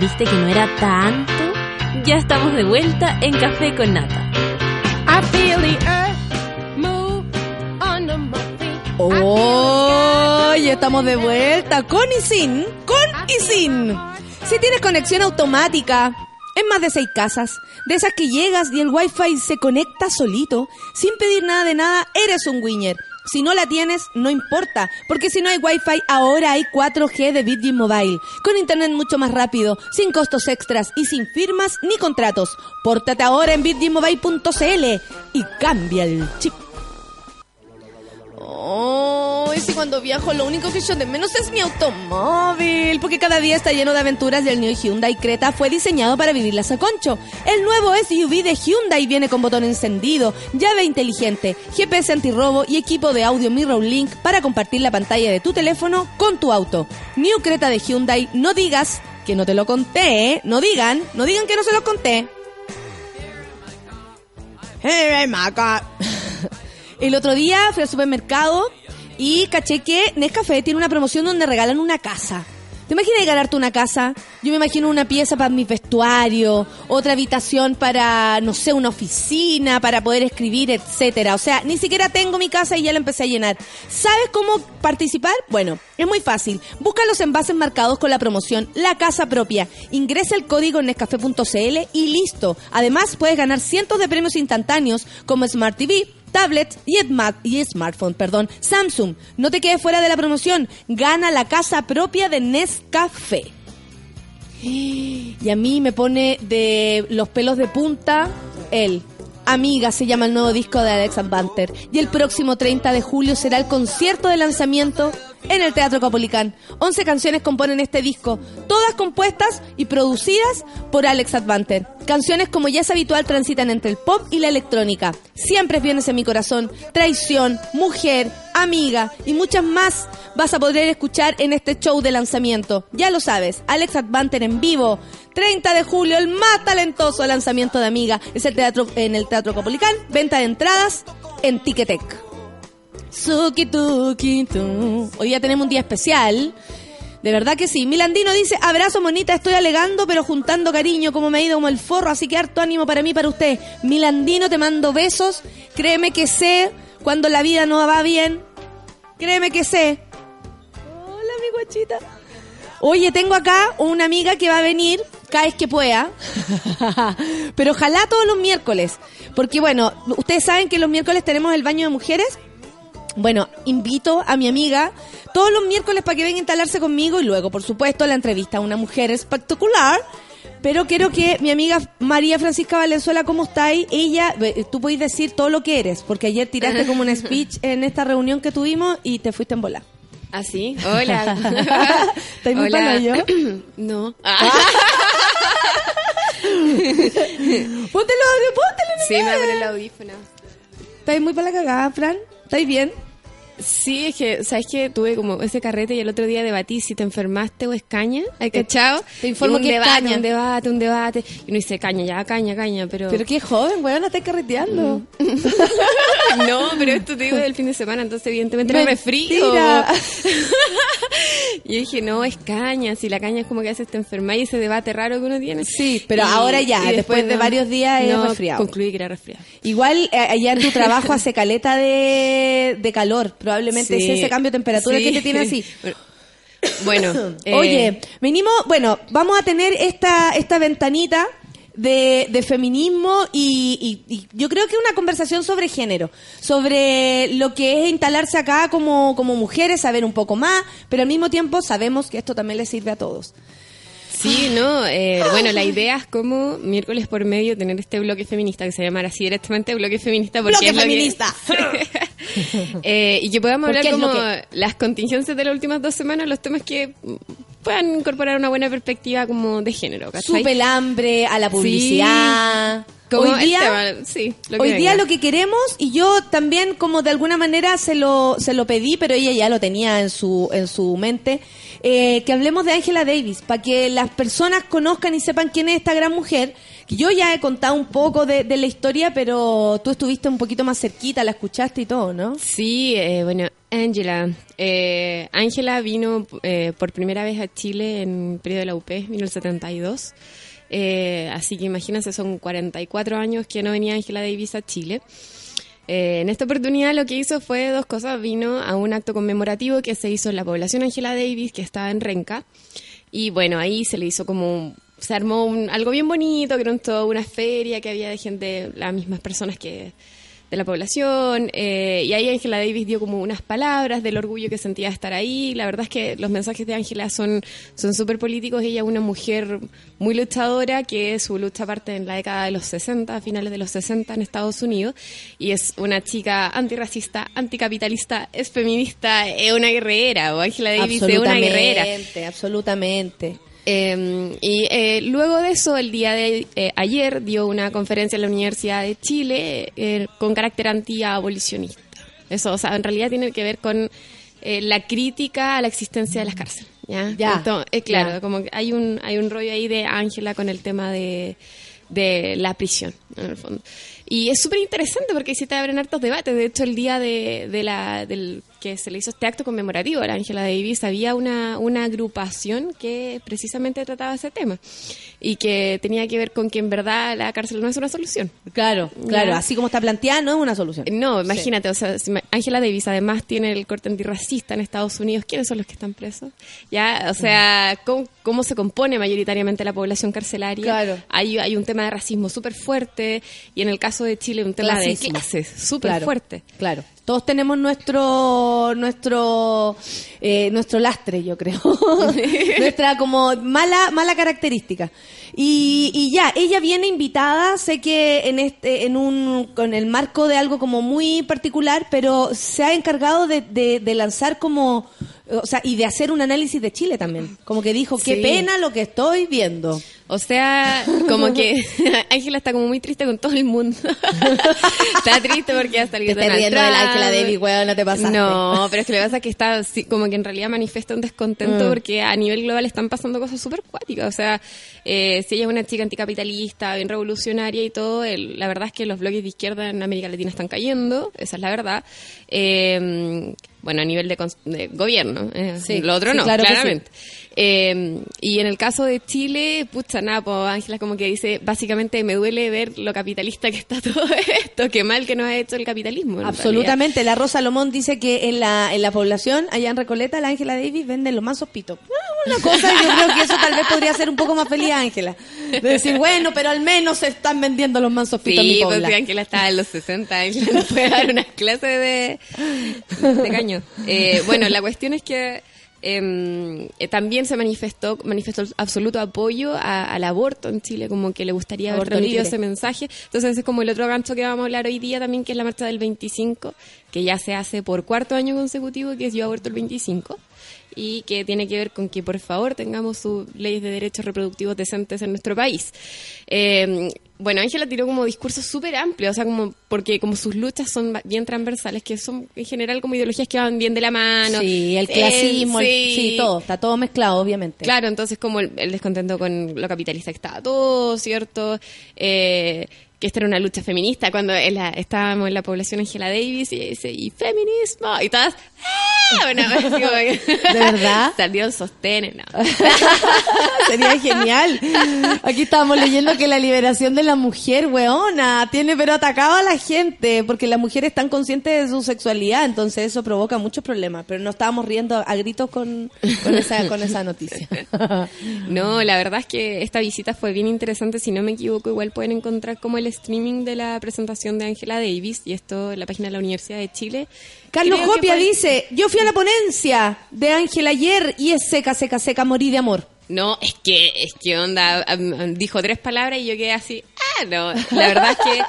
¿Viste que no era tanto? Ya estamos de vuelta en Café con Nata. I feel the earth move under my feet. Hoy estamos de vuelta con y sin, con y sin. Si tienes conexión automática en más de seis casas, de esas que llegas y el wifi se conecta solito, sin pedir nada de nada, eres un winner. Si no la tienes, no importa, porque si no hay wifi, ahora hay 4G de Virgin Mobile, con internet mucho más rápido, sin costos extras y sin firmas ni contratos. Pórtate ahora en virginmobile.cl y cambia el chip. Oh, y si cuando viajo lo único que yo de menos es mi automóvil, porque cada día está lleno de aventuras y el New Hyundai Creta fue diseñado para vivirlas a concho. El nuevo SUV de Hyundai viene con botón encendido, llave inteligente, GPS antirrobo y equipo de audio Mirror Link para compartir la pantalla de tu teléfono con tu auto. New Creta de Hyundai, no digas que no te lo conté, ¿eh? no digan, no digan que no se los conté. Hey, Maca. El otro día fui al supermercado y caché que Nescafé tiene una promoción donde regalan una casa. ¿Te imaginas ganarte una casa? Yo me imagino una pieza para mi vestuario, otra habitación para, no sé, una oficina, para poder escribir, etcétera. O sea, ni siquiera tengo mi casa y ya la empecé a llenar. ¿Sabes cómo participar? Bueno, es muy fácil. Busca los envases marcados con la promoción La Casa Propia. Ingresa el código en nescafé.cl y listo. Además, puedes ganar cientos de premios instantáneos como Smart TV, tablet y, y smartphone, perdón, Samsung. No te quedes fuera de la promoción. Gana la casa propia de Nescafé. Y a mí me pone de los pelos de punta el Amiga se llama el nuevo disco de Alexa Banter. Y el próximo 30 de julio será el concierto de lanzamiento en el Teatro Capolicán. 11 canciones componen este disco, todas compuestas y producidas por Alex Advanter. Canciones como ya es habitual transitan entre el pop y la electrónica. Siempre vienes en mi corazón, traición, mujer, amiga y muchas más vas a poder escuchar en este show de lanzamiento. Ya lo sabes, Alex Advanter en vivo. 30 de julio, el más talentoso lanzamiento de Amiga. Es el teatro en el Teatro Capolicán. Venta de entradas en Ticketek. Hoy día tenemos un día especial. De verdad que sí. Milandino dice, abrazo monita, estoy alegando, pero juntando cariño, como me ha ido como el forro, así que harto ánimo para mí, para usted. Milandino, te mando besos. Créeme que sé cuando la vida no va bien. Créeme que sé. Hola, mi guachita. Oye, tengo acá una amiga que va a venir cada vez que pueda, pero ojalá todos los miércoles, porque bueno, ustedes saben que los miércoles tenemos el baño de mujeres. Bueno, invito a mi amiga todos los miércoles para que venga a instalarse conmigo y luego, por supuesto, la entrevista a una mujer espectacular. Pero quiero que mi amiga María Francisca Valenzuela, ¿cómo está ahí? Ella, eh, tú podés decir todo lo que eres, porque ayer tiraste como un speech en esta reunión que tuvimos y te fuiste en volar. ¿Ah, sí? Hola. ¿Estás muy Hola. palayo? no. Póntelo, póntelo. Sí, me abre el audífono. ¿Estáis muy para la cagada, Fran? ¿Estáis bien? Sí, es que, ¿sabes que Tuve como ese carrete y el otro día debatí si te enfermaste o es caña. ¿Hay cachado? te informo un que es debate, caña. un debate, un debate. Y uno dice caña, ya, caña, caña, pero... Pero qué joven, weón, estáis carreteando. no, pero esto te digo del fin de semana, entonces evidentemente resfrío. Mentira. y dije, no, es caña, si la caña es como que hace te enferma y ese debate raro que uno tiene. Sí, pero ahora ya, después de varios días es no, resfriado. Concluí que era resfriado. Igual eh, allá en tu trabajo hace caleta de, de calor. Probablemente Sí. es ese cambio de temperatura Sí. que te tiene así. Bueno, eh, Oye, venimos, bueno, vamos a tener esta, esta ventanita de, de feminismo y, y- y yo creo que una conversación sobre género, sobre lo que es instalarse acá como, como mujeres, saber un poco más, pero al mismo tiempo sabemos que esto también le sirve a todos. Sí, no, eh, bueno, la idea es como miércoles por medio tener este bloque feminista que se llama así directamente bloque feminista porque ¡Bloque es lo que- feminista! Eh, y que podamos hablar como que- las contingencias de las últimas dos semanas, los temas que puedan incorporar una buena perspectiva como de género, ¿cachai? Supe el hambre, a la publicidad. Como Hoy el día, tema, sí, lo que hoy día lo que queremos, y yo también como de alguna manera se lo, se lo pedí, pero ella ya lo tenía en su, en su mente, eh, que hablemos de Angela Davis, para que las personas conozcan y sepan quién es esta gran mujer, que yo ya he contado un poco de, de la historia, pero tú estuviste un poquito más cerquita, la escuchaste y todo, ¿no? Sí, eh, bueno, Angela. Eh, Ángela vino eh, por primera vez a Chile en el periodo de la UP, vino el 72. Eh, así que imagínense, son 44 años que no venía Ángela Davis a Chile. Eh, en esta oportunidad lo que hizo fue dos cosas. Vino a un acto conmemorativo que se hizo en la población Ángela Davis, que estaba en Renca. Y bueno, ahí se le hizo como... un- Se armó algo bien bonito, que era un- una feria, que había de gente, las mismas personas que de la población. eh, y ahí Angela Davis dio como unas palabras del orgullo que sentía de estar ahí. La verdad es que los mensajes de Angela son son súper políticos. Ella es una mujer muy luchadora que su lucha parte en la década de los 60, a finales de los 60 en Estados Unidos. Y es una chica antirracista, anticapitalista, es feminista, es una guerrera. O Angela Davis es una guerrera. Absolutamente, absolutamente. Eh, y eh, luego de eso, el día de eh, ayer dio una conferencia en la Universidad de Chile eh, con carácter anti-abolicionista. Eso, o sea, en realidad tiene que ver con eh, la crítica a la existencia de las cárceles. Ya, Ya, Entonces, claro, ya. como que hay un, hay un rollo ahí de Ángela con el tema de, de la prisión, en el fondo. Y es súper interesante porque sí te abren hartos debates. De hecho, el día de, de la, del que se le hizo este acto conmemorativo a la Ángela Davis, había una, una agrupación que precisamente trataba ese tema y que tenía que ver con que en verdad la cárcel no es una solución. Claro, claro, Ya. así como está planteada, no es una solución. No, imagínate, o sea, si Angela Davis además tiene el corte antirracista en Estados Unidos. ¿Quiénes son los que están presos? Ya, o sea, ¿cómo, cómo se compone mayoritariamente la población carcelaria? Claro. Hay, hay un tema de racismo súper fuerte y en el caso de Chile un tema Clasismo. de clases súper Claro, fuerte. Claro. Todos tenemos nuestro nuestro eh, nuestro lastre, yo creo. Nuestra como mala mala característica. Y, y ya, ella viene invitada, sé que en este en un con el marco de algo como muy particular, pero se ha encargado de, de, de lanzar como o sea, y de hacer un análisis de Chile también. Como que dijo, qué Sí. pena lo que estoy viendo. O sea, como que Ángela está como muy triste con todo el mundo. está triste porque va a salir Te estás Donald riendo de la Trump. Angela Davis, weón, no te pasaste. No, pero es que lo que pasa es que está sí, como que en realidad manifiesta un descontento Mm. porque a nivel global están pasando cosas súper cuáticas. O sea, eh, si ella es una chica anticapitalista, bien revolucionaria y todo, el- la verdad es que los bloques de izquierda en América Latina están cayendo, esa es la verdad. Eh, bueno, a nivel de, de gobierno, eh, Sí, lo otro sí, no, claro que sí. Eh, y en el caso de Chile, pucha, nada, pues Ángela como que dice, básicamente me duele ver lo capitalista que está todo esto, qué mal que nos ha hecho el capitalismo. en Absolutamente. La Rosa Salomón dice que en la, en la población, allá en Recoleta, la Ángela Davis vende los mansos pitos. Ah, Una cosa, yo creo que eso tal vez podría ser un poco más feliz a Ángela. De decir, bueno, pero al menos se están vendiendo los mansos pitos en mi Sí, pobla. porque Ángela estaba en los 60, Ángela nos puede dar unas clases de, de caño. Eh, bueno, la cuestión es que em, eh, también se manifestó manifestó absoluto apoyo a- al aborto en Chile, como que le gustaría haber rendido ese mensaje. Entonces es como el otro gancho que vamos a hablar hoy día también, que es la marcha del 25, que ya se hace por cuarto año consecutivo, que es Yo Aborto el 25 y que tiene que ver con que por favor tengamos sus leyes de derechos reproductivos decentes en nuestro país. Eh, bueno, Ángela tiró como discursos súper amplios, o sea, como porque como sus luchas son bien transversales, que son en general como ideologías que van bien de la mano. Sí, el Eh, clasismo, el- sí. sí, todo, está todo mezclado, obviamente. Claro, entonces como el, el descontento con lo capitalista que está todo, ¿cierto? Eh, que esta era una lucha feminista, cuando en la- estábamos en la población Angela Davis y dice, y feminismo, y todas, ¡ah! Bueno, ¿De verdad? Salió sostén, no. Sería genial. Aquí estábamos leyendo que la liberación de la mujer, weona, tiene pero atacado a la gente, porque las mujeres están conscientes de su sexualidad, entonces eso provoca muchos problemas. Pero no estábamos riendo a gritos con, con, esa, con esa noticia. No, la verdad es que esta visita fue bien interesante. Si no me equivoco, igual pueden encontrar como el streaming de la presentación de Angela Davis y esto en la página de la Universidad de Chile. Carlos Copia fue- dice, yo fui a la ponencia de Ángel ayer y es seca, seca, seca, morí de amor. No, es que, es que onda, dijo tres palabras y yo quedé así, ah, no, la verdad es que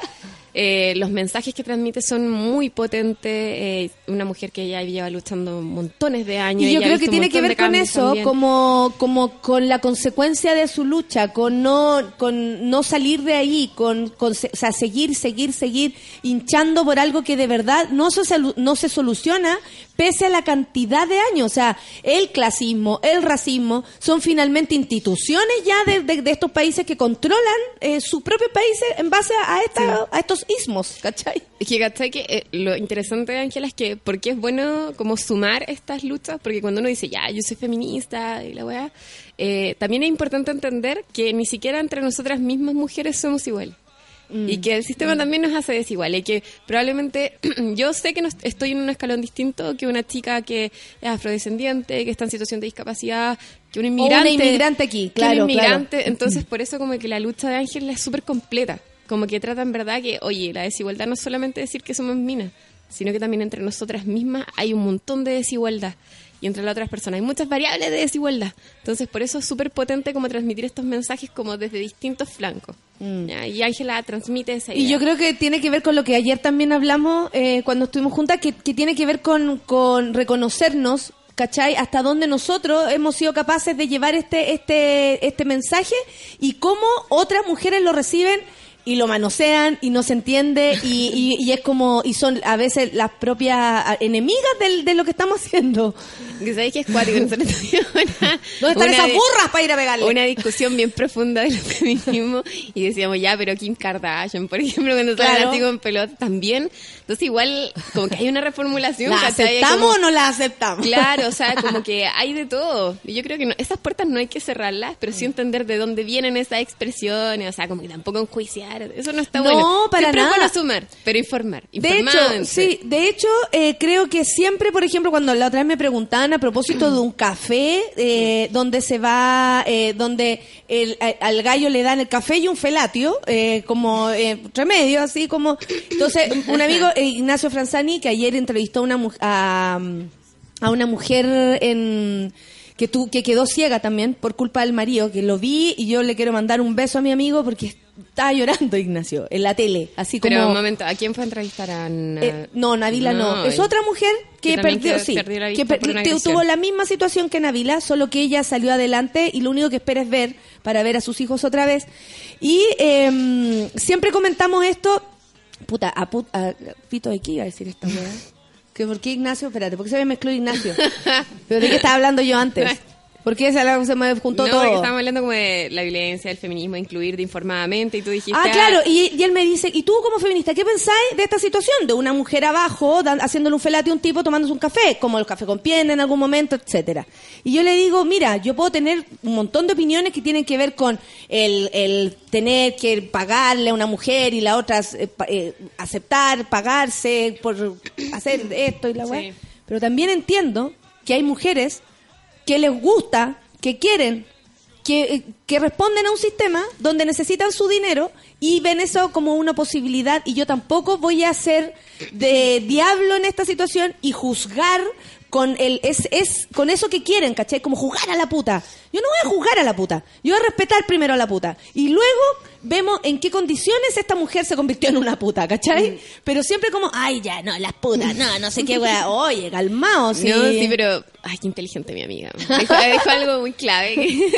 eh, los mensajes que transmite son muy potentes, eh, una mujer que ya lleva luchando montones de años. Y yo creo que tiene que ver con eso, también. como, como con la consecuencia de su lucha, con no, con no salir de ahí, con, con o sea, seguir, seguir, seguir hinchando por algo que de verdad no se, no se soluciona pese a la cantidad de años. O sea, el clasismo, el racismo, son finalmente instituciones ya de, de- de estos países que controlan eh, sus propios países en base a, esta, a estos ismos, ¿cachai? Es que, ¿cachai? Que eh, lo interesante de Ángela es que, ¿por qué es bueno como sumar estas luchas? Porque cuando uno dice, ya, yo soy feminista y la weá, eh, también es importante entender que ni siquiera entre nosotras mismas mujeres somos iguales. Y que el sistema también nos hace desiguales. Y que probablemente yo sé que no est- estoy en un escalón distinto que una chica que es afrodescendiente, que está en situación de discapacidad, que un una inmigrante. inmigrante aquí, que un claro, inmigrante. claro. Entonces, por eso como que la lucha de Ángela es súper completa. Como que trata en verdad que, oye, la desigualdad no es solamente decir que somos minas, sino que también entre nosotras mismas hay un montón de desigualdad. Y entre las otras personas hay muchas variables de desigualdad. Entonces, por eso es súper potente como transmitir estos mensajes como desde distintos flancos. ¿ya? Y Ángela transmite esa idea. Mm. Y yo creo que tiene que ver con lo que ayer también hablamos eh, cuando estuvimos juntas, que, que tiene que ver con, con reconocernos, ¿cachai? Hasta dónde nosotros hemos sido capaces de llevar este, este, este mensaje y cómo otras mujeres lo reciben y lo manosean y no se entiende y, y- y es como, y son a veces las propias enemigas del- de lo que estamos haciendo. Sabéis que es cuático. Nosotros una, ¿Dónde están esas burras para ir a pegarle? Una discusión bien profunda del feminismo y decíamos, ya, pero Kim Kardashian, por ejemplo, cuando sale Claro. así con pelota también. Entonces, igual, como que hay una reformulación. ¿La aceptamos como- o no la aceptamos? Claro, o sea, como que hay de todo. Y yo creo que no- esas puertas no hay que cerrarlas, pero sí entender de dónde vienen esas expresiones, o sea, como que tampoco enjuiciar. Eso no está No, bueno. para Siempre nada. es bueno sumar, pero informar. De hecho, sí, de hecho, eh, creo que siempre, por ejemplo, cuando la otra vez me preguntaban a propósito de un café, eh, donde se va, eh, donde el- a- al gallo le dan el café y un felatio, eh, como eh, remedio, así como. Entonces, un amigo, eh, Ignacio Franzani, que ayer entrevistó a una, a, a una mujer en que tú que quedó ciega también por culpa del marido que lo vi y yo le quiero mandar un beso a mi amigo porque estaba llorando Ignacio en la tele así como Pero un momento, ¿a quién fue a entrevistar? A Ana- eh, no, Navila no. Es otra mujer que, que perdió, sí, perdió la que per- tuvo la misma situación que Navila, solo que ella salió adelante y lo único que espera es ver para ver a sus hijos otra vez. Y eh, siempre comentamos esto. Puta, a, put, a Pito de qué iba a decir esta weá. ¿Que ¿Por qué Ignacio? Espérate, ¿por qué se me mezcló Ignacio? ¿Pero de qué estaba hablando yo antes? ¿Por qué se, se me juntó no, todo? porque estábamos hablando como de la violencia, del feminismo, incluir de informadamente, y tú dijiste... Ah, claro, y, y él me dice, ¿y tú como feminista qué pensáis de esta situación? De una mujer abajo dan- haciéndole un felate a un tipo tomándose un café, como el café con piel en algún momento, etcétera. Y yo le digo, mira, yo puedo tener un montón de opiniones que tienen que ver con el, el tener que pagarle a una mujer y la otra eh, eh, aceptar, pagarse por hacer esto y la weá. Sí. Pero también entiendo que hay mujeres que les gusta, que quieren, que, eh, que responden a un sistema donde necesitan su dinero y ven eso como una posibilidad y yo tampoco voy a ser de diablo en esta situación y juzgar con el es, es con eso que quieren, ¿cachai? Como jugar a la puta. Yo no voy a juzgar a la puta. Yo voy a respetar primero a la puta. Y luego vemos en qué condiciones esta mujer se convirtió en una puta, ¿cachai? Pero siempre como, ay, ya, no, las putas, no, no sé qué, wea. Oye, calmao, sí. No, sí, pero... Ay, qué inteligente mi amiga. Dijo, dijo algo muy clave.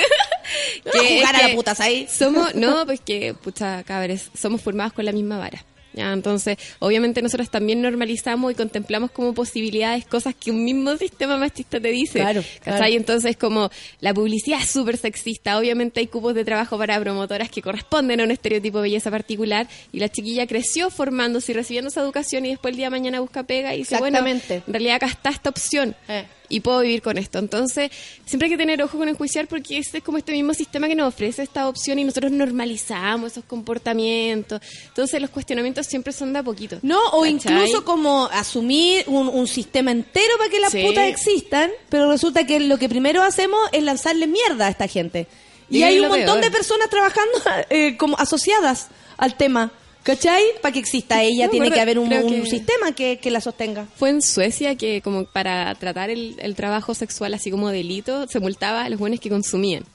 Que, No, jugar a la que puta, ¿sabes? Somos, no, pues que, pucha, cabres, somos formados con la misma vara. ¿Ya? Entonces, obviamente nosotros también normalizamos y contemplamos como posibilidades cosas que un mismo sistema machista te dice. Claro, claro. Entonces, como la publicidad es súper sexista, obviamente hay cupos de trabajo para promotoras que corresponden a un estereotipo de belleza particular y la chiquilla creció formándose y recibiendo esa educación y después el día de mañana busca pega y dice, bueno, en realidad acá está esta opción Eh. Y puedo vivir con esto. Entonces, siempre hay que tener ojo con enjuiciar porque ese es como este mismo sistema que nos ofrece esta opción y nosotros normalizamos esos comportamientos. Entonces, los cuestionamientos siempre son de a poquito. No, o ¿cachai? incluso como asumir un, un sistema entero para que las Sí. putas existan, pero resulta que lo que primero hacemos es lanzarle mierda a esta gente. Y, Y hay un montón peor. de personas trabajando eh, como asociadas al tema. ¿Cachai? Para que exista ella No, tiene bueno, que haber un, creo un que- sistema que, que la sostenga. Fue en Suecia que como para tratar el, el trabajo sexual así como delito, se multaba a los buenos que consumían.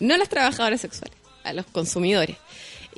No a las trabajadoras sexuales, a los consumidores.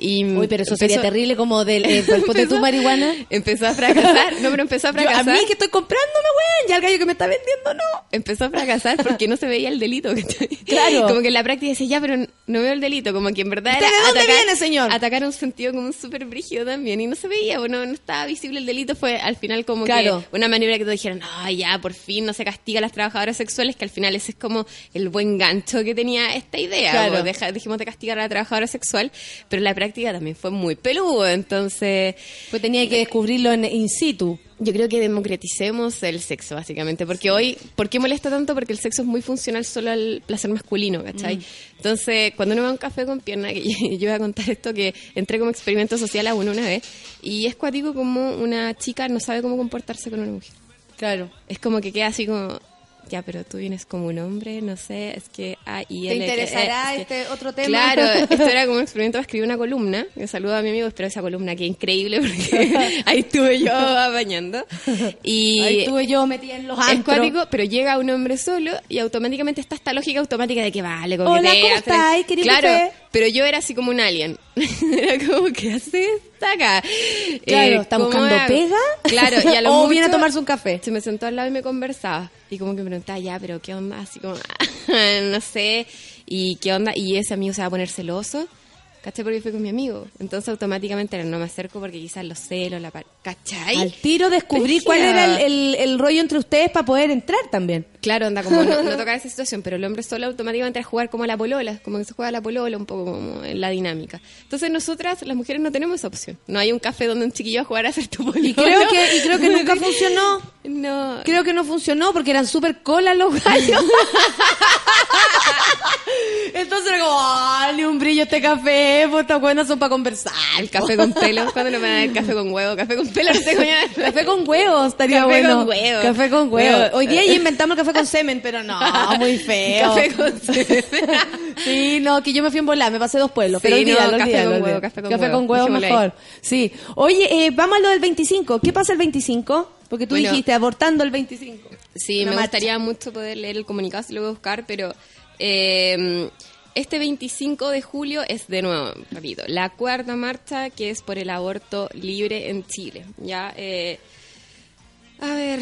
Y Uy, pero eso sería empezó- terrible como del eh, ponte tu Empezó- marihuana. Empezó a fracasar. No, pero empezó a Yo, a fracasar. mí que estoy comprándome, weón, ya el gallo que me está vendiendo, no. empezó a fracasar porque no se veía el delito. Claro. Como que en la práctica decía, ya, pero no veo el delito. Como que en verdad ¿Usted era de dónde atacar, viene, señor? atacar un sentido como un súper brígido también. Y no se veía, bueno, no estaba visible el delito. Fue al final como Claro. que una maniobra que te dijeron, no, ya, por fin no se castiga a las trabajadoras sexuales, que al final ese es como el buen gancho que tenía esta idea. Claro. como deja- dijimos de castigar a la trabajadora sexual, pero la práctica también fue muy peludo. Entonces, Pues tenía que descubrirlo en in situ. yo creo que democraticemos el sexo, básicamente. Porque hoy, ¿por qué molesta tanto? Porque el sexo es muy funcional solo al placer masculino, ¿cachai? Mm. Entonces, cuando uno va a un café con pierna, que yo, yo voy a contar esto, que entré como experimento social a uno una vez, y es cuático como una chica no sabe cómo comportarse con una mujer. Claro. Es como que queda así como, ya, pero tú vienes como un hombre, no sé, es que... Ah, y ¿Te es que- interesará es que- este otro tema? Claro, esto era como un experimento para escribir una columna. Yo saludo a mi amigo, espero esa columna que increíble porque ahí estuve yo apañando. Y Ahí estuve yo metida en los cuático, pero llega un hombre solo y automáticamente está esta lógica automática de que vale, Hola, coquetea, ¿cómo hace- estáis? ¿Queréis Claro? Pero yo era así como un alien. era como, ¿qué hace esta acá? Claro, ¿está ¿cómo buscando pega? Claro, y a lo O mucho, viene a tomarse un café. Se me sentó al lado y me conversaba. Y como que me preguntaba, ya, pero ¿qué onda? Así como, no sé. ¿Y qué onda? Y ese amigo se va a poner celoso. ¿Cachai? Porque fue con mi amigo. Entonces automáticamente no me acerco porque quizás los celos, la par- ¿Cachai? Al tiro descubrí cuál era el, el- el rollo entre ustedes para poder entrar también. Claro, anda como no, no tocar esa situación, pero el hombre solo automáticamente a jugar como a la polola, como que se juega a la polola un poco como en la dinámica. Entonces nosotras, las mujeres, no tenemos esa opción. No hay un café donde un chiquillo va a jugar a ser tu polola. Y creo que, y creo que nunca funcionó. No. Creo que no funcionó porque eran súper colas los gallos. Entonces era como, ¡ah, un brillo este café! Pues estas buenas son para conversar. El café con pelo, ¿cuándo no me dan el café con huevo? Café con pelo, no sé. Café con huevos estaría Café bueno. con huevo. Café con huevo. Huevo. Hoy día ya inventamos el café con semen, pero no, muy feo. Café con Sí, no, que yo me fui en volar, me pasé dos pueblos. pero Sí, no, olvídalo, café olvídalo, con olvídalo. huevo, café con huevo. huevo Dejémoslo ahí. mejor. Sí. Oye, eh, vamos a lo del 25. ¿Qué pasa el 25? Porque tú Bueno. dijiste abortando el 25. Sí, Una me marcha. gustaría mucho poder leer el comunicado, si lo voy a buscar, pero eh, este 25 de julio es de nuevo, repito, la cuarta marcha que es por el aborto libre en Chile. Ya, eh, a ver,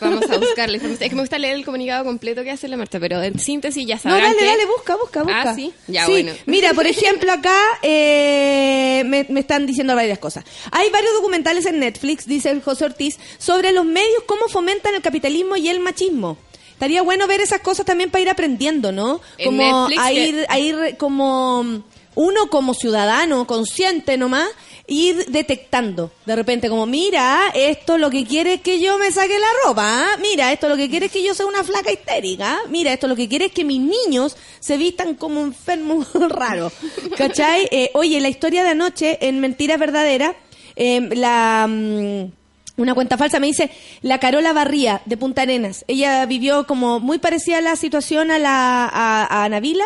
vamos a buscar la información. Es que me gusta leer el comunicado completo que hace la marcha, pero en síntesis ya No, sabrán dale, que- dale, busca, busca, busca. Ah, sí, ya, bueno. Mira, por ejemplo, acá eh, me, me están diciendo varias cosas. Hay varios documentales en Netflix, dice el José Ortiz, sobre los medios, cómo fomentan el capitalismo y el machismo. Estaría bueno ver esas cosas también para ir aprendiendo, ¿no? En Como Netflix a que- ir, a ir como uno como ciudadano, consciente nomás, ir detectando. De repente como, mira, esto lo que quiere es que yo me saque la ropa, ¿ah? mira, esto lo que quiere es que yo sea una flaca histérica, ¿ah? mira, esto lo que quiere es que mis niños se vistan como enfermos raros. ¿Cachai? Eh, oye, la historia de anoche en Mentiras Verdaderas, eh, la... mm, una cuenta falsa me dice la Carola Barría de Punta Arenas. Ella vivió como muy parecida a la situación a la a, a Navila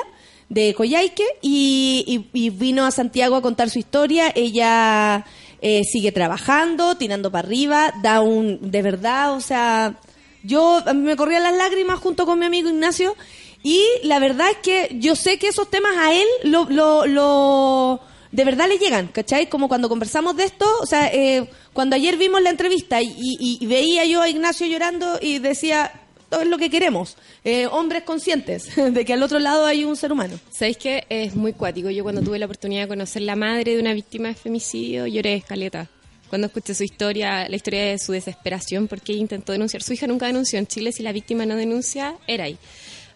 de Coyhaique y, y- vino a Santiago a contar su historia. Ella eh, sigue trabajando, tirando para arriba, da un de verdad, o sea, yo me corrían las lágrimas junto con mi amigo Ignacio y la verdad es que yo sé que esos temas a él lo, lo, lo de verdad le llegan, ¿cachai? Como cuando conversamos de esto, o sea, eh, cuando ayer vimos la entrevista y, veía yo a Ignacio llorando y decía, todo es lo que queremos, eh, hombres conscientes de que al otro lado hay un ser humano. ¿Sabéis que es muy cuático? Yo cuando tuve la oportunidad de conocer la madre de una víctima de femicidio lloré escaleta. cuando escuché su historia, la historia de su desesperación, porque intentó denunciar. Su hija nunca denunció en Chile, si la víctima no denuncia, era ahí.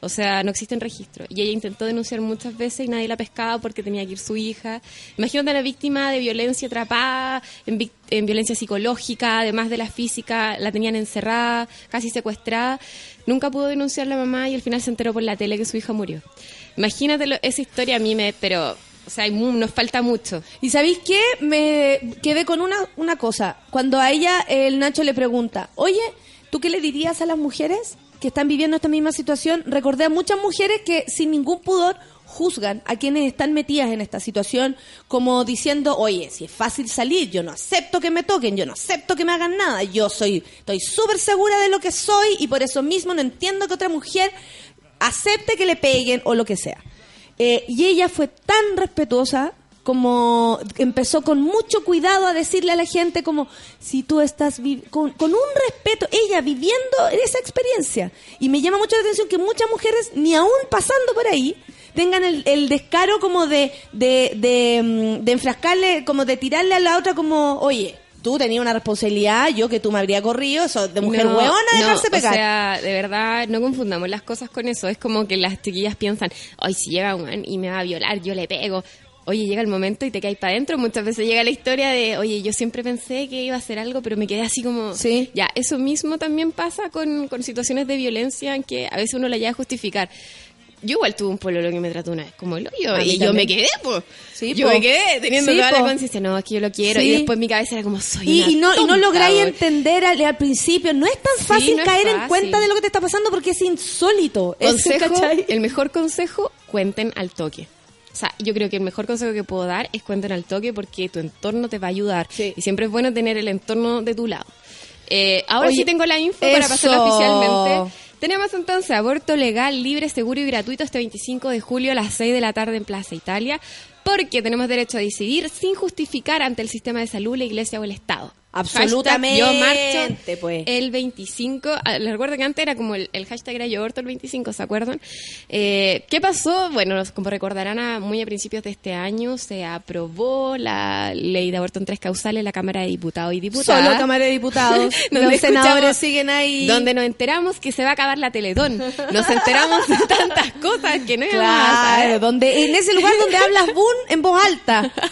O sea, no existen registros. Y ella intentó denunciar muchas veces y nadie la pescaba porque tenía que ir su hija. Imagínate a la víctima de violencia atrapada, en, violencia psicológica, además de la física, la tenían encerrada, casi secuestrada. Nunca pudo denunciar la mamá y al final se enteró por la tele que su hija murió. Imagínate esa historia a mí me... Pero, o sea, nos falta mucho. ¿Y sabéis qué? Me quedé con una, una cosa. Cuando a ella el Nacho le pregunta, oye, ¿tú qué le dirías a las mujeres que están viviendo esta misma situación? Recordé a muchas mujeres que sin ningún pudor juzgan a quienes están metidas en esta situación como diciendo, oye, si es fácil salir, yo no acepto que me toquen, yo no acepto que me hagan nada, yo soy, estoy súper segura de lo que soy y por eso mismo no entiendo que otra mujer acepte que le peguen o lo que sea. Eh, y ella fue tan respetuosa como empezó con mucho cuidado a decirle a la gente como si tú estás con, con un respeto, ella viviendo esa experiencia. Y me llama mucho la atención que muchas mujeres, ni aún pasando por ahí, tengan el, el descaro como de, de, de, mm, de enfrascarle, como de tirarle a la otra como, oye, tú tenías una responsabilidad, yo que tú me habría corrido, eso de mujer No, hueona dejarse no, pegar. O sea, de verdad, no confundamos las cosas con eso. Es como que las chiquillas piensan, ay, si llega un man y me va a violar, yo le pego. Oye, llega el momento y te caes para adentro. Muchas veces llega la historia de, oye, yo siempre pensé que iba a hacer algo, pero me quedé así como... Sí. Ya, eso mismo también pasa con, con situaciones de violencia en que a veces uno la llega a justificar. Yo igual tuve un pololo que me trató una vez como el hoyo y yo me quedé, pues. Sí, yo po. me quedé teniendo Sí, toda la po. conciencia, no, es que yo lo quiero. Sí. Y después mi cabeza era como, soy Y, una y no, y no lográis entender al, al principio. No es tan fácil no caer en cuenta de lo que te está pasando porque es insólito. Consejo, el mejor consejo, cuenten al toque. O sea, yo creo que el mejor consejo que puedo dar es cuenten al toque porque tu entorno te va a ayudar. Y siempre es bueno tener el entorno de tu lado. Eh, ahora Oye, sí tengo la info para pasarla oficialmente. Tenemos entonces aborto legal, libre, seguro y gratuito este 25 de julio a las 6 de la tarde en Plaza Italia, porque tenemos derecho a decidir sin justificar ante el sistema de salud, la iglesia o el Estado. Absolutamente, Hashtag yo marcho pues. el 25. ah, Les recuerdo que antes era como el, el hashtag era yo aborto el 25, ¿se acuerdan? Eh, ¿Qué pasó? Bueno, como recordarán, a- muy a principios de este año se aprobó la ley de aborto en tres causales en la Cámara de Diputados y Diputadas. Solo Cámara de Diputados. Donde Los senadores siguen ahí. Donde nos enteramos que se va a acabar la Teletón. Nos enteramos de tantas cosas que no saber. Claro, donde, en ese lugar donde hablas boom en voz alta.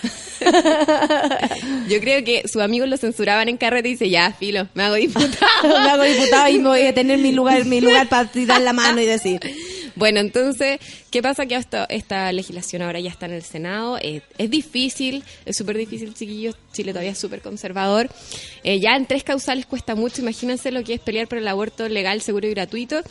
Yo creo que sus amigos lo censuraban en carrete y dice, ya, filo, me hago diputado. me hago diputado y me voy a tener mi lugar, mi lugar para tirar la mano y decir. Bueno, entonces, ¿qué pasa? Que esta, esta legislación ahora ya está en el Senado. Eh, es difícil, es súper difícil, chiquillos. Chile todavía es súper conservador. Eh, ya en tres causales cuesta mucho. Imagínense lo que es pelear por el aborto legal, seguro y gratuito.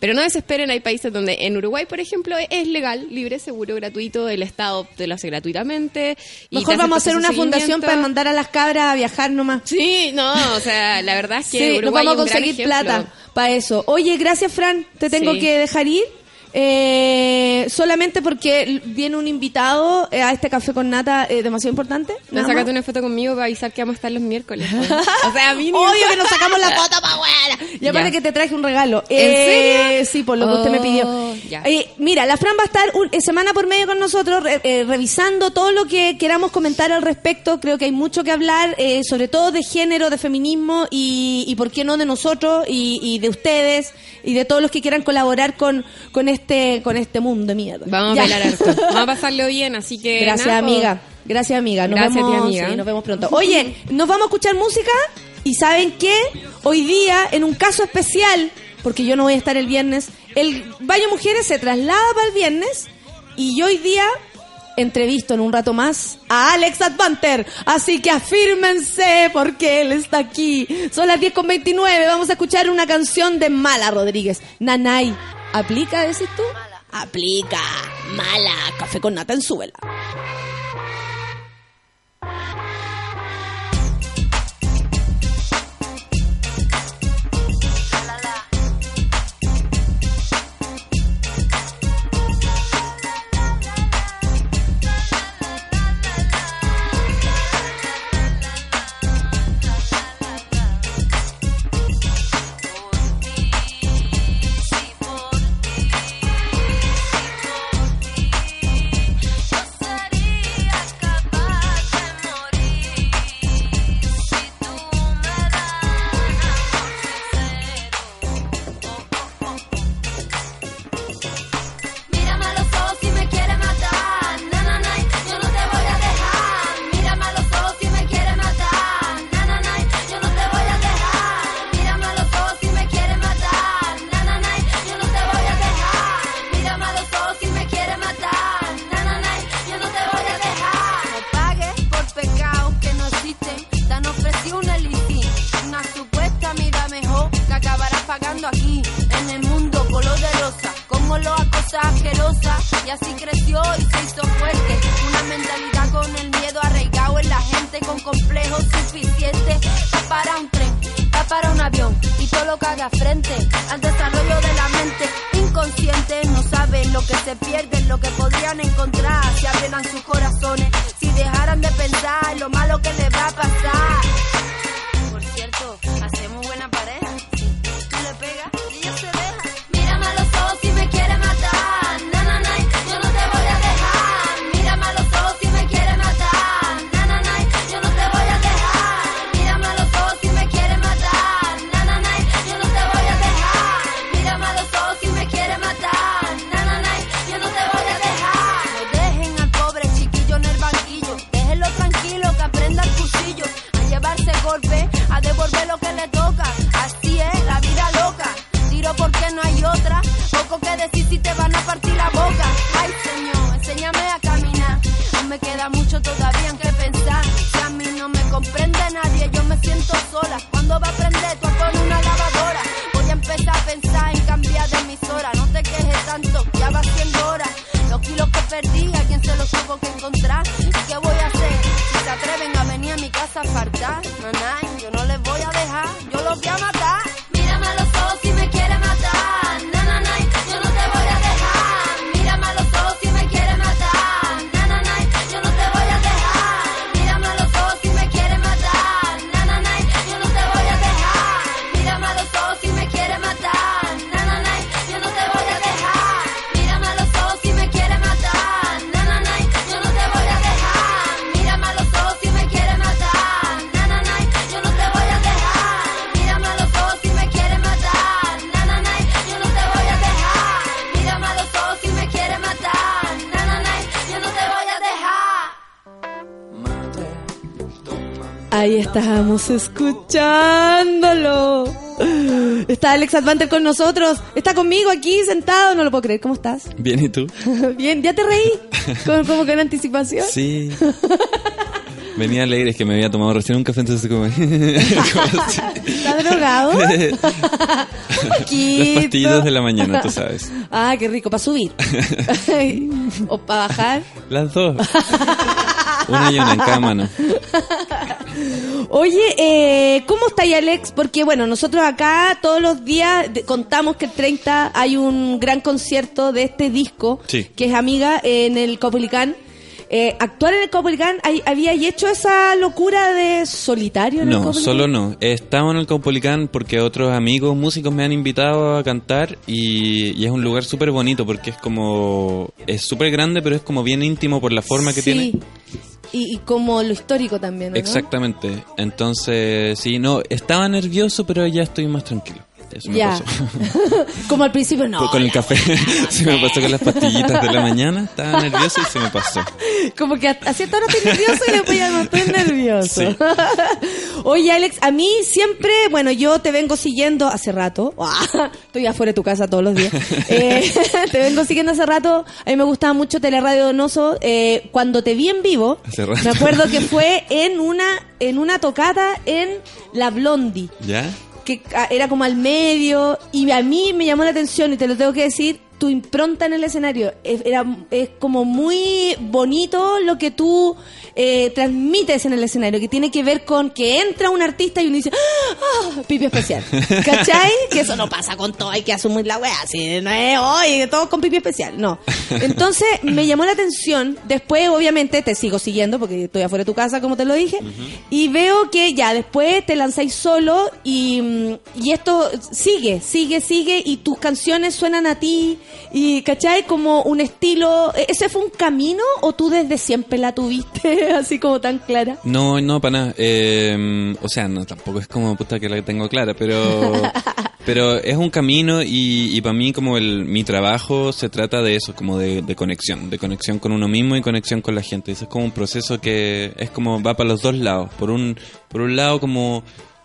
Pero no desesperen, hay países donde, en Uruguay, por ejemplo, es legal, libre, seguro, gratuito. El Estado te lo hace gratuitamente. y Mejor vamos a hace hacer una fundación para mandar a las cabras a viajar nomás. Sí, no, o sea, la verdad es que Sí, Uruguay vamos a conseguir plata para eso. Oye, gracias, Fran. Te tengo Sí. que dejar ir. Eh, solamente porque viene un invitado eh, a este café con nata eh, demasiado importante. Sacaste más. una foto conmigo para avisar que vamos a estar los miércoles. o sea, a mí ni- Obvio que nos sacamos la foto pa' buena. Y aparte Ya. que te traje un regalo. ¿En Eh, serio? Sí, por lo que usted me pidió. Oh, ya. Eh, mira, la Fran va a estar un- semana por medio con nosotros re- revisando todo lo que queramos comentar al respecto. Creo que hay mucho que hablar, eh, sobre todo de género, de feminismo y, y por qué no de nosotros y, y de ustedes y de todos los que quieran colaborar con, con este con este mundo de mierda. Vamos Ya. a bailar harto. Vamos a pasarlo bien, así que. Gracias, nada, po. amiga. Gracias, amiga. Nos Gracias, vemos, amiga. sí, nos vemos pronto. Oye, nos vamos a escuchar música y ¿saben qué? Hoy día, en un caso especial, porque yo no voy a estar el viernes, el Baño Mujeres se traslada para el viernes y yo hoy día entrevisto en un rato más a Alex Advanter. Así que afírmense porque él está aquí. Son las 10 con 29. Vamos a escuchar una canción de Mala Rodríguez. Nanay. ¿Aplica, decís tú? Aplica. Mala. Café con nata en suela. Yo Ahí estábamos escuchándolo. Está Alex Advanter con nosotros. Está conmigo aquí sentado. No lo puedo creer. ¿Cómo estás? Bien, ¿y tú? Bien, ¿ya te reí? Como, como con anticipación. Sí. Venía alegre, es que me había tomado recién un café, entonces como... ¿Estás drogado? Las Poquito. pastillitas de la mañana, tú sabes. Ah, qué rico. ¿Para subir? ¿O para bajar? Las dos. Una y una en cada mano. Oye, eh, ¿cómo está ahí Alex? Porque bueno, nosotros acá todos los días contamos que el 30 hay un gran concierto de este disco, Sí. que es Amiga, en el Copolicán. Eh, actuar en el Copolicán, ¿hay- ¿había hecho esa locura de solitario en el No, solo no. He estado en el Caupolicán porque otros amigos músicos me han invitado a cantar y, y es un lugar súper bonito porque es como... Es súper grande, pero es como bien íntimo por la forma que Sí. tiene. Y, y como lo histórico también, ¿no? Exactamente. Entonces, sí, no, estaba nervioso, pero ya estoy más tranquilo. Eso me Ya. pasó. como al principio, no. con el café. se me pasó con las pastillitas de la mañana. Estaba nervioso y se me pasó. Como que a cierta hora estoy nervioso y después ya no estoy nervioso. Sí. Oye, Alex, a mí siempre, bueno, yo te vengo siguiendo hace rato. Estoy afuera de tu casa todos los días. Eh, te vengo siguiendo hace rato. A mí me gustaba mucho Teleradio Donoso. Eh, cuando te vi en vivo, Hace rato. me acuerdo que fue en una, en una tocata en La Blondie ¿Ya? Que ah, era como al medio y a mí me llamó la atención y te lo tengo que decir tu impronta en el escenario es, era, es como muy bonito lo que tú eh, transmites en el escenario que tiene que ver con que entra un artista y uno dice ¡Ah! pipi especial ¿cachai? que eso no pasa con todo hay que asumir la wea así no es hoy todos con pipi especial no entonces me llamó la atención después obviamente te sigo siguiendo porque estoy afuera de tu casa como te lo dije y veo que ya después te lanzáis solo y, y esto sigue, sigue, sigue y tus canciones suenan a ti y, ¿cachai? Como un estilo... ¿e- ¿Ese fue un camino o tú desde siempre la tuviste así como tan clara? No, no, para nada. Eh, o sea, no, tampoco es como puta que la tengo clara, pero pero es un camino y, y para mí como el mi trabajo se trata de eso, como de, de conexión, de conexión con uno mismo y conexión con la gente. Eso es como un proceso que es como va para los dos lados. Por un por un lado como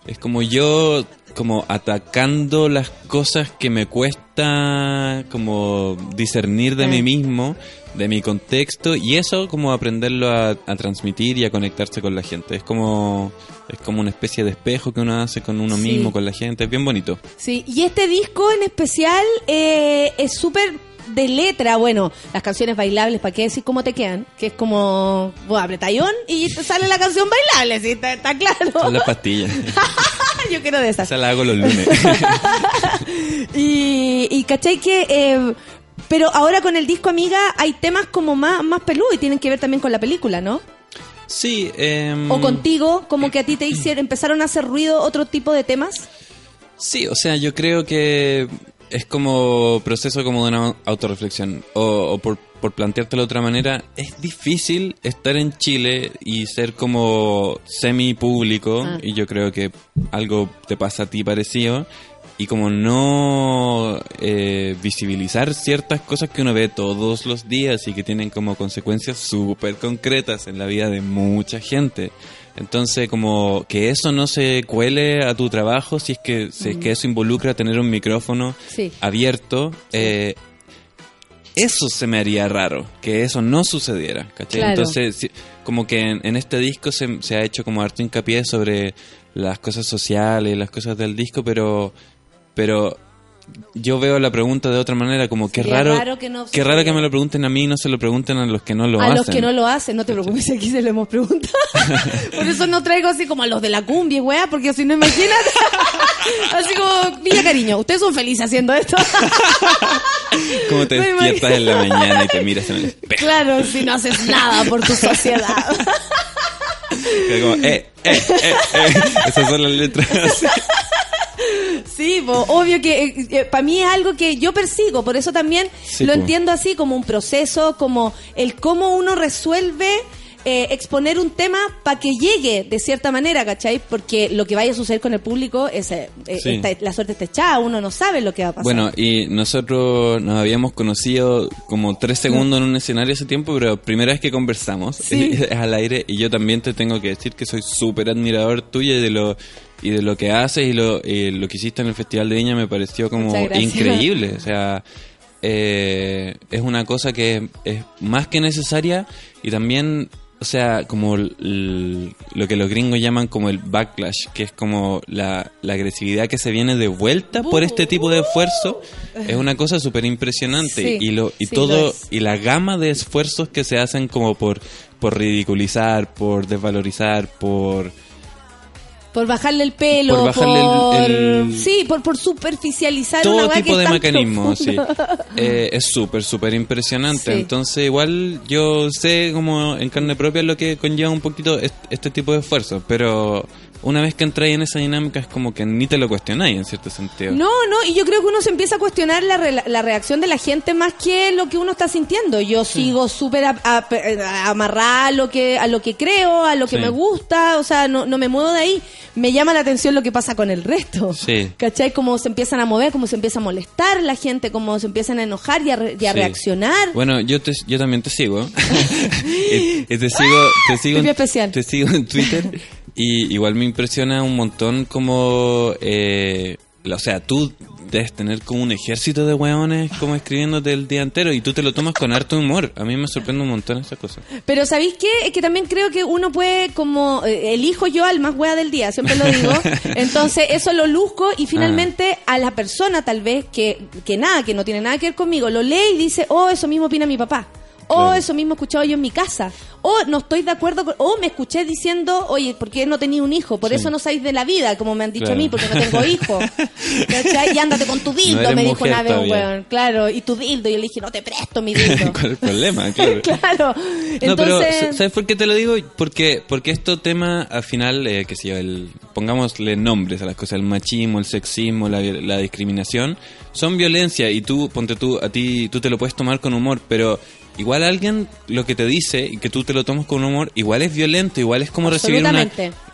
es como yo como atacando las cosas que me cuesta como discernir de mí mismo, de mi contexto y eso como aprenderlo a, a transmitir y a conectarse con la gente. Es como es como una especie de espejo que uno hace con uno Sí. mismo, con la gente. Es bien bonito. Sí, y este disco en especial eh, es súper de letra, bueno, las canciones bailables, ¿para qué decir cómo te quedan? Que es como, bueno, apretallón y te sale la canción bailable, sí, está, está claro. Son las pastillas. Yo quiero de esas. Esa la hago los lunes. y, y ¿cachai que... eh, pero ahora con el disco Amiga hay temas como más, más peludos y tienen que ver también con la película, ¿no? Sí. em, O contigo, como que a ti te hicieron, empezaron a hacer ruido otro tipo de temas. Sí, o sea, yo creo que es como proceso como de una autorreflexión. O, o por, por planteártelo de otra manera, es difícil estar en Chile y ser como semi público, Ah. y yo creo que algo te pasa a ti parecido, y como no eh, visibilizar ciertas cosas que uno ve todos los días y que tienen como consecuencias súper concretas en la vida de mucha gente. Entonces, como que eso no se cuele a tu trabajo si es que, si es que eso involucra tener un micrófono Sí. abierto, eh, eso se me haría raro, que eso no sucediera, ¿cachai? Claro. Entonces, sí, como que en, en este disco se, se ha hecho como harto hincapié sobre las cosas sociales, las cosas del disco, pero, pero yo veo la pregunta de otra manera, como que Sería raro, raro que no qué raro que me lo pregunten a mí y no se lo pregunten a los que no lo a hacen. los que no lo hacen, no te preocupes, aquí se lo hemos preguntado. Por eso no traigo así como a los de la cumbia, weá, porque si no, imagínate. así como, Villa Cariño, ustedes son felices haciendo esto. Como te Me despiertas en la mañana y te miras en el espejo. claro, si no haces nada por tu sociedad. Como, eh, eh, eh, eh. Esas son las letras. Sí, po, obvio que para mí es algo que yo persigo, por eso también Sí, lo po. entiendo así como un proceso, como el cómo uno resuelve eh, exponer un tema para que llegue de cierta manera, ¿cachai? Porque lo que vaya a suceder con el público, es, eh, eh, Sí. la suerte está echada, uno no sabe lo que va a pasar. Bueno, y nosotros nos habíamos conocido como tres segundos en un escenario ese tiempo, pero primera vez que conversamos Sí. es al aire y yo también te tengo que decir que soy súper admirador tuyo y de lo y de lo que haces y lo, y lo que hiciste en el Festival de Viña me pareció como increíble. O sea, eh, es una cosa que es más que necesaria y también, o sea, como l- l- lo que los gringos llaman como el backlash, que es como la, la agresividad que se viene de vuelta por este tipo de esfuerzo, es una cosa súper impresionante. Sí, y lo, y sí, todo, y la gama de esfuerzos que se hacen como por, por ridiculizar, por desvalorizar, por... por bajarle el pelo, Por bajarle el- por- el- sí, por, por superficializar una todo que tipo de tan mecanismos, sí. Eh, es súper, súper impresionante. Sí. Entonces, igual yo sé como en carne propia lo que conlleva un poquito est- este tipo de esfuerzos, pero una vez que entráis en esa dinámica es como que ni te lo cuestionáis en cierto sentido. No, no, y yo creo que uno se empieza a cuestionar la, re- la reacción de la gente más que lo que uno está sintiendo. Yo sigo súper a- a- a- amarrada a lo que a lo que creo, a lo que Sí. me gusta, o sea, no, no me muevo de ahí. Me llama la atención lo que pasa con el resto. Sí. ¿Cachai? Cómo se empiezan a mover, cómo se empieza a molestar la gente, cómo se empiezan a enojar y a, re- y a Sí. reaccionar. Bueno, yo te, yo también te sigo. y te sigo, te sigo, en, especial. te sigo en Twitter y igual me impresiona un montón como, eh, o sea, tú debes tener como un ejército de hueones como escribiéndote el día entero y tú te lo tomas con harto humor. A mí me sorprende un montón esa cosa. Pero ¿sabéis qué? Es que también creo que uno puede, como, eh, elijo yo al más wea del día, siempre lo digo. Entonces, eso lo luzco y finalmente a la persona tal vez que, que nada, que no tiene nada que ver conmigo, lo lee y dice, oh, eso mismo opina mi papá. O eso mismo he escuchado yo en mi casa. O no estoy de acuerdo con... O me escuché diciendo, oye, ¿por qué no tenía un hijo? Por Sí. eso no sabéis de la vida, como me han dicho Claro. a mí, porque no tengo hijo. ¿Cachai? Y ándate con tu dildo, No me dijo una vez un weón. Claro, y tu dildo. Y yo le dije, no te presto mi dildo. ¿Cuál es el problema? Claro. claro. No, pero Entonces... ¿sabes por qué te lo digo? Porque porque esto tema al final, eh, que sé yo, el, pongámosle nombres a las cosas, el machismo, el sexismo, la, la discriminación, son violencia y tú, ponte tú, a ti, tú te lo puedes tomar con humor, pero igual alguien lo que te dice y que tú te lo tomas con humor, igual es violento, igual es como recibir una...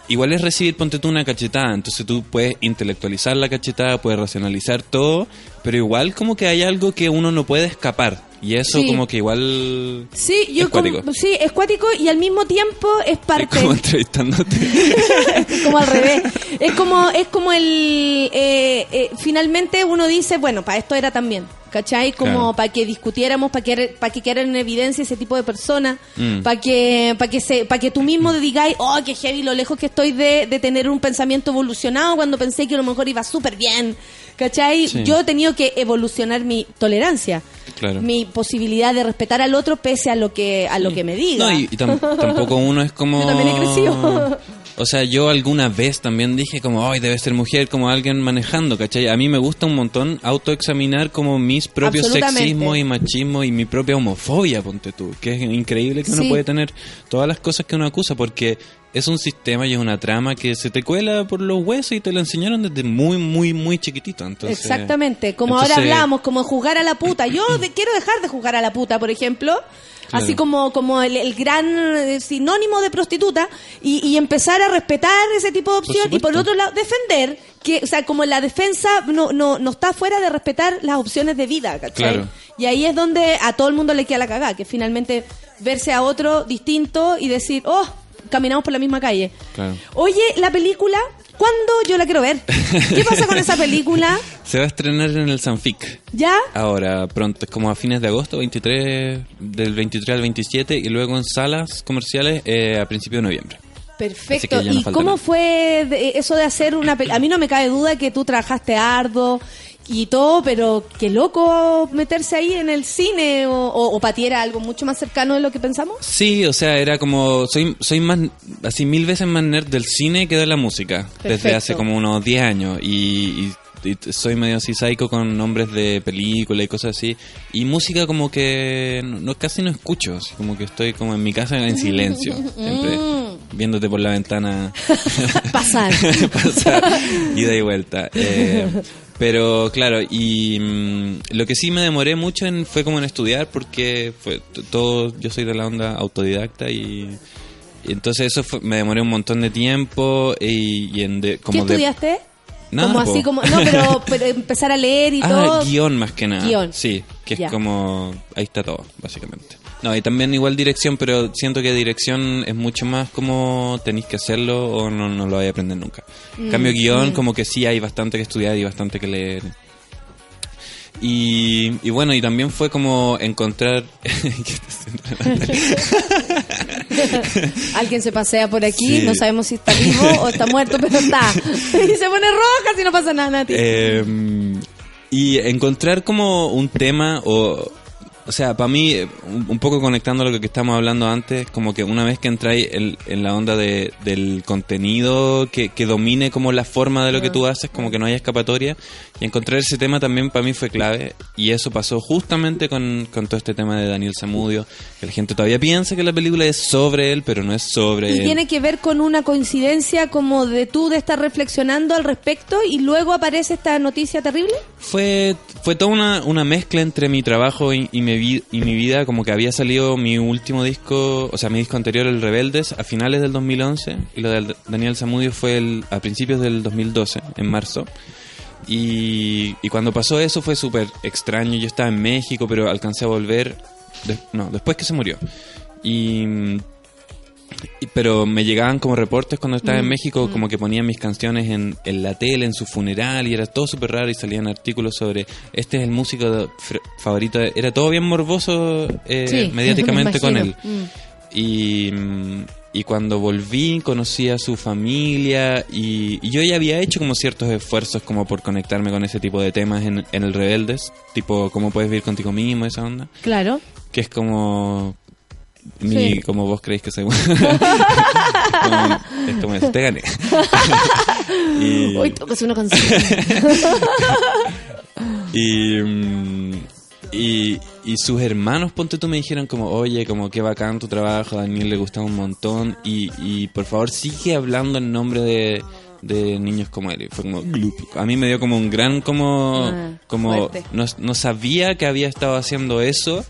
Igual es recibir, ponte tú una cachetada, entonces tú puedes intelectualizar la cachetada, puedes racionalizar todo, pero igual como que hay algo que uno no puede escapar. Y eso Sí. como que igual... Sí, yo Es cuático. como, sí, es cuático y al mismo tiempo es parte Como entrevistándote. como al revés. Es como es como el eh, eh, finalmente uno dice, bueno, para esto era también, ¿cachai? Como Claro. para que discutiéramos, para que para que quedara en evidencia ese tipo de personas, Mm. para que para que se para que tú mismo digáis, "Oh, qué heavy lo lejos que estoy de, de tener un pensamiento evolucionado cuando pensé que a lo mejor iba súper bien." ¿Cachai? Sí. Yo he tenido que evolucionar mi tolerancia. Claro. mi posibilidad de respetar al otro pese a lo que a lo que me diga. No, y, y tam- tampoco uno es como... Yo también he crecido. O sea, yo alguna vez también dije como, ay, debe ser mujer, como alguien manejando, ¿cachai? A mí me gusta un montón autoexaminar como mis propios sexismos y machismo y mi propia homofobia, ponte tú. Que es increíble que uno Sí. puede tener todas las cosas que uno acusa porque es un sistema y es una trama que se te cuela por los huesos y te lo enseñaron desde muy, muy, muy chiquitito. Entonces, Exactamente, como entonces- ahora hablamos, como juzgar a la puta. Yo de- quiero dejar de juzgar a la puta, por ejemplo, Claro. así como, como el, el gran eh, sinónimo de prostituta, y, y empezar a respetar ese tipo de opción, y por otro lado, defender, que, o sea, como la defensa no, no, no está fuera de respetar las opciones de vida, ¿cachai? Claro. Y ahí es donde a todo el mundo le queda la cagada, que finalmente verse a otro distinto y decir, oh, caminamos por la misma calle. Claro. Oye, la película, ¿cuándo yo la quiero ver? ¿Qué pasa con esa película? Se va a estrenar en el Sanfic. ¿Ya? Ahora, pronto, es como a fines de agosto, 23, del 23 al 27, y luego en salas comerciales eh, a principios de noviembre. Perfecto. no ¿Y cómo nada. fue de- eso de hacer una película? A mí no me cabe duda que tú trabajaste arduo y todo, pero qué loco meterse ahí en el cine o, o, o para ti era algo mucho más cercano de lo que pensamos. Sí, o sea, era como, soy, soy más, así mil veces más nerd del cine que de la música, desde Perfecto. hace como unos 10 años, y, y- y soy medio así psycho con nombres de película y cosas así, y música como que no, casi no escucho, así como que estoy como en mi casa en silencio, siempre Mm. viéndote por la ventana Pasar. pasar ida y vuelta. Eh, pero claro, y mm, lo que sí me demoré mucho en, fue como en estudiar porque fue todo, yo soy de la onda autodidacta y, y entonces eso fue- me demoré un montón de tiempo y, y en de, ¿Qué como de estudiaste? Nada, como po. así como no, pero, pero empezar a leer y ah, todo. guion más que nada. Guión. Sí, que es Ya. como ahí está todo, básicamente. No, y también igual dirección, pero siento que dirección es mucho más como tenéis que hacerlo o no, no lo vais a aprender nunca. Mm, cambio, guion, mm. como que sí hay bastante que estudiar y bastante que leer. Y, y bueno, y también fue como encontrar... Alguien se pasea por aquí, Sí. no sabemos si está vivo o está muerto, pero está. Y se pone roja si no pasa nada, Nati. Eh, y encontrar como un tema o... O sea, para mí, eh, un, poco conectando lo que estamos hablando antes, como que una vez que entráis en, en la onda de, del contenido que, que domine como la forma de lo que tú haces, como que no haya escapatoria, y encontrar ese tema también para mí fue clave, y eso pasó justamente con, con todo este tema de Daniel Zamudio, que la gente todavía piensa que la película es sobre él, pero no es sobre Y él. tiene que ver con una coincidencia como de tú de estar reflexionando al respecto y luego aparece esta noticia terrible. Fue, fue toda una, una mezcla entre mi trabajo y, y mi y mi vida, como que había salido mi último disco, o sea, mi disco anterior, El Rebeldes, a finales del 2011, y lo de Daniel Zamudio fue el, a principios del 2012, en marzo. Y, y cuando pasó eso fue súper extraño, yo estaba en México, pero alcancé a volver, de- no, después que se murió. Y... Pero me llegaban como reportes cuando estaba en Mm, México, como que ponían mis canciones en, en la tele, en su funeral, y era todo súper raro, y salían artículos sobre, este es el músico de- favorito, de-". era todo bien morboso eh, Sí, mediáticamente me con él. Mm. Y, mm, y cuando volví conocí a su familia y, y yo ya había hecho como ciertos esfuerzos como por conectarme con ese tipo de temas en, en el Rebeldes, tipo cómo puedes vivir contigo mismo, esa onda, Claro. que es como... Mi, Sí. como vos creéis que soy Como- es como eso, te gané y, Hoy tocas una canción. y, mm, y, y sus hermanos, ponte tú, me dijeron como, oye, como qué bacán tu trabajo, a Daniel le gustaba un montón y, y por favor sigue hablando en nombre de, de niños como él. Y fue como, a mí me dio como un gran como, Ah, como no, no sabía que había estado haciendo eso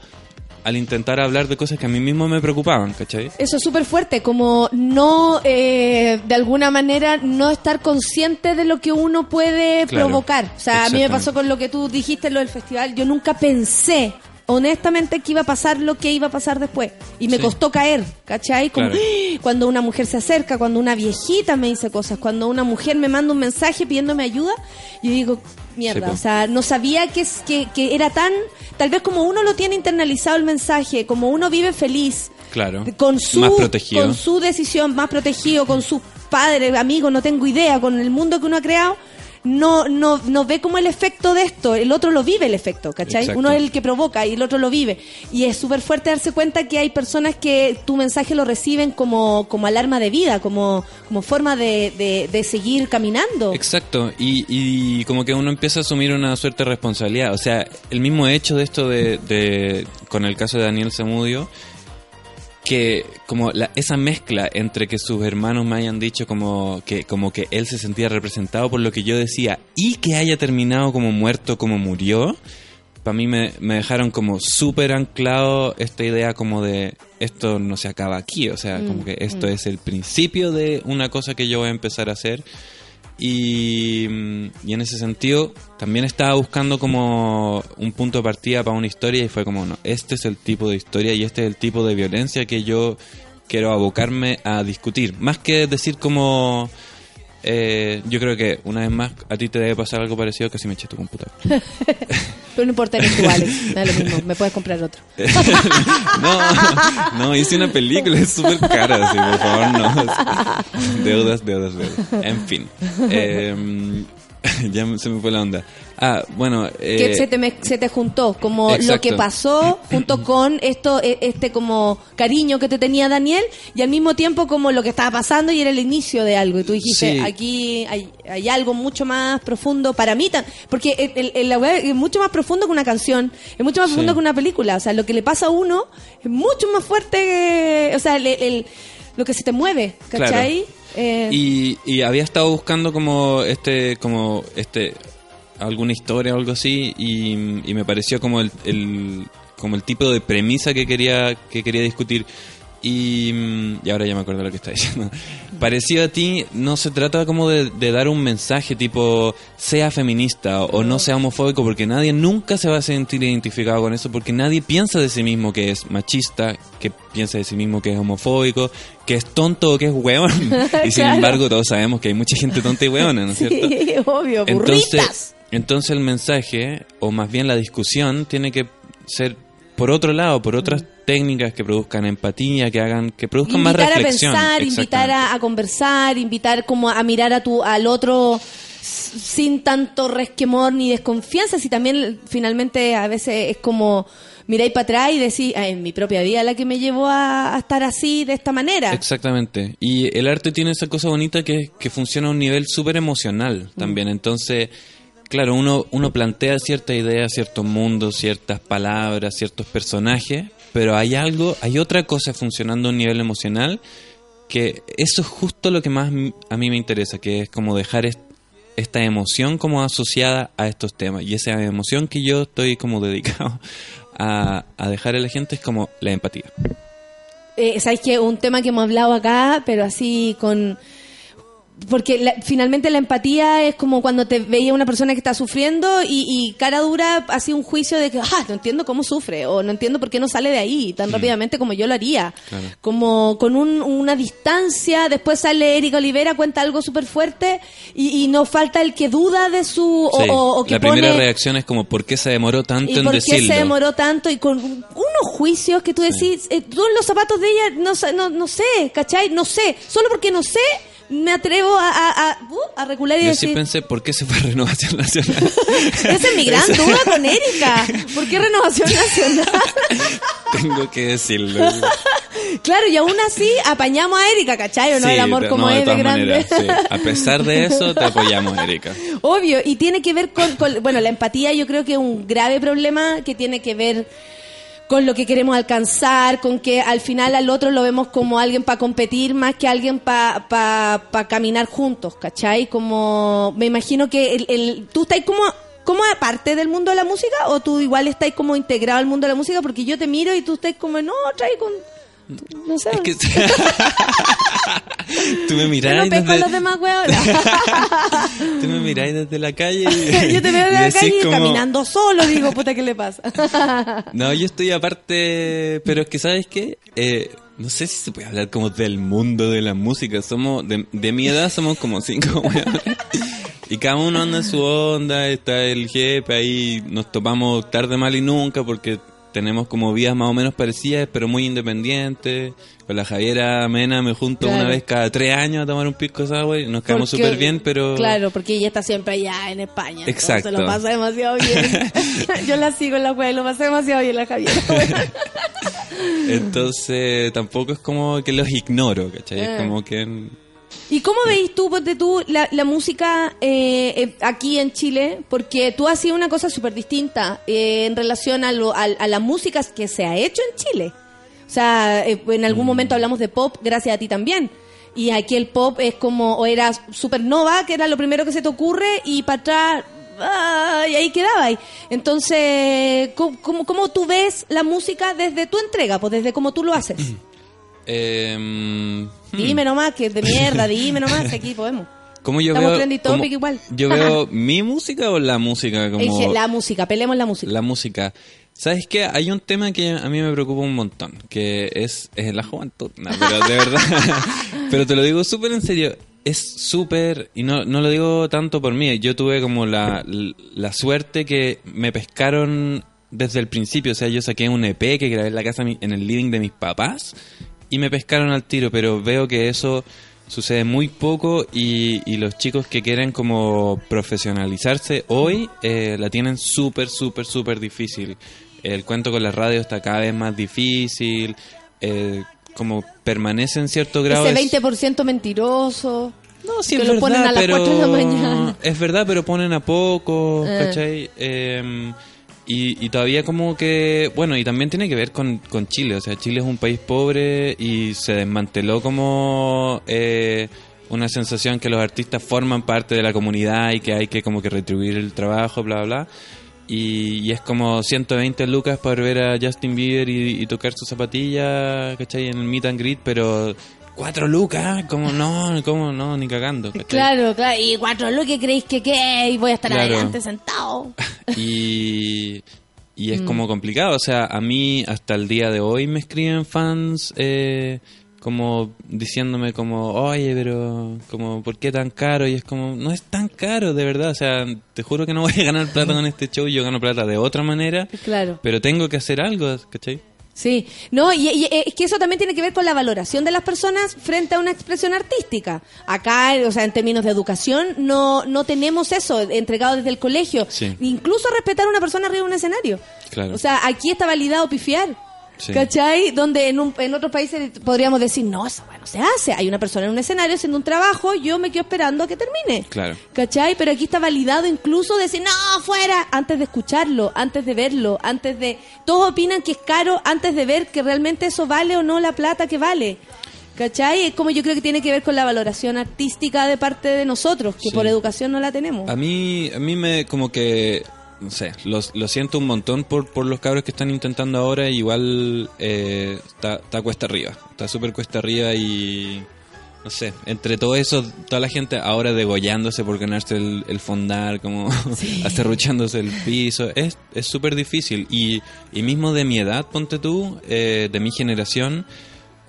al intentar hablar de cosas que a mí mismo me preocupaban, ¿cachai? Eso es súper fuerte, como no, eh, de alguna manera, no estar consciente de lo que uno puede Claro, provocar. O sea, a mí me pasó con lo que tú dijiste lo del festival. Yo nunca pensé, honestamente, que iba a pasar lo que iba a pasar después. Y me Sí. costó caer, ¿cachai? Como Claro. ¡ah! cuando una mujer se acerca, cuando una viejita me dice cosas, cuando una mujer me manda un mensaje pidiéndome ayuda, yo digo, mierda, Sí, o sea, no sabía que, es- que, que era tan, tal vez como uno lo tiene internalizado el mensaje, como uno vive feliz, Claro. con su, Más protegido. con su decisión más protegido, con sus padres, amigos, no tengo idea, con el mundo que uno ha creado, no, no, no ve como el efecto de esto, el otro lo vive el efecto, ¿cachai? Exacto. Uno es el que provoca y el otro lo vive. Y es súper fuerte darse cuenta que hay personas que tu mensaje lo reciben como, como alarma de vida, como, como forma de, de, de seguir caminando. Exacto, y, y como que uno empieza a asumir una suerte de responsabilidad. O sea, el mismo hecho de esto de, de con el caso de Daniel Zamudio, que como la, esa mezcla entre que sus hermanos me hayan dicho como que, como que él se sentía representado por lo que yo decía y que haya terminado como muerto como murió, para mí me, me dejaron como súper anclado esta idea como de esto no se acaba aquí, o sea, como Mm, que esto mm. es el principio de una cosa que yo voy a empezar a hacer. Y, mm, y en ese sentido también estaba buscando como un punto de partida para una historia y fue como, no, este es el tipo de historia y este es el tipo de violencia que yo quiero abocarme a discutir. Más que decir como... eh, yo creo que una vez más a ti te debe pasar algo parecido que si me eché tu computador. Pero no importa, eres tú, Alex. Da lo mismo, me puedes comprar otro. no, no, hice una película, es súper cara, así, por favor, no. Deudas, deudas, deudas. En fin. Eh, ya se me fue la onda. Ah, bueno. eh, que se te, me- se te juntó, como lo que pasó junto con esto, e- este como cariño que te tenía Daniel y al mismo tiempo como lo que estaba pasando y era el inicio de algo. Y tú dijiste, Sí. aquí hay, hay algo mucho más profundo para mí, tam- porque el, el- el- es mucho más profundo que una canción, es mucho más Sí. profundo que una película. O sea, lo que le pasa a uno es mucho más fuerte que, o sea, el- el- lo que se te mueve, ¿cachai? Eh, Y, y había estado buscando como este, como este, alguna historia o algo así y, me pareció como el, el- como el tipo de premisa que quería, que quería discutir. Y, mm, y ahora ya me acuerdo lo que está diciendo. Parecido a ti, no se trata como de, de dar un mensaje tipo sea feminista o no sea homofóbico, porque nadie nunca se va a sentir identificado con eso, porque nadie piensa de sí mismo que es machista, que piensa de sí mismo que es homofóbico, que es tonto o que es hueón. Y sin Claro. embargo, todos sabemos que hay mucha gente tonta y hueona, ¿no es cierto? sí, obvio, burritas. Entonces, entonces el mensaje, o más bien la discusión, tiene que ser por otro lado, por otras técnicas que produzcan empatía, que hagan, que produzcan más invitar a reflexión. pensar, invitar a, a conversar, invitar como a mirar a tu al otro sin tanto resquemor ni desconfianza, si también finalmente a veces es como miráis para atrás y decís, "Ah, en mi propia vida la que me llevó a, a estar así de esta manera. Exactamente. Y el arte tiene esa cosa bonita que, que funciona a un nivel súper emocional también. Entonces, claro, uno, uno plantea cierta idea, ciertos mundos, ciertas palabras, ciertos personajes, pero hay algo, hay otra cosa funcionando a un nivel emocional que eso es justo lo que más a mí me interesa, que es como dejar est- esta emoción como asociada a estos temas. Y esa emoción que yo estoy como dedicado a, a dejar a la gente es como la empatía. Eh, Sabes que un tema que hemos hablado acá, pero así con porque la- finalmente la empatía es como cuando te veía una persona que está sufriendo y, y cara dura así un juicio de que ah, no entiendo cómo sufre o no entiendo por qué no sale de ahí tan rápidamente como yo lo haría como con un- una distancia después sale Erika Olivera cuenta algo súper fuerte y, y no falta el que duda de su o, Sí, o- o que la primera pone reacción es como, ¿por qué se demoró tanto ¿Y en por qué decirlo? se demoró tanto? Y con unos juicios que tú decís, eh, tú en los zapatos de ella, no, no, no sé, ¿cachai? No sé. Solo porque no sé, me atrevo a, a, a, uh, a recular y Yo sí pensé, ¿por qué se fue a Renovación Nacional? esa es mi gran Esa- duda con Erika. ¿Por qué Renovación Nacional? Tengo que decirlo. claro, y aún así apañamos a Erika, ¿cachai? ¿O no? Sí, el amor como no, es de grande. maneras, sí. A pesar de eso, te apoyamos, Erika. Obvio, y tiene que ver con, con- bueno, la empatía yo creo que es un grave problema que tiene que ver con lo que queremos alcanzar, con que al final al otro lo vemos como alguien para competir más que alguien para pa, pa caminar juntos, ¿cachai? Como, me imagino que el, el- tú estás como, como aparte del mundo de la música o tú igual estás como integrado al mundo de la música porque yo te miro y tú estás como, no, trae con... No sé. Es que tú me yo miráis no desde, los demás tú me miráis desde la calle y, yo te veo y de la calle como, caminando solo, digo, puta, ¿qué le pasa? No, yo estoy aparte, pero es que ¿sabes qué? Eh, no sé si se puede hablar como del mundo de la música. Somos, de, de mi edad somos como cinco. Y cada uno anda en su onda, está el jefe ahí, nos topamos tarde, mal y nunca porque tenemos como vidas más o menos parecidas, pero muy independientes. Con la Javiera Mena me junto Claro. una vez cada tres años a tomar un pisco sour y nos quedamos súper bien, pero... Claro, porque ella está siempre allá en España. Exacto. lo pasa demasiado bien. Yo la sigo en la web, lo pasa demasiado bien la Javiera. Entonces tampoco es como que los ignoro, ¿cachai? Es como que... ¿Y cómo veis tú, ponte tú, la, la música eh, eh, aquí en Chile? Porque tú has sido una cosa súper distinta eh, en relación a, lo- a, a la música que se ha hecho en Chile. O sea, eh, en algún momento hablamos de pop, gracias a ti también. Y aquí el pop es como, o era supernova, que era lo primero que se te ocurre, y para atrás, ah, y ahí quedaba. Entonces, ¿cómo, cómo, cómo tú ves la música desde tu entrega? Pues desde cómo tú lo haces. hmm, Dime nomás, que es de mierda, dime nomás, que aquí podemos. ¿Cómo yo Estamos veo, topic igual. Yo veo mi música o la música como... La música, peleemos la música. La música. ¿Sabes qué? Hay un tema que a mí me preocupa un montón, que es, es la juventud. No, pero de verdad. pero te lo digo súper en serio. Es súper, y no, no lo digo tanto por mí, yo tuve como la, la suerte que me pescaron desde el principio. O sea, yo saqué un EP que grabé en la casa, en el living de mis papás, y me pescaron al tiro, pero veo que eso sucede muy poco y, y los chicos que quieren como profesionalizarse hoy eh, la tienen súper, súper, súper difícil. El cuento con la radio está cada vez más difícil, eh, como permanece en cierto grado. Ese es- 20% mentiroso. No, sí, que es lo verdad, ponen a las pero 4 de la mañana. Es verdad, pero ponen a poco, Eh. ¿cachai? Y, y todavía como que, bueno, y también tiene que ver con, con Chile, o sea, Chile es un país pobre y se desmanteló como eh, una sensación que los artistas forman parte de la comunidad y que hay que como que retribuir el trabajo, bla, bla. Y, y es como 120 lucas para ver a Justin Bieber y, y tocar su zapatilla, ¿cachai? En el meet and greet, pero... ¿Cuatro lucas? ¿Cómo no? ¿Cómo no? Ni cagando. ¿cachai? Claro, claro. Y cuatro que creéis que qué, y voy a estar Claro. adelante sentado. Y, y es Mm. como complicado. O sea, a mí hasta el día de hoy me escriben fans eh, como diciéndome como, oye, pero como, ¿por qué tan caro? Y es como, no es tan caro, de verdad. O sea, te juro que no voy a ganar plata con este show. Yo gano plata de otra manera. Claro. Pero tengo que hacer algo, ¿cachai? Sí, no, y, y es que eso también tiene que ver con la valoración de las personas frente a una expresión artística. Acá, o sea, en términos de educación, no, no tenemos eso entregado desde el colegio. Sí. Incluso respetar a una persona arriba de un escenario. Claro. O sea, aquí está validado pifiar. Sí. ¿Cachai? Donde en, un- en otros países podríamos decir, no, eso bueno, se hace. Hay una persona en un escenario haciendo un trabajo, yo me quedo esperando a que termine. Claro. ¿Cachai? Pero aquí está validado incluso decir, no, fuera, antes de escucharlo, antes de verlo, antes de... Todos opinan que es caro antes de ver que realmente eso vale o no la plata que vale. ¿Cachai? Es como yo creo que tiene que ver con la valoración artística de parte de nosotros, que Sí. por educación no la tenemos. A mí, a mí me como que, no sé, lo, lo siento un montón por, por los cabros que están intentando ahora. Igual eh, está, está cuesta arriba, está súper cuesta arriba y no sé, entre todo eso, toda la gente ahora degollándose por ganarse el, el fondar, como acerruchándose el piso, es es súper difícil. Y, y mismo de mi edad, ponte tú, eh, de mi generación,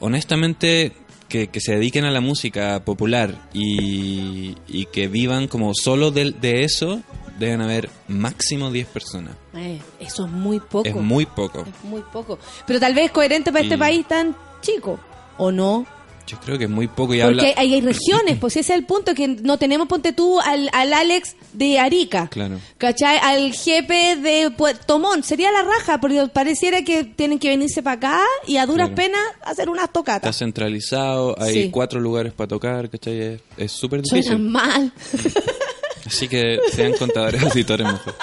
honestamente que, que se dediquen a la música popular y, y que vivan como solo de, de eso, deben haber máximo 10 personas. Eh, eso es muy poco. Es muy poco. Es muy poco. Pero tal vez es coherente para este país tan chico, ¿o no? Yo creo que es muy poco y Porque habla... hay, hay regiones, pues ese es el punto, que no tenemos, ponte tú, al, al Alex de Arica. Claro. ¿Cachai? Al jefe de Puerto Montt. Sería la raja, porque pareciera que tienen que venirse para acá y a duras Claro. penas hacer unas Está tocatas. centralizado, hay Sí. cuatro lugares para tocar, ¿cachai? Es- súper difícil. Suenan mal. Así que sean contadores auditores mejor.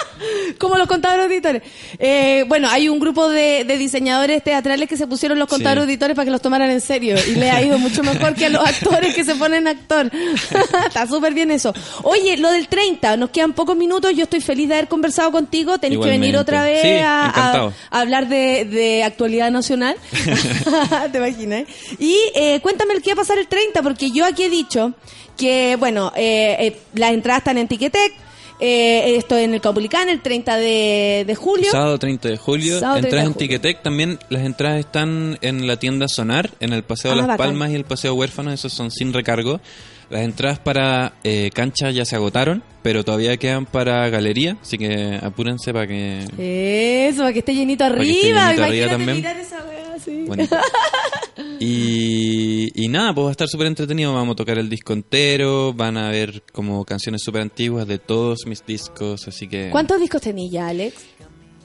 Como los contadores auditores. Eh, bueno, hay un grupo de, de diseñadores teatrales que se pusieron los contadores Sí. auditores para que los tomaran en serio. Y le ha ido mucho mejor que a los actores que se ponen actor. Está súper bien eso. Oye, lo del 30, nos quedan pocos minutos. Yo estoy feliz de haber conversado contigo. Tenés que venir otra vez Sí, a, hablar de, de actualidad nacional. ¿Te imaginas? Y eh, cuéntame el que va a pasar el 30, porque yo aquí he dicho que, bueno, eh, eh, las entradas están en Ticketek. Eh, esto en el Caupolicán el 30 de, de julio. Sábado 30 de julio, Sábado 30 entradas de en julio. Ticketek. También las entradas están en la tienda Sonar, en el Paseo Ah, Las bacán. Palmas y el Paseo Huérfano, esos son sin recargo. Las entradas para eh, cancha ya se agotaron, pero todavía quedan para galería, así que apúrense para que... Eso, para que esté llenito Para que esté arriba. llenito arriba Imagínate también. mirar esa wea así. Y, y nada, pues va a estar súper entretenido. Vamos a tocar el disco entero. Van a ver como canciones súper antiguas de todos mis discos. Así que. ¿Cuántos discos tenías ya, Alex?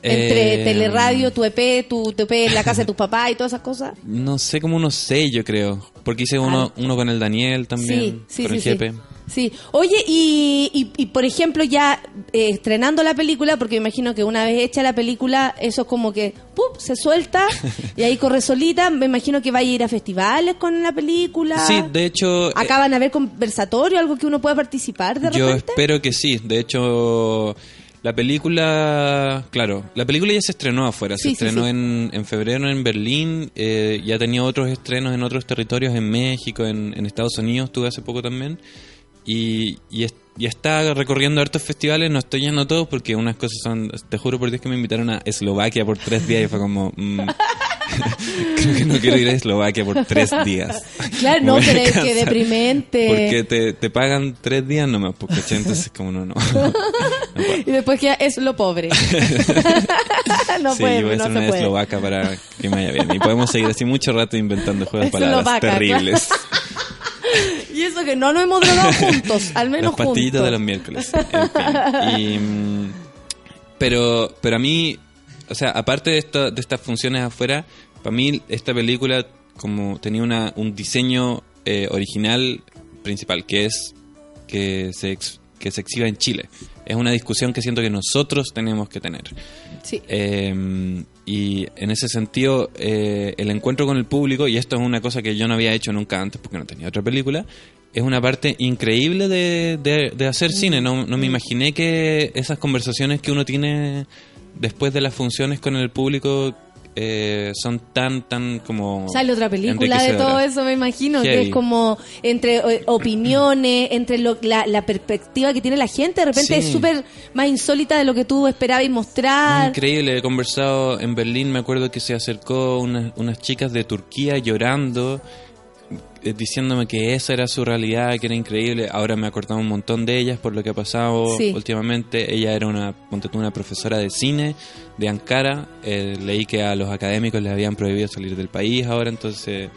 Entre Eh, teleradio, tu EP, tu, tu EP en la casa de tus papás y todas esas cosas. No sé, como unos seis, yo creo. Porque hice uno, uno con el Daniel también. Ah. Sí, sí, con sí, el jefe. Sí. Oye, y, y, y, por ejemplo, ya eh, estrenando la película, porque me imagino que una vez hecha la película, eso es como que ¡pup! se suelta y ahí corre solita. Me imagino que vaya a ir a festivales con la película. Sí, de hecho. eh, Acá van a ver conversatorio, algo que uno pueda participar de Yo repente. espero que sí. De hecho, la película, claro, la película ya se estrenó afuera. Sí, se sí, estrenó sí. En, en febrero en Berlín. eh, ya tenía otros estrenos en otros territorios, en México, en, en Estados Unidos, estuve hace poco también. Y, y, es- y está recorriendo hartos festivales. No estoy yendo a todos porque unas cosas son. Te juro por Dios que me invitaron a Eslovaquia por tres días y fue como. mm, creo que no quiero ir a Eslovaquia por tres días. Claro, no, Me pero es que deprimente. Porque te, te pagan tres días nomás, porque entonces como no, no. Y después que es lo pobre. no sí, puede, yo voy a no hacer una puede. eslovaca para que me vaya bien. Y podemos seguir así mucho rato inventando juegos de palabras Eslovaca, terribles. Y eso que no nos hemos drogado juntos, al menos Las pastillitas juntos. de los miércoles. En fin. Y, mm, pero, pero a mí, o sea, aparte de, esta- de estas funciones afuera, para mí esta película como tenía una, un diseño eh, original principal, que es que se, ex- que se exhiba en Chile. Es una discusión que siento que nosotros tenemos que tener. Sí. Eh, y en ese sentido, eh, el encuentro con el público, y esto es una cosa que yo no había hecho nunca antes porque no tenía otra película, es una parte increíble de, de- de hacer cine. No, no me imaginé que esas conversaciones que uno tiene después de las funciones con el público eh, son tan, tan como... Sale otra película de todo eso, me imagino, que es como entre eh, opiniones, entre lo- la, la perspectiva que tiene la gente, de repente Sí. es súper más insólita de lo que tú esperabas mostrar. Increíble, he conversado en Berlín, me acuerdo que se acercó unas, unas chicas de Turquía llorando, diciéndome que esa era su realidad, que era increíble. Ahora me he acordado un montón de ellas por lo que ha pasado Sí. últimamente. Ella era una, una profesora de cine de Ankara. Eh, leí que a los académicos les habían prohibido salir del país ahora, entonces...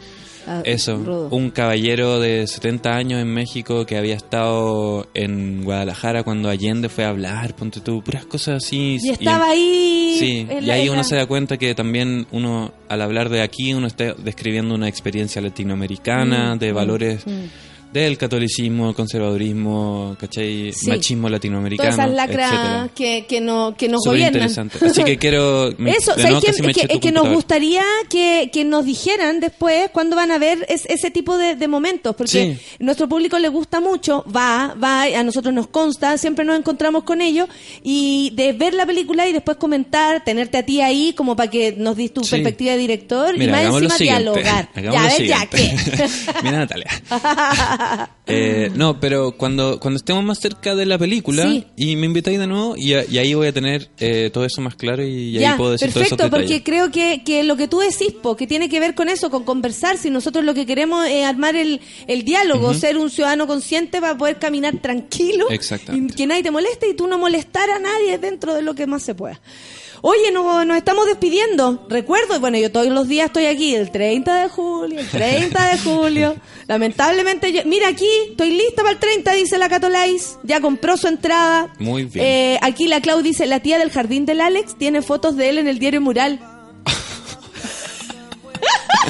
Ah, Eso, un caballero de 70 años en México que había estado en Guadalajara cuando Allende fue a hablar, ponte tú, puras cosas así. Y estaba ahí. Sí, y ahí uno se da cuenta que también uno, al hablar de aquí, uno está describiendo una experiencia latinoamericana, Mm, de mm, valores mm. Del catolicismo, conservadurismo, ¿cachai? Sí. Machismo latinoamericano, Todas esas lacras que, que, no, que nos Súper gobiernan. interesante. Así que quiero... me- Eso, casi me Es que, es nos gustaría que, que nos dijeran después cuándo van a ver es- ese tipo de, de momentos, porque Sí. nuestro público le gusta mucho, va, va, a nosotros nos consta, siempre nos encontramos con ellos, y de ver la película y después comentar, tenerte a ti ahí como para que nos dis tu Sí. perspectiva de director y más encima dialogar. Hagamos ya ves, ya qué. Mira, Natalia. Eh, no, pero cuando, cuando estemos más cerca de la película Sí. y me invitáis de nuevo y, y ahí voy a tener eh, todo eso más claro y, ahí puedo decir perfecto, porque creo que, que lo que tú decís, po, que tiene que ver con eso, con conversar, si nosotros lo que queremos es armar el, el diálogo, ser un ciudadano consciente para poder caminar tranquilo, y que nadie te moleste y tú no molestar a nadie dentro de lo que más se pueda. Oye, no- nos estamos despidiendo. Recuerdo, bueno, yo todos los días estoy aquí, el 30 de julio, el 30 de julio. Lamentablemente, yo, mira aquí, estoy lista para el 30, dice la Catolais. Ya compró su entrada. Muy bien. Eh, aquí la Clau dice, la tía del jardín del Alex tiene fotos de él en el diario Mural.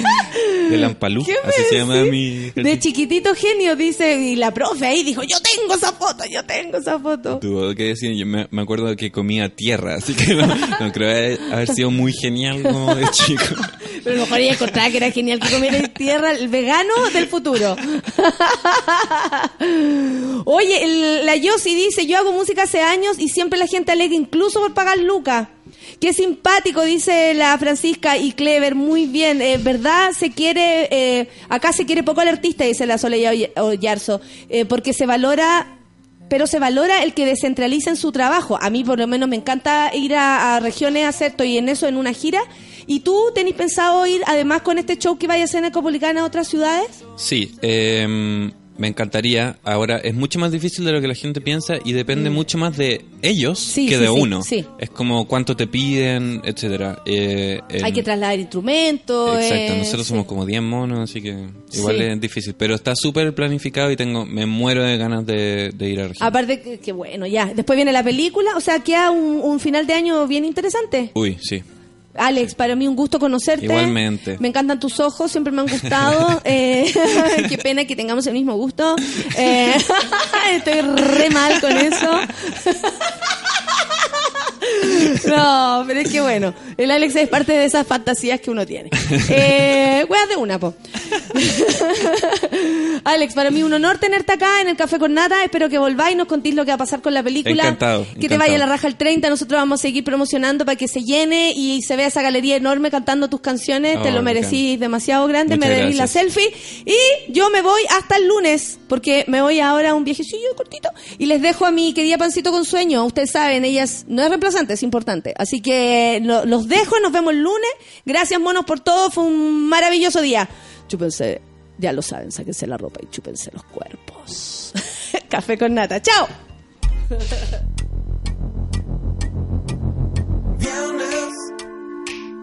de Lampalú, ¿Qué me así se llama mi... De chiquitito genio, dice, y la profe ahí dijo, yo tengo esa foto, yo tengo esa foto. Tuvo que decir, yo me, me acuerdo que comía tierra, así que no, no creo haber- sido muy genial como de chico. Pero a lo mejor ella encontraba que era genial que comiera tierra el vegano del futuro. Oye, el- la Yossi dice, yo hago música hace años y siempre la gente alega incluso por pagar lucas. Qué simpático, dice la Francisca y Clever, muy bien. Eh, ¿Verdad? Se quiere, eh, acá se quiere poco al artista, dice la Soleil Oy- Oyarzo, eh, porque se valora pero se valora el que descentralicen su trabajo. A mí por lo menos me encanta ir a, regiones a hacer, estoy en eso, en una gira. ¿Y tú tenés pensado ir además con este show que vaya a hacer en Ecopolicana a otras ciudades? Sí, eh, me encantaría. Ahora, es mucho más difícil de lo que la gente piensa y depende mucho más de ellos Sí, que sí, de sí, uno. Es como cuánto te piden, etcétera. Eh, Hay que trasladar instrumentos. Exacto, eh, nosotros somos como 10 monos, así que igual es difícil. Pero está súper planificado y tengo me muero de ganas de, de ir a Argentina. Aparte que, que bueno, ya. Después viene la película, o sea, queda un, un final de año bien interesante. Uy, sí. Alex, para mí un gusto conocerte. Igualmente. Me encantan tus ojos, siempre me han gustado. Eh, qué pena que tengamos el mismo gusto. Eh, estoy re mal con eso. No, pero es que bueno, el Alex es parte de esas fantasías que uno tiene. Eh, weas de una, po. Alex, para mí un honor tenerte acá en el Café con Nata. Espero que volváis y nos contéis lo que va a pasar con la película. Encantado, Que te vaya la raja el 30. Nosotros vamos a seguir promocionando para que se llene y se vea esa galería enorme cantando tus canciones. Oh, te lo merecís demasiado grande. Muchas me merecís la selfie. Y yo me voy hasta el lunes porque me voy ahora a un viajecillo cortito. Y les dejo a mi querida Pancito con sueño. Ustedes saben, ella es- no es reemplazante, es importante. Así que lo- los dejo, nos vemos el lunes. Gracias, monos, por todo. Fue un maravilloso día. Chúpense, ya lo saben, sáquense la ropa y chúpense los cuerpos. Café con nata. ¡Chao! Viernes,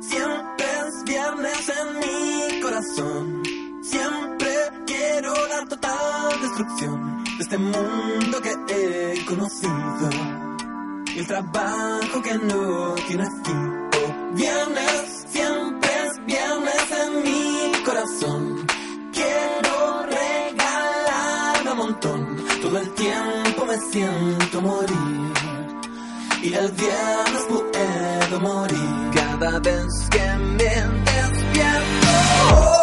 siempre es viernes en mi corazón. Siempre quiero la total destrucción de este mundo que he conocido. Y el trabajo que no tiene fin. Viernes, siempre es viernes en mi corazón. Quiero regalarme un montón. Todo el tiempo me siento morir. Y el viernes puedo morir cada vez que me despierto.